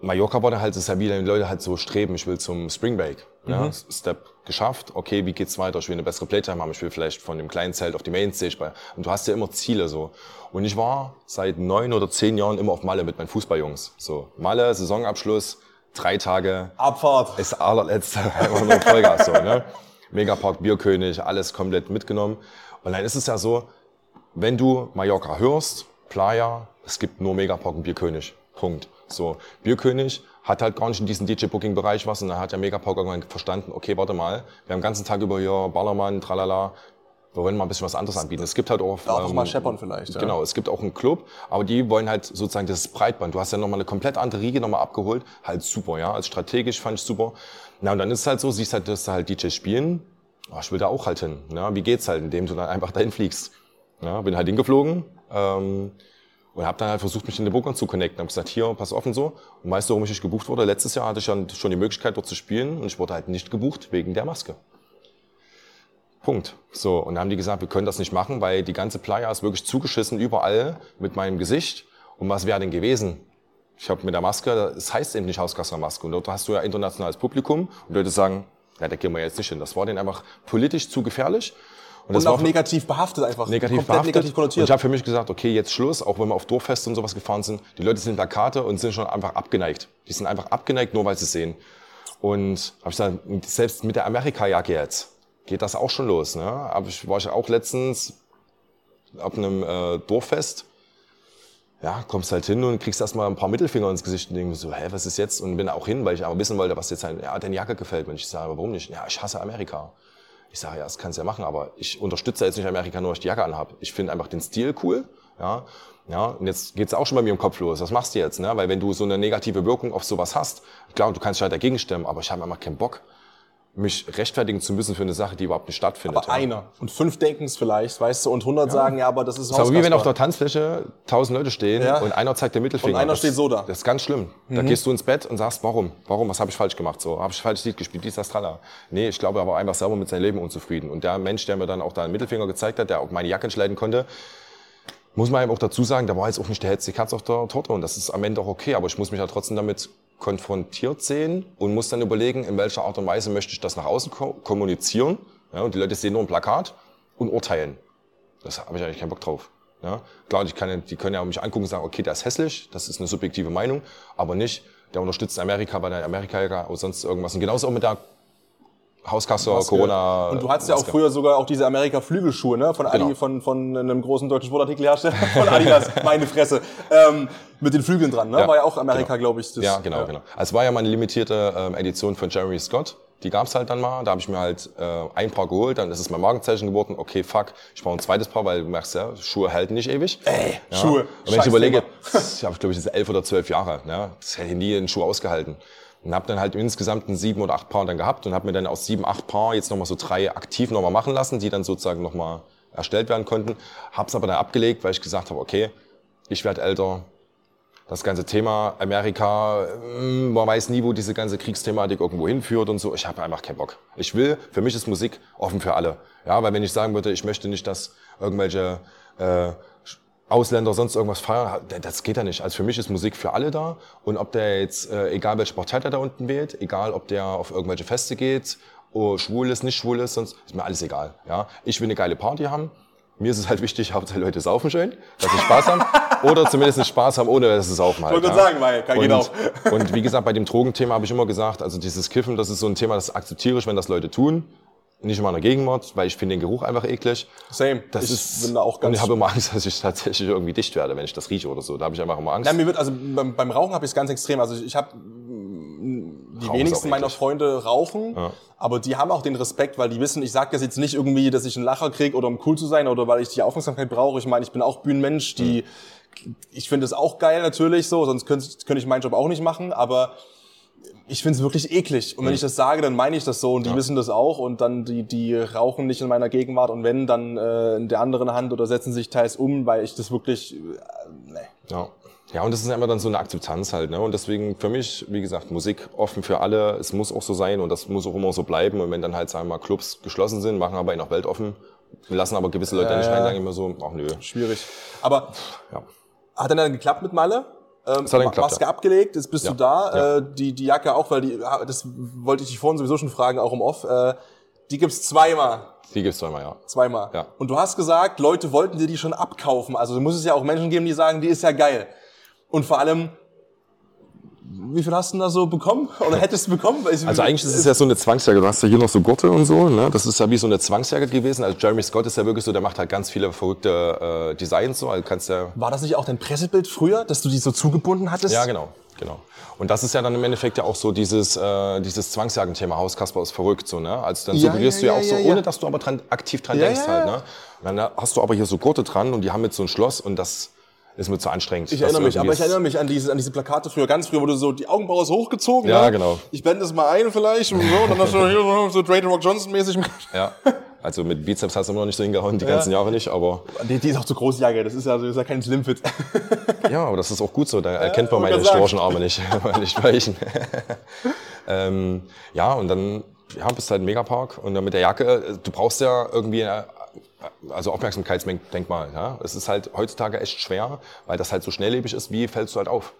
Mallorca war dann halt, das ist ja wieder, wenn die Leute halt so streben, ich will zum Spring Break. Ja, Step geschafft, okay, wie geht's weiter? Ich will eine bessere Playtime haben, ich will vielleicht von dem kleinen Zelt auf die Mainstage. Bei, und du hast ja immer Ziele so. Und ich war seit neun oder zehn Jahren immer auf Malle mit meinen Fußballjungs. So, Malle, Saisonabschluss, drei Tage, Abfahrt. ist allerletzte, einfach nur Vollgas so, ne? Megapark, Bierkönig, alles komplett mitgenommen. Und dann ist es ja so, wenn du Mallorca hörst, Playa, es gibt nur Megapark und Bierkönig. Punkt. So, Bierkönig hat halt gar nicht in diesem DJ-Booking-Bereich was und dann hat der Megapark irgendwann verstanden, okay, warte mal, wir haben den ganzen Tag über hier Ballermann, tralala, wir wollen mal ein bisschen was anderes anbieten. Es gibt halt auch... Auch ähm, mal scheppern vielleicht. Ja. Genau, es gibt auch einen Club, aber die wollen halt sozusagen das Breitband. Du hast ja nochmal eine komplett andere Riege nochmal abgeholt. Halt super, ja. Als strategisch fand ich super. Na, und dann ist es halt so, siehst halt, dass da halt DJs spielen. Oh, ich will da auch halt hin. Na, wie geht's halt, indem du dann einfach dahin fliegst? Ja, bin halt hingeflogen. Ähm, und habe dann halt versucht, mich in den Bokern zu connecten. Hab gesagt, hier, pass offen so. Und weißt du, warum ich nicht gebucht wurde? Letztes Jahr hatte ich dann schon die Möglichkeit, dort zu spielen und ich wurde halt nicht gebucht wegen der Maske. Punkt. So, und dann haben die gesagt, wir können das nicht machen, weil die ganze Playa ist wirklich zugeschissen überall mit meinem Gesicht. Und was wäre denn gewesen? Ich habe mit der Maske, das heißt eben nicht Hauskassermaske. Und dort hast du ja internationales Publikum und Leute sagen, ja, da gehen wir jetzt nicht hin. Das war denen einfach politisch zu gefährlich. Und das auch war negativ behaftet einfach. negativ komplett behaftet. negativ und konnotiert. ich habe für mich gesagt, okay, jetzt Schluss, auch wenn wir auf Dorffeste und sowas gefahren sind. Die Leute sind Plakate und sind schon einfach abgeneigt. Die sind einfach abgeneigt, nur weil sie es sehen. Und habe ich gesagt, selbst mit der Amerika-Jacke jetzt geht das auch schon los. Ne? Aber ich war ich auch letztens auf einem äh, Dorffest. Ja, kommst halt hin und kriegst erstmal ein paar Mittelfinger ins Gesicht und denkst so, hä, was ist jetzt? Und bin auch hin, weil ich aber wissen wollte, was jetzt halt, ja, deine Jacke gefällt mir. Ich sage, aber warum nicht? Ja, ich hasse Amerika. Ich sage, ja, das kannst du ja machen, aber ich unterstütze jetzt nicht Amerika, nur weil ich die Jacke anhab. Ich finde einfach den Stil cool, ja. Ja, und jetzt geht's auch schon bei mir im Kopf los. Was machst du jetzt? Ne? Weil wenn du so eine negative Wirkung auf sowas hast, klar, du kannst halt dagegen stemmen, aber ich habe einfach keinen Bock, mich rechtfertigen zu müssen für eine Sache, die überhaupt nicht stattfindet. Aber ja. einer. Und fünf denken es vielleicht, weißt du, und 100 sagen, ja, aber das ist Das ist aber wie wenn auf der Tanzfläche tausend Leute stehen Ja. und einer zeigt den Mittelfinger. Und einer das, steht so da. Mhm. Das ist ganz schlimm. Da gehst du ins Bett und sagst, warum? Warum? Was habe ich falsch gemacht? So, habe ich falsches Lied gespielt? Dies, das, tralla. Nee, ich glaube, er war einfach selber mit seinem Leben unzufrieden. Und der Mensch, der mir dann auch da einen Mittelfinger gezeigt hat, der auch meine Jacke entschleiden konnte, muss man eben auch dazu sagen, da war jetzt auch nicht der hellste Katz auf der Torte und das ist am Ende auch okay, aber ich muss mich ja trotzdem damit konfrontiert sehen und muss dann überlegen, in welcher Art und Weise möchte ich das nach außen ko kommunizieren. Ja, und die Leute sehen nur ein Plakat und urteilen. Das habe ich eigentlich keinen Bock drauf. Ja, klar, die, kann, die können ja mich angucken und sagen, okay, der ist hässlich, das ist eine subjektive Meinung, aber nicht, der unterstützt Amerika, weil der Amerika oder sonst irgendwas. Und genauso auch mit der Hauskasse. Corona. Und du hattest ja auch früher sogar auch diese Amerika-Flügelschuhe, ne? Von, Adi, Genau. von, von einem großen deutschen Sportartikelhersteller, von Adidas, meine Fresse. Ähm, mit den Flügeln dran, ne? Ja, War ja auch Amerika, genau. glaube ich. Das, Ja, genau, genau. Also es war ja mal eine limitierte ähm, Edition von Jeremy Scott. Die gab's halt dann mal. Da habe ich mir halt äh, ein Paar geholt, dann ist es mein Markenzeichen geworden. Okay, fuck, ich brauche ein zweites Paar, weil du merkst ja, Schuhe halten nicht ewig. Ey, ja. Schuhe. Und wenn ich überlege, ich habe, glaube ich, jetzt elf oder zwölf Jahre. Ne? Das hätte ich nie einen Schuh ausgehalten. Und habe dann halt insgesamt ein sieben oder acht Paar dann gehabt und habe mir dann aus sieben, acht Paar jetzt nochmal so drei aktiv nochmal machen lassen, die dann sozusagen nochmal erstellt werden konnten. Hab's aber dann abgelegt, weil ich gesagt habe, okay, ich werde älter, das ganze Thema Amerika, mm, man weiß nie, wo diese ganze Kriegsthematik irgendwo hinführt und so. Ich habe einfach keinen Bock. Ich will, für mich ist Musik offen für alle. Ja, weil wenn ich sagen würde, ich möchte nicht, dass irgendwelche äh, Ausländer sonst irgendwas feiern, das geht ja nicht. Also für mich ist Musik für alle da. Und ob der jetzt, äh, egal welche Partei der da unten wählt, egal ob der auf irgendwelche Feste geht, oh, schwul ist, nicht schwul ist, sonst ist mir alles egal. Ja, ich will eine geile Party haben. Mir ist es halt wichtig, Hauptsache Leute saufen schön, dass sie Spaß haben. Oder zumindest Spaß haben, ohne dass sie saufen halt. Wollte ja. sagen, weil, kann- und, genau. Und wie gesagt, bei dem Drogenthema habe ich immer gesagt, also dieses Kiffen, das ist so ein Thema, das akzeptiere ich, wenn das Leute tun. Nicht in meiner Gegenwart, weil ich finde den Geruch einfach eklig. Same. Das ich ist, bin da auch und ganz. ich habe immer Angst, dass ich tatsächlich irgendwie dicht werde, wenn ich das rieche oder so. Da habe ich einfach immer Angst. Ja, mir wird, also beim, beim Rauchen habe ich es ganz extrem. Also ich, ich habe die Rauchen wenigsten meiner. Freunde rauchen, aber die haben auch den Respekt, weil die wissen, ich sage das jetzt nicht irgendwie, dass ich einen Lacher krieg oder um cool zu sein oder weil ich die Aufmerksamkeit brauche. Ich meine, ich bin auch Bühnenmensch, die ich finde es auch geil natürlich so, sonst könnte, könnte ich meinen Job auch nicht machen, aber ich finde es wirklich eklig. Und wenn ich das sage, dann meine ich das so und die wissen das auch und dann die, die rauchen nicht in meiner Gegenwart und wenn, dann äh, in der anderen Hand oder setzen sich teils um, weil ich das wirklich, äh, nee. Ja. Ja, und das ist immer dann so eine Akzeptanz halt, ne? Und deswegen für mich, wie gesagt, Musik offen für alle. Es muss auch so sein und das muss auch immer so bleiben. Und wenn dann halt, sagen wir mal, Clubs geschlossen sind, machen aber ihn auch weltoffen, lassen aber gewisse Leute Ja, nicht ja. rein, sagen immer so, ach nö. Schwierig. Aber Ja. hat dann dann geklappt mit Malle? Ähm, Maske ja. abgelegt, jetzt bist Ja, du da. Äh, die, die Jacke auch, weil die, das wollte ich dich vorhin sowieso schon fragen, auch im Off. Äh, die gibt's zweimal. Die gibt's zweimal, ja. Zweimal. Ja. Und du hast gesagt, Leute wollten dir die schon abkaufen. Also muss es ja auch Menschen geben, die sagen, die ist ja geil. Und vor allem, wie viel hast du denn da so bekommen? Oder hättest du bekommen? Ich- Also eigentlich ist es ja so eine Zwangsjacke. Du hast ja hier noch so Gurte und so. Ne? Das ist ja wie so eine Zwangsjacke gewesen. Also Jeremy Scott ist ja wirklich so, der macht halt ganz viele verrückte äh, Designs so. Also kannst ja War das nicht auch dein Pressebild früher, dass du die so zugebunden hattest? Ja, genau, genau. Und das ist ja dann im Endeffekt ja auch so dieses, äh, dieses Zwangsjagenthema. Haus Kasper ist verrückt, so, ne? Also dann Ja, suggerierst ja, du ja auch ja, so, ja, ja. ohne dass du aber dran, aktiv dran denkst halt, ne? Und dann hast du aber hier so Gurte dran und die haben jetzt so ein Schloss und das ist mir zu anstrengend. Ich erinnere mich, aber ich erinnere mich an diese, an diese Plakate früher, ganz früher, wo du so die Augenbraue so hochgezogen Ja, ne? genau. Ich blende es mal ein vielleicht und so, und dann hast du hier so, so Dwayne Rock Johnson mäßig. Ja. Also mit Bizeps hast du immer noch nicht so hingehauen, die ganzen Jahre nicht, aber Die, die ist auch zu groß, die Jacke, das ist ja, das ist ja kein Slimfit. ja, aber das ist auch gut so. Da erkennt man wollte meine. Storchenarme nicht, weil nicht weichen. ähm, ja, und dann ja, bist du halt im Megapark und dann mit der Jacke, du brauchst ja irgendwie also Aufmerksamkeitsdenkmal. Ja? Es ist halt heutzutage echt schwer, weil das halt so schnelllebig ist, wie fällst du halt auf?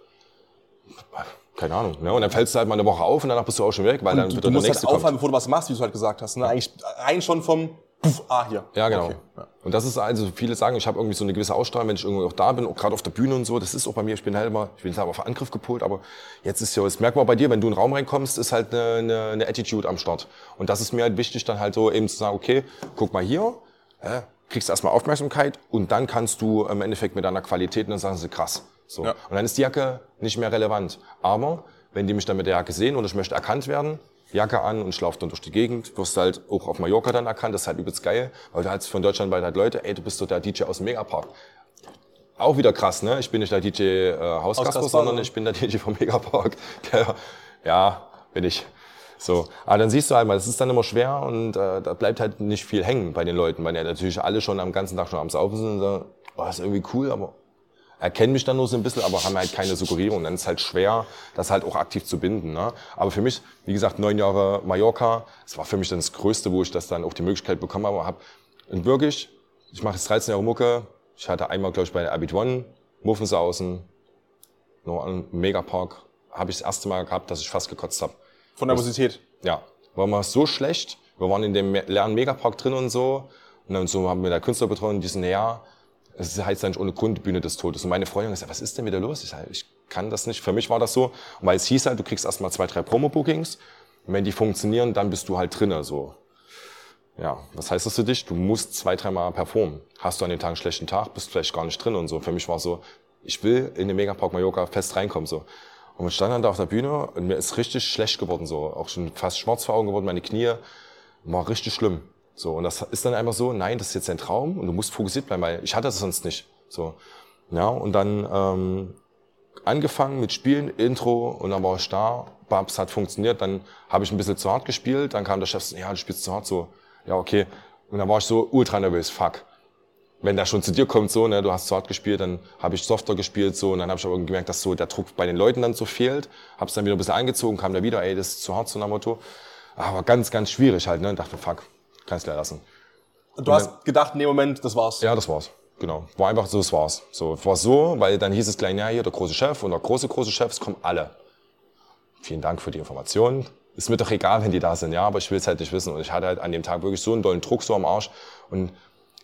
Keine Ahnung. Ne? Und dann fällst du halt mal eine Woche auf und danach bist du auch schon weg, weil dann Du, wird du der musst halt nächste aufhören, kommt. bevor du was machst, wie du halt gesagt hast. Ne? Eigentlich rein schon vom Puff, ah, hier. Ja, genau. Okay. Und das ist also, viele sagen, ich habe irgendwie so eine gewisse Ausstrahlung, wenn ich irgendwo auch da bin, auch gerade auf der Bühne und so. Das ist auch bei mir, ich bin halt immer, ich bin halt auf Angriff gepolt, aber jetzt ist ja, das merkt man bei dir, wenn du in den Raum reinkommst, ist halt eine, eine, eine Attitude am Start. Und das ist mir halt wichtig, dann halt so eben zu sagen, okay, guck mal hier, äh, kriegst erstmal Aufmerksamkeit und dann kannst du im Endeffekt mit deiner Qualität, und dann sagen sie krass. So. Ja. Und dann ist die Jacke nicht mehr relevant. Aber wenn die mich dann mit der Jacke sehen und ich möchte erkannt werden, Jacke an und ich laufe dann durch die Gegend, wirst halt auch auf Mallorca dann erkannt, das ist halt übelst geil, weil du halt von Deutschland weit halt Leute, ey, du bist doch der DJ aus dem Megapark. auch wieder krass, ne? Ich bin nicht der DJ äh, Hauskasper, sondern ich bin der DJ vom Megapark. Der, ja, bin ich. So, aber dann siehst du halt mal, es ist dann immer schwer und äh, da bleibt halt nicht viel hängen bei den Leuten, weil ja natürlich alle schon am ganzen Tag schon am Saufen sind und sagen, oh, ist irgendwie cool, aber erkennen mich dann nur so ein bisschen, aber haben halt keine Suggerierung. Dann ist halt schwer, das halt auch aktiv zu binden. Ne? Aber für mich, wie gesagt, neun Jahre Mallorca, das war für mich dann das Größte, wo ich das dann auch die Möglichkeit bekommen habe. Hab, und wirklich, ich mache jetzt 13 Jahre Mucke. Ich hatte einmal, glaube ich, bei der Abit One, Muffensausen, noch einen Megapark, habe ich das erste Mal gehabt, dass ich fast gekotzt habe. Von Nervosität. Ja, war mal so schlecht. Wir waren in dem leeren Megapark drin und so. Und dann so haben wir der Künstler betreut und die sind, ja, es heißt nicht ohne Grund Bühne des Todes. Und meine Freundin gesagt, was ist denn wieder los? Ich sage, ich kann das nicht. Für mich war das so. Und weil es hieß halt, du kriegst erstmal zwei, drei Promo-Bookings. Und wenn die funktionieren, dann bist du halt drinnen, so. Ja, was heißt das für dich? Du musst zwei, dreimal performen. Hast du an den Tag einen schlechten Tag, bist vielleicht gar nicht drin und so. Für mich war es so, ich will in den Megapark Mallorca fest reinkommen, so. Und wir standen dann da auf der Bühne und mir ist richtig schlecht geworden, so. Auch schon fast schwarz vor Augen geworden, meine Knie. War richtig schlimm. So. Und das ist dann einfach so, nein, das ist jetzt dein Traum und du musst fokussiert bleiben, weil ich hatte das sonst nicht. So. Ja, und dann, ähm, angefangen mit Spielen, Intro und dann war ich da. Babs hat funktioniert, dann habe ich ein bisschen zu hart gespielt, dann kam der Chef, ja, du spielst zu hart, so, ja, okay. Und dann war ich so ultra nervös, fuck. Wenn der schon zu dir kommt, so, ne, du hast zu hart gespielt, dann habe ich softer gespielt, so, und dann habe ich aber gemerkt, dass so der Druck bei den Leuten dann so fehlt. Hab's dann wieder ein bisschen angezogen, kam da wieder, ey, das ist zu hart, so nach Motto. Aber ganz, ganz schwierig halt, ne, und dachte, fuck, kannst leer lassen. Und du hast gedacht, in dem Moment, das war's. Ja, das war's. Genau. War einfach so, das war's. So, war so, weil dann hieß es gleich, ja, hier der große Chef und der große, große Chef, es kommen alle. Vielen Dank für die Informationen. Ist mir doch egal, wenn die da sind, ja, aber ich will es halt nicht wissen. Und ich hatte halt an dem Tag wirklich so einen dollen Druck so am Arsch. Und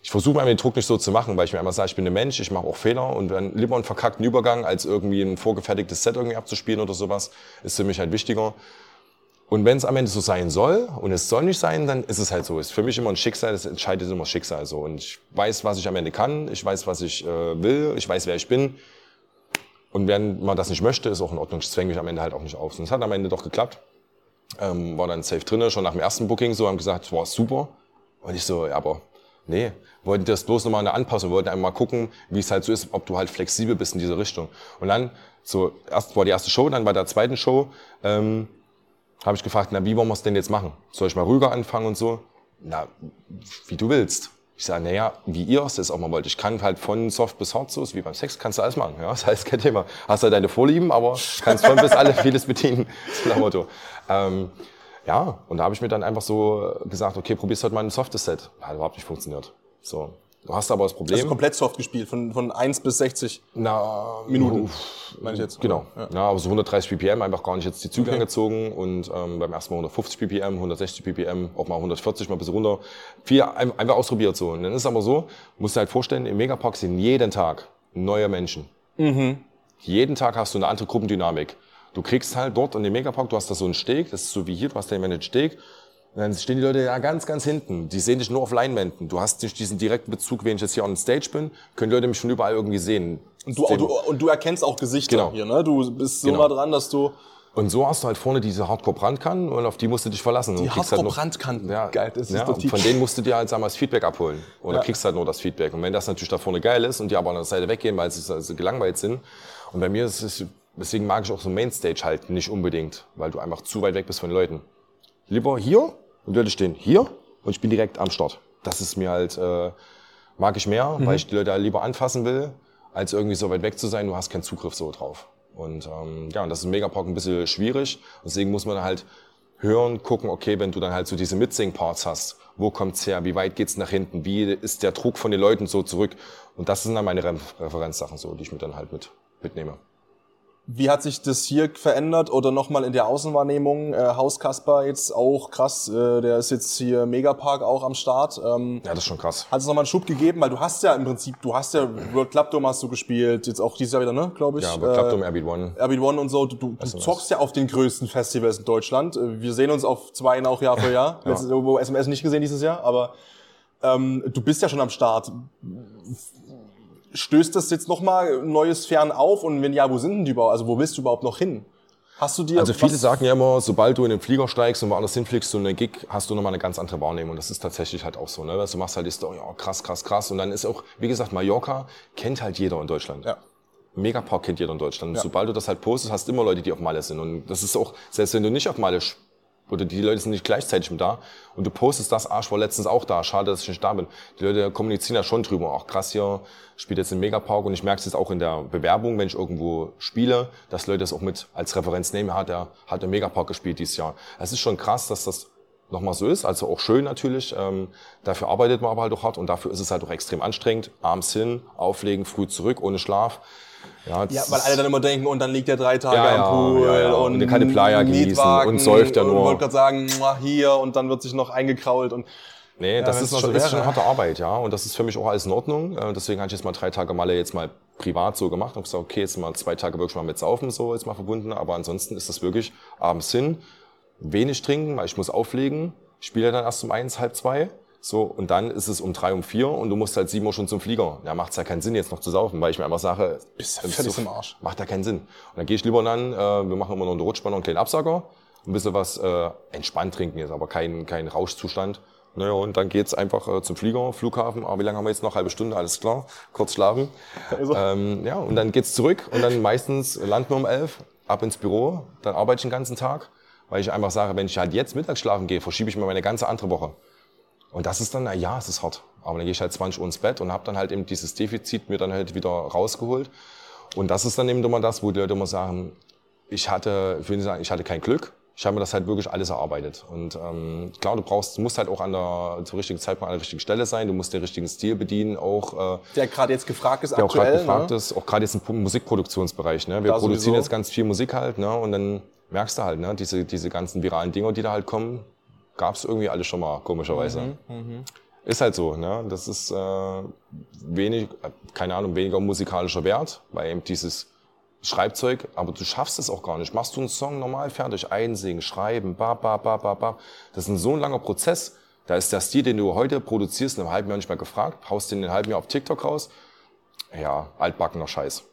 ich versuche mir den Druck nicht so zu machen, weil ich mir immer sage, ich bin ein Mensch, ich mache auch Fehler und dann lieber einen verkackten Übergang, als irgendwie ein vorgefertigtes Set irgendwie abzuspielen oder sowas, ist für mich halt wichtiger. Und wenn es am Ende so sein soll und es soll nicht sein, dann ist es halt so. Ist für mich immer ein Schicksal, das entscheidet immer Schicksal so. Und ich weiß, was ich am Ende kann, ich weiß, was ich äh, will, ich weiß, wer ich bin. Und wenn man das nicht möchte, ist auch in Ordnung. Ich zwänge mich am Ende halt auch nicht auf. Und es hat am Ende doch geklappt. Ähm, war dann safe drinne, schon nach dem ersten Booking so, haben gesagt, war super. Und ich so, ja, aber nee, wollten das bloß nochmal eine Anpassung, wollten einmal gucken, wie es halt so ist, ob du halt flexibel bist in diese Richtung. Und dann, so, erst war die erste Show, dann bei der zweiten Show, ähm, habe ich gefragt, na, wie wollen wir es denn jetzt machen? Soll ich mal ruhiger anfangen und so? Na, wie du willst. Ich sage, naja, wie ihr es jetzt auch mal wollt. Ich kann halt von soft bis hart so, ist wie beim Sex, kannst du alles machen. Ja, das heißt kein Thema. Hast halt deine Vorlieben, aber kannst von bis alle vieles bedienen. Nach dem Motto. Ähm, ja, und da habe ich mir dann einfach so gesagt, okay, probier's halt mal ein softes Set. Hat überhaupt nicht funktioniert. So. Du hast aber das Problem. Also komplett soft gespielt, von, von 1 bis 60 Na, Minuten, uff, meine ich jetzt. Genau. Ja. Ja. aber so 130 ppm einfach gar nicht jetzt die Zügel Okay. angezogen und ähm, beim ersten Mal 150 ppm, 160 ppm, auch mal 140 mal ein bisschen runter. Viel ein- einfach ausprobiert so. Und dann ist es aber so, musst du halt vorstellen, im Megapark sind jeden Tag neue Menschen. Jeden Tag hast du eine andere Gruppendynamik. Du kriegst halt dort in dem Megapark, du hast da so einen Steg, das ist so wie hier, du hast da immer einen Steg. Und dann stehen die Leute ja ganz, ganz hinten. Die sehen dich nur auf Leinwänden. Du hast nicht diesen direkten Bezug, wenn ich jetzt hier on stage bin, können Leute mich von überall irgendwie sehen. Und du, du, und du erkennst auch Gesichter Genau. hier, ne? Du bist so Genau. nah dran, dass du Und so hast du halt vorne diese Hardcore-Brandkannen und auf die musst du dich verlassen. die kriegst halt Hardcore-Brandkanten. Ja, Geil, das ist ja, doch die. von denen musst du dir halt sag mal, das Feedback abholen. Oder Ja. kriegst halt nur das Feedback. Und wenn das natürlich da vorne geil ist und die aber an der Seite weggehen, weil sie also gelangweilt sind. Und bei mir ist es, deswegen mag ich auch so Mainstage halt nicht unbedingt, weil du einfach zu weit weg bist von den Leuten. Lieber hier und Leute stehen hier und ich bin direkt am Start. Das ist mir halt, äh, mag ich mehr, Mhm. weil ich die Leute lieber anfassen will, als irgendwie so weit weg zu sein, du hast keinen Zugriff so drauf. Und ähm, ja, und das ist im Megapark ein bisschen schwierig. Deswegen muss man halt hören, gucken, okay, wenn du dann halt so diese Mitsing-Parts hast, wo kommt's her, wie weit geht's nach hinten, wie ist der Druck von den Leuten so zurück. Und das sind dann meine Re Referenzsachen so, die ich mir dann halt mit mitnehme. Wie hat sich das hier verändert oder nochmal in der Außenwahrnehmung? Äh, Haus Kasper jetzt auch krass, äh, der ist jetzt hier Megapark auch am Start. Ähm, Ja, das ist schon krass. hat es nochmal einen Schub gegeben, weil du hast ja im Prinzip, du hast ja World Club Dome hast du gespielt, jetzt auch dieses Jahr wieder, ne, glaube ich. Ja, aber klappt um Airbeat One. Airbeat One und so, du, du, du zockst ja auf den größten Festivals in Deutschland. Äh, Wir sehen uns auf zwei auch Jahr für Jahr. Letztes Jahr, wo SMS nicht gesehen dieses Jahr, aber ähm, du bist ja schon am Start. Stößt das jetzt nochmal neue Sphären auf und wenn ja, wo sind denn die überhaupt? Also wo willst du überhaupt noch hin? Hast du dir Also viele sagen ja immer, sobald du in den Flieger steigst und woanders hinfliegst, so eine Gig, hast du nochmal eine ganz andere Wahrnehmung. Und das ist tatsächlich halt auch so. Ne? Also du machst halt die Story, oh, krass, krass, krass. Und dann ist auch, wie gesagt, Mallorca kennt halt jeder in Deutschland. Ja. Megapark kennt jeder in Deutschland. Und Ja. Sobald du das halt postest, hast du immer Leute, die auf Malle sind. Und das ist auch, selbst wenn du nicht auf Malle oder die Leute sind nicht gleichzeitig mit da und du postest das, ich war letztens auch da, schade, dass ich nicht da bin. Die Leute kommunizieren ja schon drüber, auch krass hier, spielt jetzt im Megapark und ich merke es jetzt auch in der Bewerbung, wenn ich irgendwo spiele, dass Leute das auch mit als Referenz nehmen, hat er hat im Megapark gespielt dieses Jahr. Es ist schon krass, dass das nochmal so ist, also auch schön natürlich. Ähm, dafür arbeitet man aber halt auch hart und dafür ist es halt auch extrem anstrengend. Abends hin, auflegen, früh zurück, ohne Schlaf. Ja, Ja, weil alle dann immer denken, und dann liegt er drei Tage Ja, am Pool ja, und Und die Playa genießen und säuft Und nur. wollte gerade sagen, "Mua, hier und dann wird sich noch eingekrault und Nee, das ist schon, so ist schon harte Arbeit, ja. Und das ist für mich auch alles in Ordnung. Äh, Deswegen habe ich jetzt mal drei Tage Malle jetzt mal privat so gemacht und gesagt, okay, jetzt mal zwei Tage wirklich mal mit Saufen so jetzt mal verbunden. Aber ansonsten ist das wirklich abends hin, wenig trinken, weil ich muss auflegen. Ich spiele dann erst um eins, halb zwei. So, und dann ist es um drei, um vier und du musst halt sieben Uhr schon zum Flieger. Da macht's ja keinen Sinn, jetzt noch zu saufen, weil ich mir einfach sage, Bist ja ist völlig im Arsch. Macht ja keinen Sinn. Und dann gehe ich lieber dann, äh, wir machen immer noch eine Rutschbahn und einen kleinen Absacker, ein bisschen was äh, entspannt trinken jetzt, aber kein, kein Rauschzustand. Naja, und dann geht's einfach äh, zum Flieger, Flughafen. Aber wie lange haben wir jetzt noch? Halbe Stunde, alles klar. Kurz schlafen. Also- Ähm, ja, und dann geht's zurück und dann meistens landen wir um elf, ab ins Büro. Dann arbeite ich den ganzen Tag, weil ich einfach sage, wenn ich halt jetzt mittags schlafen gehe, verschiebe ich mir meine ganze andere Woche. Und das ist dann, na ja, es ist hart. Aber dann gehe ich halt 20 Uhr ins Bett und habe dann halt eben dieses Defizit mir dann halt wieder rausgeholt. Und das ist dann eben immer das, wo die Leute immer sagen, ich hatte, ich will nicht sagen, ich hatte kein Glück. Ich habe mir das halt wirklich alles erarbeitet. Und ähm, klar, du brauchst, du musst halt auch an der zum richtigen Zeitpunkt an der richtigen Stelle sein. Du musst den richtigen Stil bedienen, auch äh, der gerade jetzt gefragt ist der auch gerade aktuell. gefragt ne? ist, auch gerade jetzt im Musikproduktionsbereich. Ne? Wir Da produzieren sowieso. jetzt ganz viel Musik halt, ne? Und dann merkst du halt, ne, diese, diese ganzen viralen Dinger, die da halt kommen, gab's irgendwie alle schon mal, komischerweise. Mhm, Ist halt so, ne? Das ist äh, wenig, äh, keine Ahnung, weniger musikalischer Wert, weil eben dieses Schreibzeug, aber du schaffst es auch gar nicht. Machst du einen Song normal fertig, einsingen, schreiben, ba, ba, ba, ba, ba. Das ist ein so ein langer Prozess. Da ist der Stil, den du heute produzierst, in einem halben Jahr nicht mehr gefragt, haust den in einem halben Jahr auf TikTok raus. Ja, altbackener Scheiß.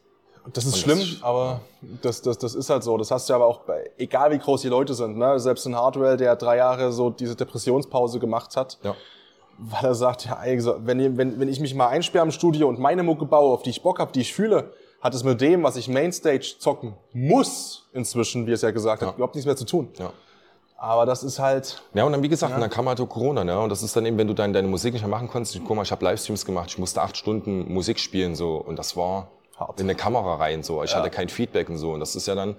Das ist Und schlimm, das ist- aber das, das, das ist halt so. Das hast du aber auch bei, egal wie groß die Leute sind, ne? Selbst in Hardwell, der drei Jahre so diese Depressionspause gemacht hat, Ja. weil er sagt, ja, wenn, wenn, wenn ich mich mal einsperre im Studio und meine Mucke baue, auf die ich Bock habe, die ich fühle, hat es mit dem, was ich Mainstage zocken muss, inzwischen, wie es ja gesagt hat, überhaupt nichts mehr zu tun. Ja. Aber das ist halt, Ja, und dann, wie gesagt, und dann kam halt auch Corona, ne? Und das ist dann eben, wenn du dann deine Musik nicht mehr machen konntest. Ich, guck mal, ich habe Livestreams gemacht, ich musste acht Stunden Musik spielen, so. Und das war Hart. in eine Kamera rein, so. Ich hatte kein Feedback und so. Und das ist ja dann,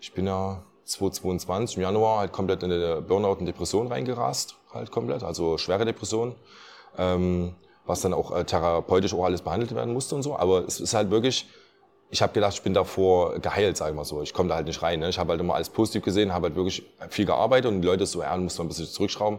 ich bin ja 2022 im Januar halt komplett in eine Burnout und Depression reingerast, halt komplett. Also schwere Depression. Ähm, was dann auch äh, therapeutisch auch alles behandelt werden musste und so. Aber es ist halt wirklich, ich habe gedacht, ich bin davor geheilt, sag ich mal so. Ich komme da halt nicht rein. Ne? Ich habe halt immer alles positiv gesehen, habe halt wirklich viel gearbeitet und die Leute so, ja, du musst mal ein bisschen zurückschrauben.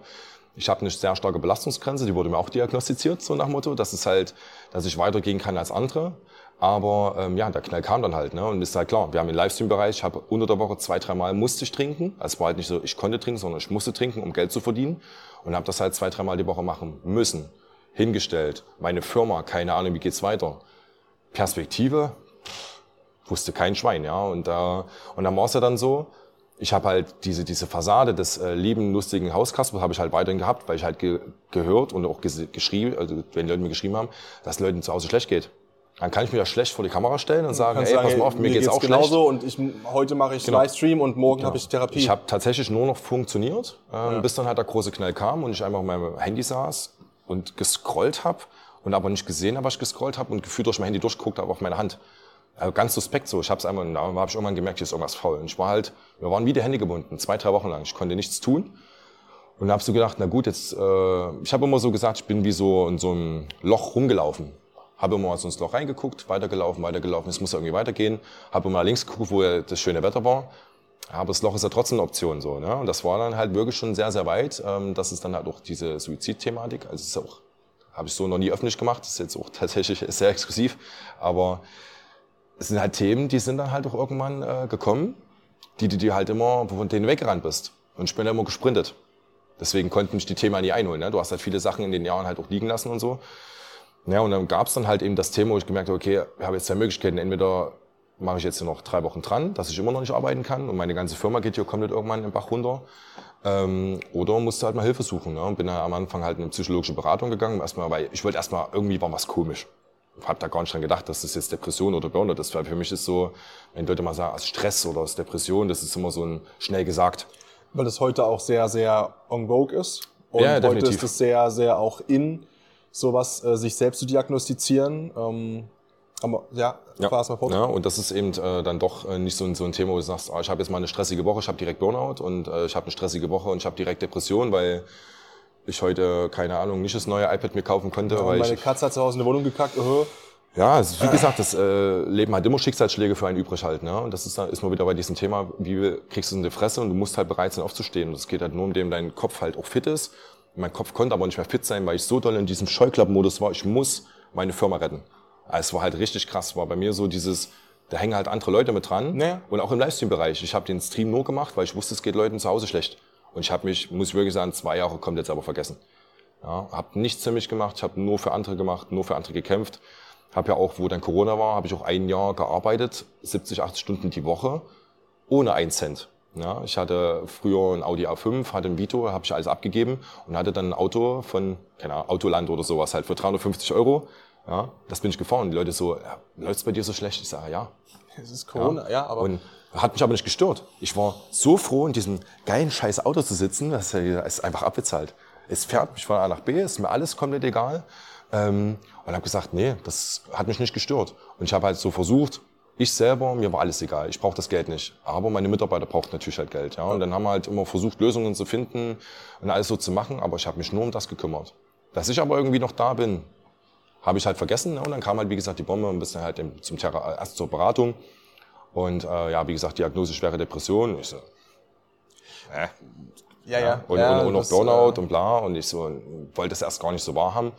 Ich habe eine sehr starke Belastungsgrenze, die wurde mir auch diagnostiziert, so nach Motto. Das ist halt, dass ich weitergehen kann als andere. Aber ähm, ja, der Knall kam dann halt. Ne? Und ist halt klar, wir haben den Livestream-Bereich, ich habe unter der Woche zwei, dreimal musste ich trinken. Es war halt nicht so, ich konnte trinken, sondern ich musste trinken, um Geld zu verdienen. Und habe das halt zwei, dreimal die Woche machen müssen. Hingestellt, meine Firma, keine Ahnung, wie geht's weiter. Perspektive, wusste kein Schwein, ja. Und, äh, und dann war es ja dann so, ich habe halt diese, diese Fassade des äh, lieben, lustigen Hauskaspers habe ich halt weiterhin gehabt, weil ich halt ge gehört und auch ges- geschrieben, also wenn die Leute mir geschrieben haben, dass Leuten zu Hause schlecht geht. Dann kann ich mich ja schlecht vor die Kamera stellen und sagen, ey, kannst pass sagen, mal auf, mir, geht's, auch genauso und ich, heute mache ich Genau. Livestream und morgen habe ich Therapie. Ich habe tatsächlich nur noch funktioniert, ähm, bis dann halt der große Knall kam und ich einfach auf meinem Handy saß und gescrollt habe und aber nicht gesehen habe, was ich gescrollt habe und gefühlt durch mein Handy durchgeguckt habe auf meine Hand. Also ganz suspekt so. Ich habe es einmal, da habe ich irgendwann gemerkt, hier ist irgendwas faul. Und ich war halt, wir waren wie die Hände gebunden, zwei, drei Wochen lang. Ich konnte nichts tun. Und habe so gedacht, na gut, jetzt, äh, ich habe immer so gesagt, ich bin wie so in so einem Loch rumgelaufen. Habe mal so ins Loch reingeguckt, weitergelaufen, weitergelaufen, es muss irgendwie weitergehen. Habe immer links geguckt, wo das schöne Wetter war. Aber das Loch ist ja trotzdem eine Option so. Ne? Und das war dann halt wirklich schon sehr, sehr weit. Ähm, das ist dann halt auch diese Suizidthematik. Also ist auch, habe ich so noch nie öffentlich gemacht. Das ist jetzt auch tatsächlich sehr exklusiv. Aber es sind halt Themen, die sind dann halt auch irgendwann äh, gekommen, die du dir halt immer, von denen weggerannt bist. Und ich bin immer gesprintet. Deswegen konnten mich die Themen nie einholen. Ne? Du hast halt viele Sachen in den Jahren halt auch liegen lassen und so. Ja, und dann gab's dann halt eben das Thema, wo ich gemerkt habe, okay, ich habe jetzt zwei Möglichkeiten. Entweder mache ich jetzt noch drei Wochen dran, dass ich immer noch nicht arbeiten kann und meine ganze Firma geht hier komplett irgendwann den Bach runter. Ähm, oder musste halt mal Hilfe suchen. Ne? Und bin dann am Anfang halt in eine psychologische Beratung gegangen, erstmal, weil ich wollte erstmal, irgendwie war was komisch. Ich habe da gar nicht dran gedacht, dass das jetzt Depression oder Burnout ist, weil für mich ist so, wenn Leute mal sagen, aus Stress oder aus Depression, das ist immer so ein schnell gesagt. Weil das heute auch sehr, sehr on vogue ist. Und Ja, heute definitiv. ist es sehr, sehr auch in, sowas äh, sich selbst zu diagnostizieren. Ähm, aber ja, Ja, fahr mal fort. ja, und das ist eben äh, dann doch äh, nicht so ein, so ein Thema, wo du sagst, ah, ich habe jetzt mal eine stressige Woche, ich habe direkt Burnout und äh, ich habe eine stressige Woche und ich habe direkt Depression, weil ich heute, keine Ahnung, nicht das neue iPad mir kaufen konnte. Und weil meine ich, Katze hat zu Hause in die Wohnung gekackt. Uh, ja, es wie gesagt, das äh, Leben hat immer Schicksalsschläge für einen übrig halt. Ne? Und das ist, dann- ist mal wieder bei diesem Thema, wie kriegst du es in die Fresse und du musst halt bereit sein aufzustehen. Und es geht halt nur um dem, dein Kopf halt auch fit ist. Mein Kopf konnte aber nicht mehr fit sein, weil ich so doll in diesem Scheuklappen-Modus war, ich muss meine Firma retten. Also es war halt richtig krass. War bei mir so dieses, da hängen halt andere Leute mit dran. Ja. Und auch im Livestream-Bereich. Ich habe den Stream nur gemacht, weil ich wusste, es geht Leuten zu Hause schlecht. Und ich habe mich, muss ich wirklich sagen, zwei Jahre komplett selber vergessen. Ja, habe nichts für mich gemacht, ich habe nur für andere gemacht, nur für andere gekämpft. Habe ja auch, wo dann Corona war, habe ich auch ein Jahr gearbeitet, 70, 80 Stunden die Woche, ohne einen Cent. Ja, ich hatte früher ein Audi A5, hatte ein Vito, habe ich alles abgegeben und hatte dann ein Auto von, keine Ahnung, Autoland oder sowas halt für 350 Euro. Ja, das bin ich gefahren. Die Leute so, ja, läuft's bei dir so schlecht? Ich sage, ja. es ist Corona, ja, aber Und hat mich aber nicht gestört. Ich war so froh, in diesem geilen scheiß Auto zu sitzen, dass er ist einfach abbezahlt. Es fährt mich von A nach B, ist mir alles komplett egal. Ähm, und habe gesagt, nee, das hat mich nicht gestört. Und ich habe halt so versucht, ich selber, mir war alles egal, ich brauche das Geld nicht. Aber meine Mitarbeiter brauchten natürlich halt Geld. Ja? Und dann haben wir halt immer versucht, Lösungen zu finden und alles so zu machen, aber ich habe mich nur um das gekümmert. Dass ich aber irgendwie noch da bin, habe ich halt vergessen. Ne? Und dann kam halt, wie gesagt, die Bombe ein bisschen halt im- zum Thera erst zur Beratung. Und äh, ja, wie gesagt, Diagnose schwere Depression. Ich so, äh, ja, ja. und, ja, und, und noch das, Burnout äh, und bla. Und ich so wollte das erst gar nicht so wahrhaben.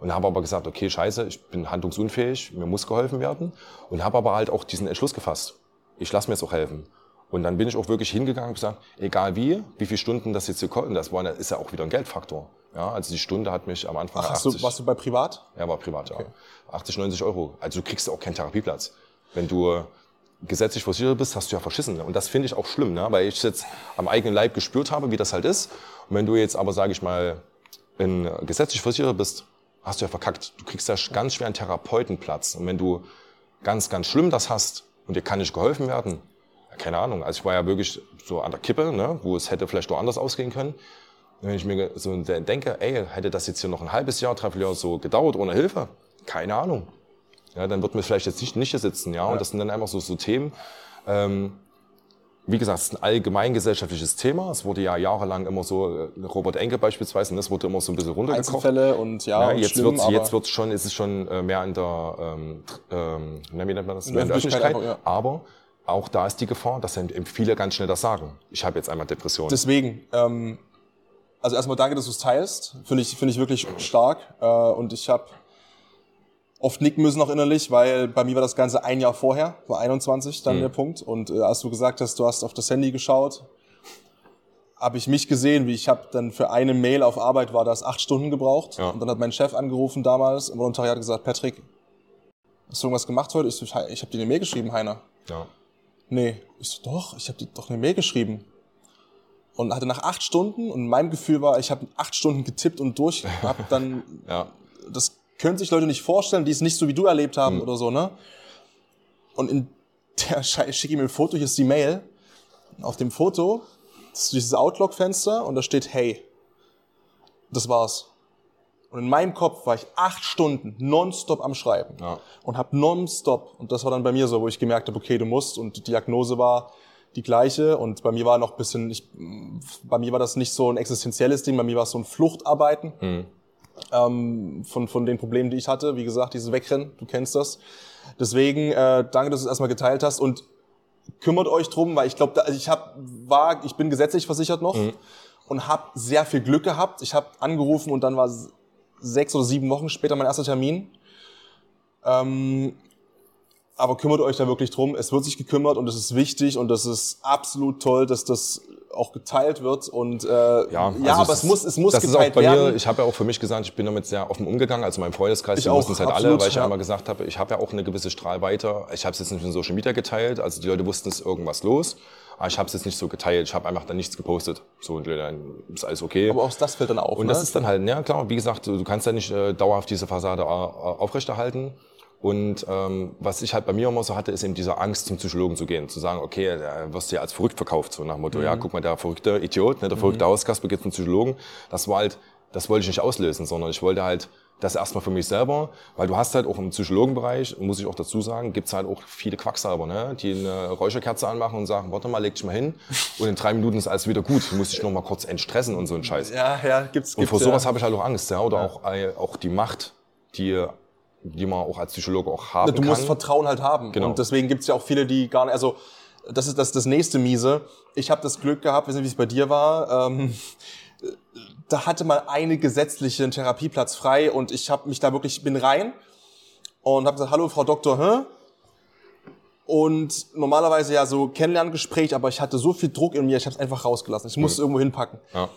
Und habe aber gesagt, okay, scheiße, ich bin handlungsunfähig, mir muss geholfen werden. Und habe aber halt auch diesen Entschluss gefasst. Ich lasse mir jetzt auch helfen. Und dann bin ich auch wirklich hingegangen und gesagt, egal wie, wie viele Stunden das jetzt hier kostet, das war, ist ja auch wieder ein Geldfaktor. Ja, also die Stunde hat mich am Anfang Ach, hast du, warst du bei privat? ja, war privat, ja. 80, 90 Euro. Also du kriegst auch keinen Therapieplatz. Wenn du gesetzlich versichert bist, hast du ja verschissen. Und das finde ich auch schlimm, ne? weil ich jetzt am eigenen Leib gespürt habe, wie das halt ist. Und wenn du jetzt aber, sage ich mal, in gesetzlich versichert bist, hast du ja verkackt. Du kriegst ja ganz schwer einen Therapeutenplatz. Und wenn du ganz, ganz schlimm das hast und dir kann nicht geholfen werden, ja, keine Ahnung. Also ich war ja wirklich so an der Kippe, ne? wo es hätte vielleicht doch anders ausgehen können. Und wenn ich mir so denke, ey, hätte das jetzt hier noch ein halbes Jahr, dreiviertel Jahr so gedauert ohne Hilfe? Keine Ahnung. Ja, dann wird mir vielleicht jetzt nicht, nicht hier sitzen, ja. Und das sind dann einfach so, so Themen. Ähm, wie gesagt, es ist ein allgemeingesellschaftliches Thema. Es wurde ja jahrelang immer so, äh, Robert Enke beispielsweise, das wurde immer so ein bisschen runtergekocht. Einzelfälle und ja, Ja, jetzt aber jetzt wird's schon, ist es schon äh, mehr in der, ähm, ähm, wie nennt man das? In der Öffentlichkeit einfach, ja. Aber auch da ist die Gefahr, dass eben viele ganz schnell das sagen. Ich habe jetzt einmal Depression. Deswegen, ähm, also erstmal danke, dass du es teilst. Finde ich, finde ich wirklich stark. Äh, und ich habe oft nicken müssen auch innerlich, weil bei mir war das Ganze ein Jahr vorher, war 21 Mhm. dann der Punkt. Und äh, als du gesagt hast, du hast auf das Handy geschaut, habe ich mich gesehen, wie ich habe dann für eine Mail auf Arbeit war das acht Stunden gebraucht. Ja. Und dann hat mein Chef angerufen damals im Volontariat gesagt, Patrick, hast du irgendwas gemacht heute? Ich, so, ich habe dir eine Mail geschrieben, Heiner. ja. Nee, ich so, doch, ich habe dir doch eine Mail geschrieben. Und hatte nach acht Stunden, und mein Gefühl war, ich habe acht Stunden getippt und durch, hab dann, Ja. das können sich Leute nicht vorstellen, die es nicht so wie du erlebt haben oder so, ne? Und in der Scheiße, ich schicke ihm ein Foto, hier ist die Mail. Auf dem Foto ist dieses Outlook-Fenster und da steht Hey. Das war's. Und in meinem Kopf war ich acht Stunden nonstop am Schreiben Ja. und habe nonstop, und das war dann bei mir so, wo ich gemerkt habe, okay, du musst, und die Diagnose war die gleiche, und bei mir war noch ein bisschen, ich, bei mir war das nicht so ein existenzielles Ding, bei mir war es so ein Fluchtarbeiten ähm, von, von den Problemen, die ich hatte. Wie gesagt, dieses Wegrennen, du kennst das. Deswegen, äh, danke, dass du es erstmal geteilt hast und kümmert euch drum, weil ich glaube, also ich hab, war, ich bin gesetzlich versichert noch und habe sehr viel Glück gehabt. Ich habe angerufen und dann war sechs oder sieben Wochen später mein erster Termin. Ähm, aber kümmert euch da wirklich drum. Es wird sich gekümmert und es ist wichtig und das ist absolut toll, dass das auch geteilt wird und äh, ja, also aber es muss, es muss das geteilt ist auch bei werden. Mir, ich habe ja auch für mich gesagt, ich bin damit sehr offen umgegangen. Also mein Freundeskreis, Ich die wussten es halt alle, weil ich ja ja. immer gesagt habe, ich habe ja auch eine gewisse Strahlweite. Ich habe es jetzt nicht in Social Media geteilt, also die Leute wussten, es ist irgendwas los. Aber ich habe es jetzt nicht so geteilt. Ich habe einfach dann nichts gepostet. So, und dann ist alles okay. aber auch das fällt dann auf. Und ne? das ist dann halt, ja klar, wie gesagt, du, du kannst ja nicht äh, dauerhaft diese Fassade äh, aufrechterhalten. Und ähm, was ich halt bei mir immer so hatte, ist eben diese Angst, zum Psychologen zu gehen, zu sagen, okay, da wirst du ja als verrückt verkauft, so nach dem Motto, ja, guck mal, der verrückte Idiot, ne, der verrückte Hauskasper geht zum Psychologen. Das war halt, das wollte ich nicht auslösen, sondern ich wollte halt das erstmal für mich selber, weil du hast halt auch im Psychologenbereich, muss ich auch dazu sagen, gibt's halt auch viele Quacksalber, ne, die eine Räucherkerze anmachen und sagen, warte mal, leg dich mal hin und in drei Minuten ist alles wieder gut, du musst dich noch mal kurz entstressen und so ein Scheiß. ja, ja, gibt's, Und gibt's vor sowas ja. habe ich halt auch Angst, ja. Oder auch, äh, auch die Macht, die, die man auch als Psychologe auch haben Du kann. musst Vertrauen halt haben. Genau. Und deswegen gibt's ja auch viele, die gar nicht, also das ist das, das nächste Miese. Ich habe das Glück gehabt, weiß nicht, wie es bei dir war. Ähm, da hatte mal eine gesetzliche einen Therapieplatz frei und ich habe mich da wirklich, bin rein und habe gesagt, hallo Frau Doktor, hä? Und normalerweise ja so Kennenlerngespräch, aber ich hatte so viel Druck in mir, ich habe es einfach rausgelassen. Ich musste es irgendwo hinpacken. Ja.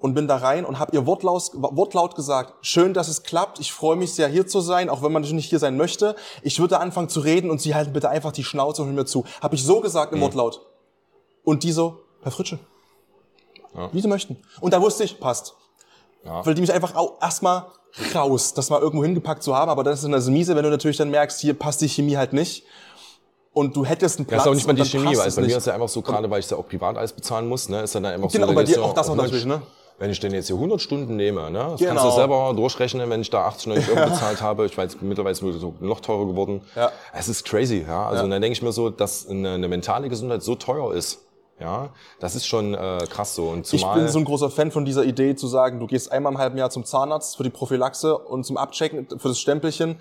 Und bin da rein und habe ihr wortlaut, wortlaut gesagt, schön, dass es klappt, ich freue mich sehr hier zu sein, auch wenn man nicht hier sein möchte. Ich würde anfangen zu reden und Sie halten bitte einfach die Schnauze und hören mir zu. Habe ich so gesagt im Wortlaut. Und die so, Herr Fritsche, Ja. wie Sie möchten. Und da wusste ich, passt. Ja. Weil die mich einfach au- erstmal raus, das mal irgendwo hingepackt zu haben, aber das ist dann das Miese, wenn du natürlich dann merkst, hier passt die Chemie halt nicht. Und du hättest einen Platz. ist auch nicht mal die Chemie, weil bei mir ist ja einfach so, gerade weil ich ja auch privat alles bezahlen muss, ne, ist dann einfach Genau, so, bei da dir auch das noch Mensch, natürlich, ne? Wenn ich denn jetzt hier 100 Stunden nehme, ne, das kannst Genau. du selber durchrechnen, wenn ich da 80, 90 Euro bezahlt habe, ich weiß, mittlerweile ist es noch teurer geworden. Ja. Es ist crazy, ja. Also Ja. und dann denke ich mir so, dass eine, eine mentale Gesundheit so teuer ist, ja, das ist schon äh, krass so. Und Ich zumal, bin so ein großer Fan von dieser Idee zu sagen, du gehst einmal im halben Jahr zum Zahnarzt für die Prophylaxe und zum Abchecken für das Stempelchen.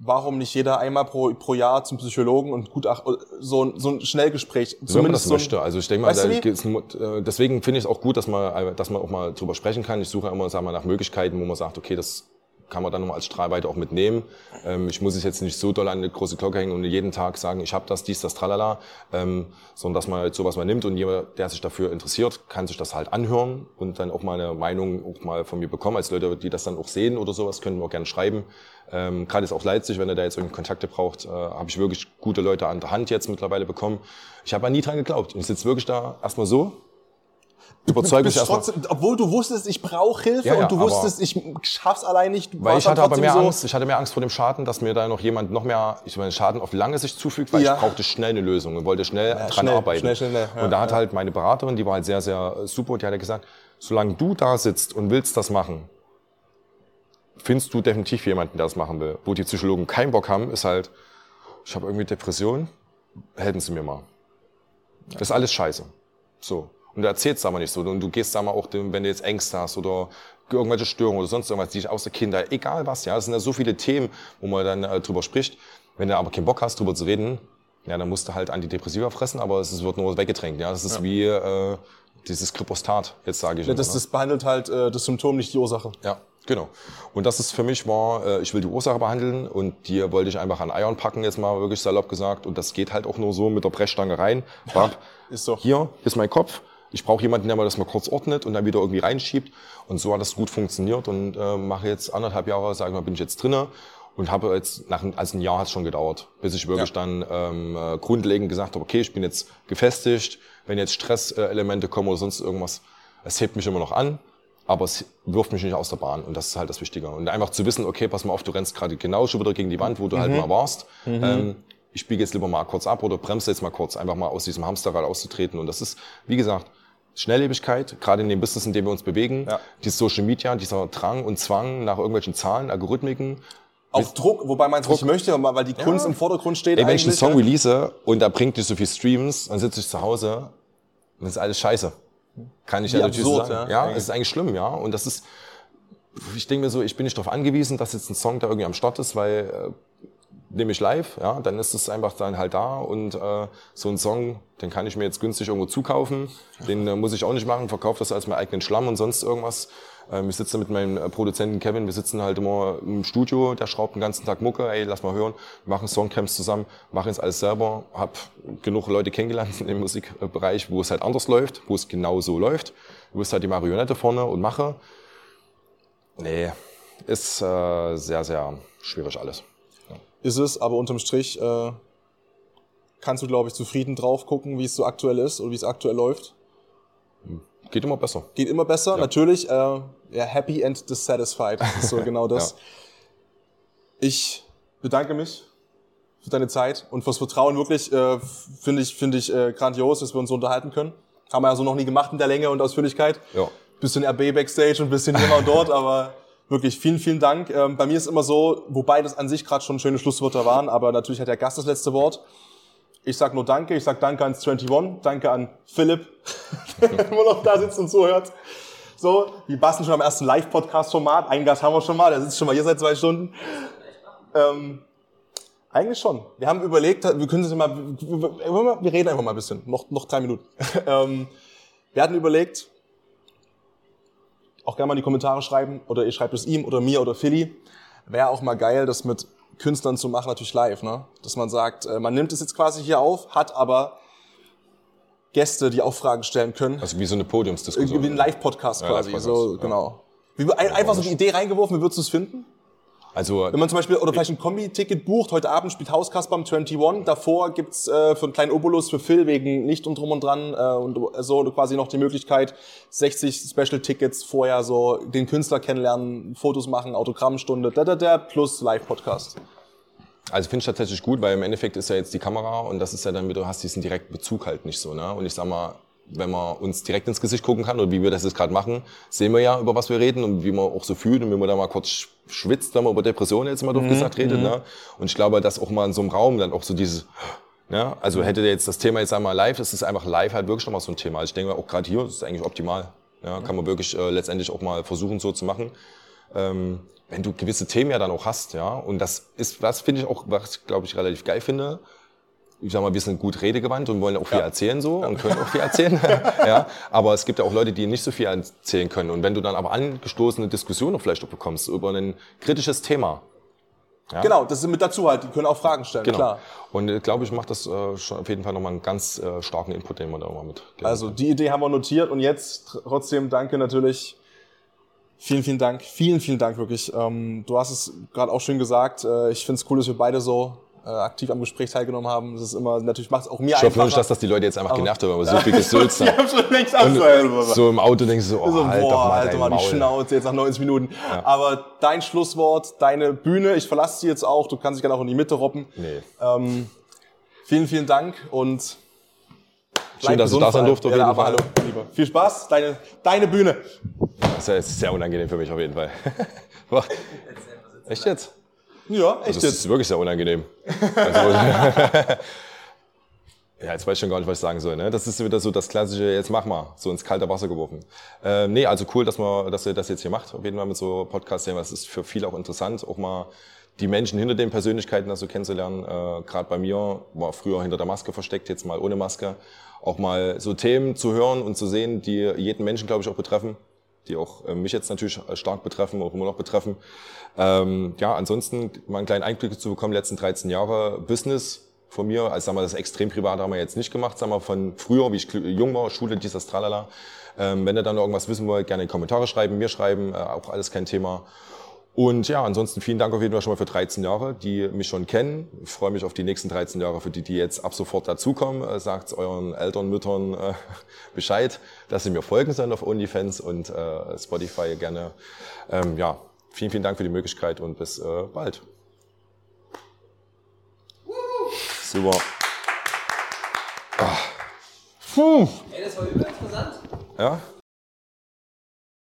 Warum nicht jeder einmal pro, pro Jahr zum Psychologen und gut ach, so, ein- so ein Schnellgespräch? wenn man das so ein- möchte. Also ich denke mal, da äh, deswegen finde ich es auch gut, dass man, äh, dass man auch mal drüber sprechen kann. Ich suche immer, sagen wir, nach Möglichkeiten, wo man sagt, okay, das kann man dann nochmal als Strahlweite auch mitnehmen. Ähm, ich muss es jetzt nicht so doll an eine große Glocke hängen und jeden Tag sagen, ich habe das, dies, das, tralala, ähm, sondern dass man halt sowas mal nimmt und jemand, der sich dafür interessiert, kann sich das halt anhören und dann auch mal eine Meinung auch mal von mir bekommen. Als Leute, die das dann auch sehen oder sowas, können wir auch gerne schreiben. Ähm, Gerade ist auch Leipzig, wenn er da jetzt irgendwie Kontakte braucht, äh, habe ich wirklich gute Leute an der Hand jetzt mittlerweile bekommen. Ich habe an nie dran geglaubt. Und ich sitze wirklich da erstmal so, überzeugt mich erstmal. trotzdem, obwohl du wusstest, ich brauche Hilfe Ja, ja, und du aber- wusstest, ich schaff's allein nicht. Du Weil ich hatte aber mehr trotzdem Angst, ich hatte mehr Angst vor dem Schaden, dass mir da noch jemand noch mehr, ich meine, Schaden auf lange Sicht zufügt, weil Ja. ich brauchte schnell eine Lösung und wollte schnell dran schnell, arbeiten. schnell, schnell, schnell, ja, und da hat halt meine Beraterin, die war halt sehr, sehr super, die hat ja gesagt, solange du da sitzt und willst das machen, findest du definitiv jemanden, der das machen will. Wo die Psychologen keinen Bock haben, ist halt, ich habe irgendwie Depression, helfen Sie mir mal. Das ist alles scheiße. So. Und du erzählst aber nicht so. Und du gehst da mal auch, dem- wenn du jetzt Ängste hast oder irgendwelche Störungen oder sonst irgendwas, die dich aus der Kindheit, egal was, ja. Es sind ja so viele Themen, wo man dann äh, drüber spricht. Wenn du aber keinen Bock hast, drüber zu reden, ja, dann musst du halt Antidepressiva fressen, aber es wird nur weggedrängt, ja. Das ist wie, äh, dieses Kripostat, jetzt sage ich Ja, das, ne? das behandelt halt äh, das Symptom, nicht die Ursache. Ja, genau. Und das ist für mich war, äh, ich will die Ursache behandeln und die wollte ich einfach an Eiern packen, jetzt mal wirklich salopp gesagt. Und das geht halt auch nur so mit der Brechstange rein. Bab, ist so. Hier ist mein Kopf. Ich brauche jemanden, der mir das mal kurz ordnet und dann wieder irgendwie reinschiebt. Und so hat das gut funktioniert und äh, mache jetzt anderthalb Jahre, sage ich mal, bin ich jetzt drinne und habe jetzt nach also ein Jahr hat es schon gedauert, bis ich wirklich dann ähm, äh, grundlegend gesagt habe, okay, ich bin jetzt gefestigt. Wenn jetzt Stresselemente kommen oder sonst irgendwas, es hebt mich immer noch an, aber es wirft mich nicht aus der Bahn und das ist halt das Wichtige. Und einfach zu wissen, okay, pass mal auf, du rennst gerade genau schon wieder gegen die Wand, wo du halt mal warst. Ähm, ich biege jetzt lieber mal kurz ab oder bremse jetzt mal kurz, einfach mal aus diesem Hamsterrad auszutreten. Und das ist, wie gesagt, Schnelllebigkeit, gerade in dem Business, in dem wir uns bewegen, Ja. die Social Media, dieser Drang und Zwang nach irgendwelchen Zahlen, Algorithmiken. Auf Druck, wobei man es nicht möchte, weil die Kunst im Vordergrund steht Ey, wenn ich einen. Song ne? release und da bringt nicht so viel Streams, dann sitze ich zu Hause und das ist alles scheiße. Kann ich Wie ja natürlich absurd, sagen. ja, Ja, es ist eigentlich schlimm, ja. Und das ist, ich denke mir so, ich bin nicht darauf angewiesen, dass jetzt ein Song da irgendwie am Start ist, weil äh, nehme ich live, ja, dann ist es einfach dann halt da und äh, so ein Song, den kann ich mir jetzt günstig irgendwo zukaufen, den äh, muss ich auch nicht machen, verkaufe das als meinen eigenen Schlamm und sonst irgendwas. Ähm, wir sitzen mit meinem äh, Produzenten Kevin, wir sitzen halt immer im Studio, der schraubt den ganzen Tag Mucke, ey, lass mal hören, wir machen Songcamps zusammen, machen es alles selber, hab genug Leute kennengelernt im Musikbereich, wo es halt anders läuft, wo es genau so läuft. Du bist halt die Marionette vorne und mache. Nee, ist äh, sehr, sehr schwierig alles. Ist es, aber unterm Strich äh, kannst du, glaube ich, zufrieden drauf gucken, wie es so aktuell ist oder wie es aktuell läuft. Geht immer besser. Geht immer besser, natürlich. Äh, ja, happy and dissatisfied. Das ist so genau das. Ja. Ich bedanke mich für deine Zeit und fürs Vertrauen. Wirklich äh, finde ich, finde ich äh, grandios, dass wir uns so unterhalten können. Haben wir ja so noch nie gemacht in der Länge und Ausführlichkeit. Ja. Bisschen RB Backstage und bisschen hier und dort, aber wirklich vielen, vielen Dank. Ähm, bei mir ist immer so, wobei das an sich gerade schon schöne Schlusswörter waren, aber natürlich hat der Gast das letzte Wort. Ich sag nur Danke, ich sag Danke ans 21, Danke an Philipp, der immer noch da sitzt und zuhört. So, wir basteln schon am ersten Live-Podcast-Format. Einen Gast haben wir schon mal, der sitzt schon mal hier seit zwei Stunden. Ähm, eigentlich schon. Wir haben überlegt, wir können es mal, wir wir reden einfach mal ein bisschen, noch, noch drei Minuten. ähm, wir hatten überlegt, auch gerne mal in die Kommentare schreiben, oder ihr schreibt es ihm oder mir oder Philly. Wäre auch mal geil, das mit Künstlern zu machen, natürlich live, ne? Dass man sagt, äh, man nimmt es jetzt quasi hier auf, hat aber Gäste, die auch Fragen stellen können. Also wie so eine Podiumsdiskussion. Irgendwie ein Live-Podcast Ja, quasi. Live-Podcast, so, ja. genau. Wie, ein, einfach so die Idee reingeworfen, wie würdest du es finden? Also Wenn man zum Beispiel, oder vielleicht ein Kombi-Ticket bucht, heute Abend spielt Hauskasper am 21, davor gibt's äh, für einen kleinen Obolus für Phil wegen Licht und drum und dran äh, und so quasi noch die Möglichkeit, 60 Special-Tickets vorher so den Künstler kennenlernen, Fotos machen, Autogrammstunde, da, da, da, plus Live-Podcast. Also finde ich tatsächlich gut, weil im Endeffekt ist ja jetzt die Kamera und das ist ja dann wieder, du hast diesen direkten Bezug halt nicht so. Ne? Und ich sag mal, wenn man uns direkt ins Gesicht gucken kann oder wie wir das jetzt gerade machen, sehen wir ja, über was wir reden und wie man auch so fühlt und wie man da mal kurz sch- schwitzt, wenn man über Depressionen jetzt mal doof gesagt redet. Ne? Und ich glaube, dass auch mal in so einem Raum dann auch so dieses, ja, also hätte der jetzt das Thema jetzt einmal live, das ist einfach live halt wirklich nochmal so ein Thema. Also ich denke auch gerade hier, das ist eigentlich optimal. Ja, kann man wirklich äh, letztendlich auch mal versuchen so zu machen ähm, wenn du gewisse Themen ja dann auch hast, ja, und das ist, was finde ich auch, was ich glaube ich relativ geil finde. Ich sag mal, wir sind gut redegewandt und wollen auch viel erzählen so und können auch viel erzählen, ja. Aber es gibt ja auch Leute, die nicht so viel erzählen können. Und wenn du dann aber angestoßene Diskussionen vielleicht auch bekommst über ein kritisches Thema, ja. Genau, das ist mit dazu halt, die können auch Fragen stellen, Genau. klar. Und ich glaube, ich mache das äh, schon auf jeden Fall nochmal einen ganz äh, starken Input, den man da mal mit. Also die Idee haben wir notiert und jetzt tr- trotzdem danke natürlich. Vielen, vielen Dank. Vielen, vielen Dank wirklich. Ähm, du hast es gerade auch schön gesagt. Äh, ich finde es cool, dass wir beide so äh, aktiv am Gespräch teilgenommen haben. Das ist immer, natürlich macht es auch mir ich hoffe nicht, dass das die Leute jetzt einfach genervt haben, aber so viel Gesülz. Die haben so im Auto denkst du so, oh, So, halt boah, doch mal halt doch mal die. Schnauze jetzt nach 90 Minuten. Aber dein Schlusswort, deine Bühne, ich verlasse sie jetzt auch. Du kannst dich gerne auch in die Mitte robben. Nee. Ähm, vielen, vielen Dank und Schön, dass ich da sein durfte auf ja, jeden Fall. hallo, lieber. Viel Spaß, deine, deine Bühne. Das ist sehr unangenehm für mich auf jeden Fall. Echt jetzt? Ja, echt Das jetzt. ist wirklich sehr unangenehm. Also, ja, jetzt weiß ich schon gar nicht, was ich sagen soll. Ne? Das ist wieder so das klassische, jetzt mach mal, so ins kalte Wasser geworfen. Ähm, nee, also cool, dass, man, dass ihr das jetzt hier macht, auf jeden Fall mit so Podcasts. Das ist für viele auch interessant, auch mal die Menschen hinter den Persönlichkeiten das so kennenzulernen. Äh, Gerade bei mir war früher hinter der Maske versteckt, jetzt mal ohne Maske. Auch mal so Themen zu hören und zu sehen, die jeden Menschen, glaube ich, auch betreffen die auch äh, mich jetzt natürlich stark betreffen, auch immer noch betreffen. Ähm, ja, ansonsten mal einen kleinen Einblick zu bekommen, letzten 13 Jahre Business von mir, also sagen wir, das extrem privat haben wir jetzt nicht gemacht, sagen wir von früher, wie ich jung war, Schule, dieses Tralala. Ähm, wenn ihr dann irgendwas wissen wollt, gerne in die Kommentare schreiben, mir schreiben, äh, auch alles kein Thema. Und ja, ansonsten vielen Dank auf jeden Fall schon mal für 13 Jahre, die mich schon kennen. Ich freue mich auf die nächsten 13 Jahre, für die, die jetzt ab sofort dazukommen. Äh, Sagt euren Eltern, Müttern äh, Bescheid, dass sie mir folgen sollen auf OnlyFans und äh, Spotify gerne. Ähm, ja, vielen, vielen Dank für die Möglichkeit und bis äh, bald. Super. Ey, das war übel interessant. Ja,